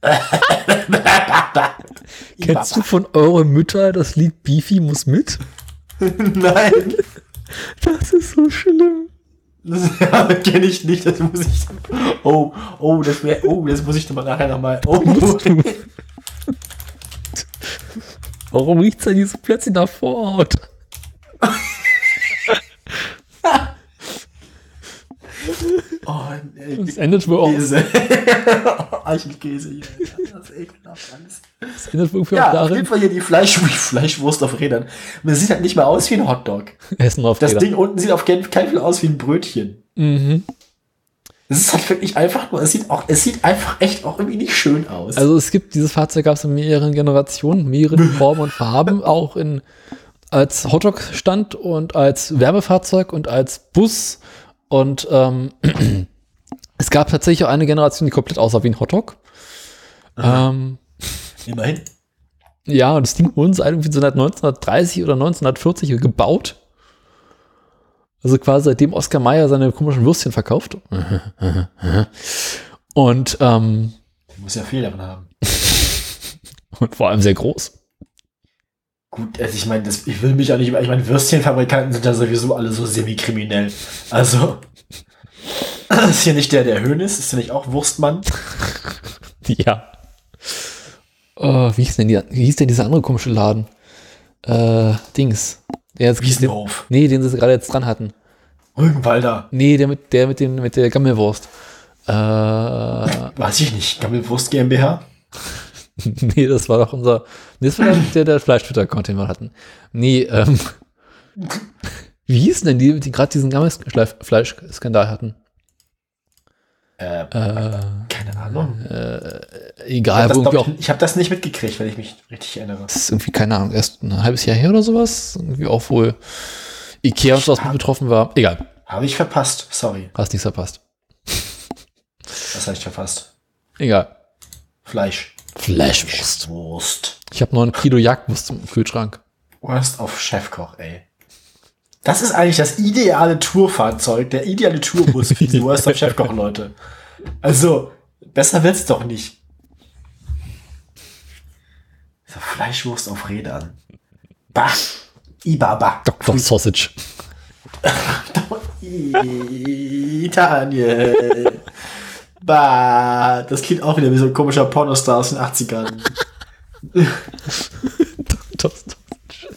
Kennst du von euren Mütter das Lied Beefy muss mit? Nein. Das ist so schlimm. Das ja, kenne ich nicht, das muss ich. Oh, oh, das wäre. Oh, das muss ich doch mal nachher nochmal. Oh, Warum riecht's denn hier so plötzlich nach Vorhaut? oh ey, Das endet wohl auch, Käse. Eichelkäse hier. Das ist ekelhaft alles. das endet irgendwie Ja, auch auf jeden darin. Fall hier die Fleisch, Fleischwurst auf Rädern. Das sieht halt nicht mal aus wie ein Hotdog. Essen auf Das Rädern. Ding unten sieht auf keinen keinen Fall aus wie ein Brötchen. Mhm. Es ist halt wirklich einfach nur, es sieht auch, es sieht einfach echt auch irgendwie nicht schön aus. Also es gibt, dieses Fahrzeug gab es in mehreren Generationen, mehreren Formen und Farben, auch in als Hotdog-Stand und als Wärmefahrzeug und als Bus. Und ähm, es gab tatsächlich auch eine Generation, die komplett aussah wie ein Hotdog. Ähm, Immerhin. ja, und das Ding irgendwie so seit 1930 oder 1940 gebaut. Also quasi seitdem Oskar Mayer seine komischen Würstchen verkauft. Und, ähm, Muss ja viel davon haben. und vor allem sehr groß. Gut, also ich meine, das- ich will mich auch nicht, ich meine, Würstchenfabrikanten sind ja sowieso alle so semi-kriminell. Also, ist hier nicht der, der Höhnes, ist ja nicht auch Wurstmann? Ja. Oh, wie hieß denn, die, wie hieß denn dieser andere komische Laden? Äh, Dings. Der jetzt, den, Wiesenhof, nee, den sie gerade jetzt dran hatten. Rügenwalder, Nee, der mit der mit den mit der Gammelwurst. Äh, weiß ich nicht, Gammelwurst GmbH? nee, das war doch unser. Nee, das war der, der, Fleisch-Twitter-Account, den wir hatten. Nee, ähm. Wie hießen denn die, die gerade diesen Gammelfleisch-Skandal hatten? Äh, Äh, keine Ahnung. Ich egal, habe wo das, glaub ich, ich hab das nicht mitgekriegt, wenn ich mich richtig erinnere. Das ist irgendwie, keine Ahnung, erst ein halbes Jahr her oder sowas. Irgendwie auch wohl Ikea und sowas mit betroffen war. Egal, Habe ich verpasst, sorry. hast nichts verpasst. Was habe ich verpasst? Egal. Fleisch. Fleischwurst. Wurst. Ich habe noch ein Kilo Jagdwurst im Kühlschrank. Wurst auf Chefkoch, ey. Das ist eigentlich das ideale Tourfahrzeug, der ideale Tourbus für die Wurst auf Chefkoch, Leute. Also, besser wird's doch nicht. So, Fleischwurst auf Rädern. Bah. Ibaba. Dr. Sausage. Daniel. Bah. Das klingt auch wieder wie so ein komischer Pornostar aus den 80ern. Dr. Sausage.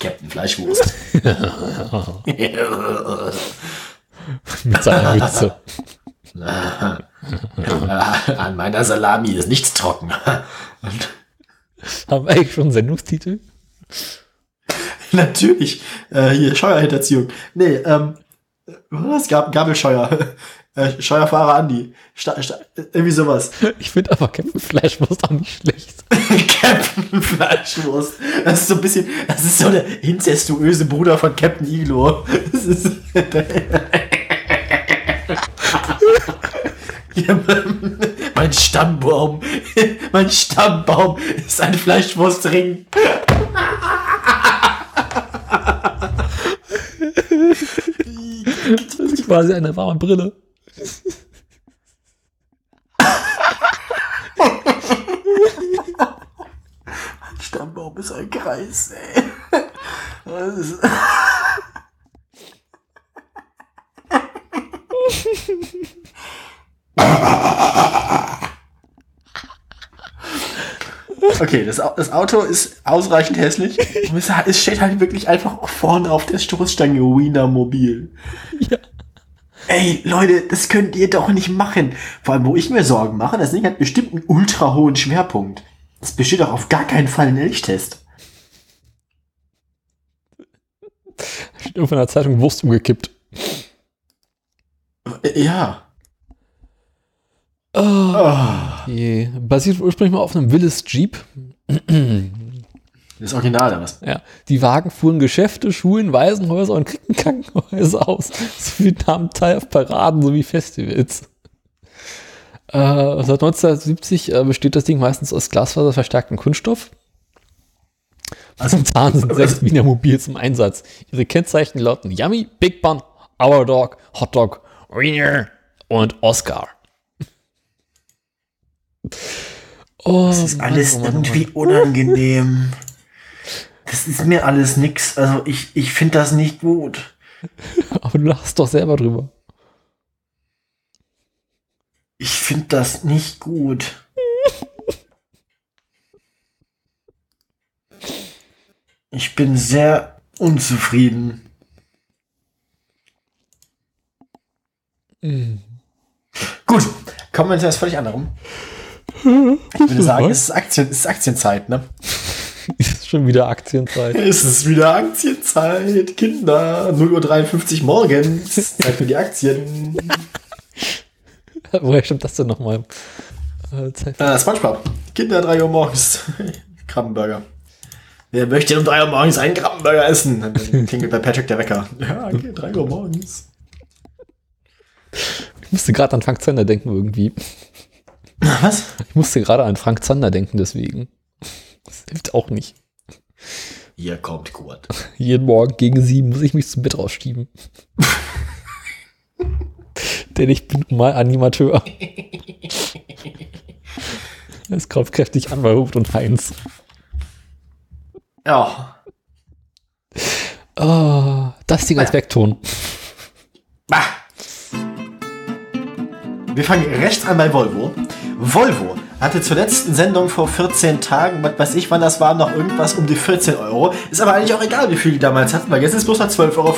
Captain Fleischwurst. Mit seiner Mütze. An meiner Salami ist nichts trocken. Haben wir eigentlich schon einen Sendungstitel? natürlich, äh, hier, Scheuerhinterziehung. Nee, ähm, was gab Gabelscheuer? Äh, Scheuerfahrer Andi. Sta Sta irgendwie sowas. Ich finde aber Captain Fleischwurst auch nicht schlecht. Captain Fleischwurst. Das ist so ein bisschen, das ist so der inzestuöse Bruder von Captain Iglo. Das ist mein Stammbaum, mein Stammbaum ist ein Fleischwurstring. Das ist quasi eine warme Brille. Stammbaum ist ein Kreis, ey. Das ist Okay, das, das Auto ist ausreichend hässlich. Es, steht halt wirklich einfach vorne auf der Stoßstange Wiener Mobil. Ja. Ey, Leute, das könnt ihr doch nicht machen. Vor allem, wo ich mir Sorgen mache, das Ding hat bestimmt einen ultra hohen Schwerpunkt. Das besteht doch auf gar keinen Fall ein Elchtest. Steht in der Zeitung Wurst umgekippt. Äh, Ja. Oh. Oh. Je. Basiert ursprünglich mal auf einem Willis Jeep. Das Original oder was? Ja, die Wagen fuhren Geschäfte, Schulen, Waisenhäuser und Krankenhäuser aus, sowie nahmen teil auf Paraden sowie Festivals. Äh, seit 1970 äh, besteht das Ding meistens aus glasfaserverstärktem Kunststoff. Also Zahn sind sechs Wiener Mobils im Einsatz. Ihre Kennzeichen lauten Yummy, Big Bun, Our Dog, Hot Dog, Wiener und Oscar. Oh, das ist alles Mann, irgendwie Mann. unangenehm. Das ist mir alles nix. Also ich, ich finde das nicht gut. Aber du lachst doch selber drüber. Ich finde das nicht gut. Ich bin sehr unzufrieden. Mhm. Gut, kommen wir zu etwas völlig anderem. Ich würde sagen, es ist, Aktien, es ist Aktienzeit, ne? Ist schon wieder Aktienzeit. Es ist wieder Aktienzeit, Kinder. 0.53 Uhr morgens. Zeit für die Aktien. Woher stimmt das denn nochmal? Äh, äh, Spongebob. Kinder, 3 Uhr morgens. Krabbenburger. Wer möchte um 3 Uhr morgens einen Krabbenburger essen? Dann klingelt bei Patrick der Wecker. Ja, okay, 3 Uhr morgens. Ich musste gerade an Frank Zander denken irgendwie. Was? Ich musste gerade an Frank Zander denken, deswegen. Das hilft auch nicht. Hier kommt Kurt. Jeden Morgen gegen sieben muss ich mich zum Bett rausschieben. Denn ich bin mal Animateur. Es kommt kräftig an bei Hubert und Heinz. Ja. Oh, das Ding als Vekton. Bah. Wir fangen rechts an bei Volvo. Volvo hatte zur letzten Sendung vor 14 Tagen, was weiß ich, wann das war, noch irgendwas um die 14 Euro. Ist aber eigentlich auch egal, wie viel die damals hatten, weil jetzt ist es bloß noch 12,35 Euro.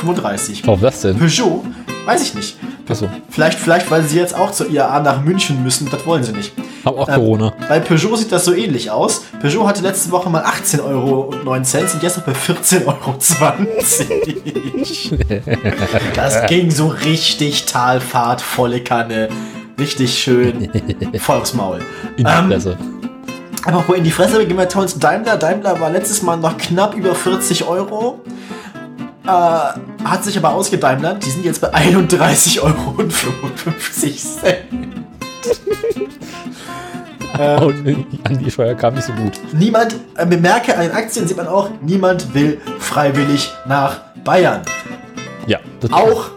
Warum das denn? Peugeot, weiß ich nicht. Achso. Vielleicht, vielleicht, weil sie jetzt auch zur IAA nach München müssen, das wollen sie nicht. Haben auch ähm, Corona. Bei Peugeot sieht das so ähnlich aus. Peugeot hatte letzte Woche mal 18,09 Euro und jetzt noch bei 14,20 Euro. das ging so richtig Talfahrt, volle Kanne. Richtig schön voll aufs Maul. In die ähm, Fresse. Aber in die Fresse gehen wir zu Daimler. Daimler war letztes Mal noch knapp über 40 Euro. Äh, hat sich aber ausgedaimlert. Die sind jetzt bei 31,55 Euro. ähm, an die Steuer kam nicht so gut. Niemand, äh, bemerke an den Aktien sieht man auch, niemand will freiwillig nach Bayern. Ja. auch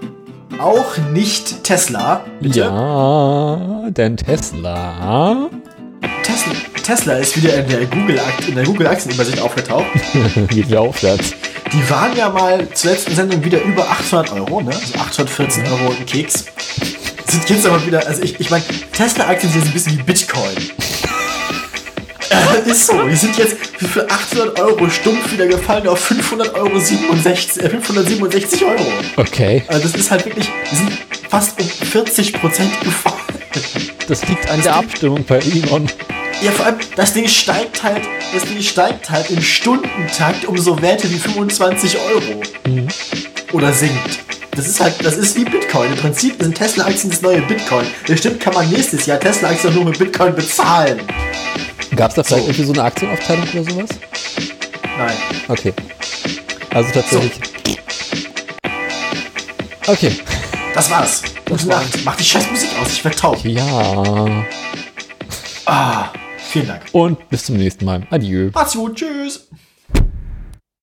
auch nicht Tesla. Bitte? Ja, denn Tesla. Tesla, Tesla ist wieder in der Google, in der Google Aktienübersicht aufgetaucht. Geht wieder aufwärts. Die waren ja mal zur letzten Sendung wieder über 800 Euro, ne? Also 814 Euro ein Keks. Sind jetzt aber wieder, also ich, ich meine, Tesla-Aktien sind ein bisschen wie Bitcoin. Äh, ist so. Die sind jetzt für 800 Euro stumpf wieder gefallen auf 500 Euro 67, äh, 567 Euro. Okay. Also das ist halt wirklich, die sind fast um 40 Prozent gefallen. Das liegt an das der Ding, Abstimmung bei Elon. Ja, vor allem, das Ding steigt halt, das Ding steigt halt im Stundentakt um so Werte wie 25 Euro. Mhm. Oder sinkt. Das ist halt, das ist wie Bitcoin. Im Prinzip sind Tesla-Aktien das neue Bitcoin. Bestimmt kann man nächstes Jahr Tesla-Aktien nur mit Bitcoin bezahlen. Gab es da vielleicht irgendwie so eine Aktienaufteilung oder sowas? Nein. Okay. Also tatsächlich. So. Okay. Das war's. Gute Nacht. Mach die scheiß Musik aus, ich werd taub. Ja. Ah, vielen Dank. Und bis zum nächsten Mal. Adieu. Macht's gut, tschüss.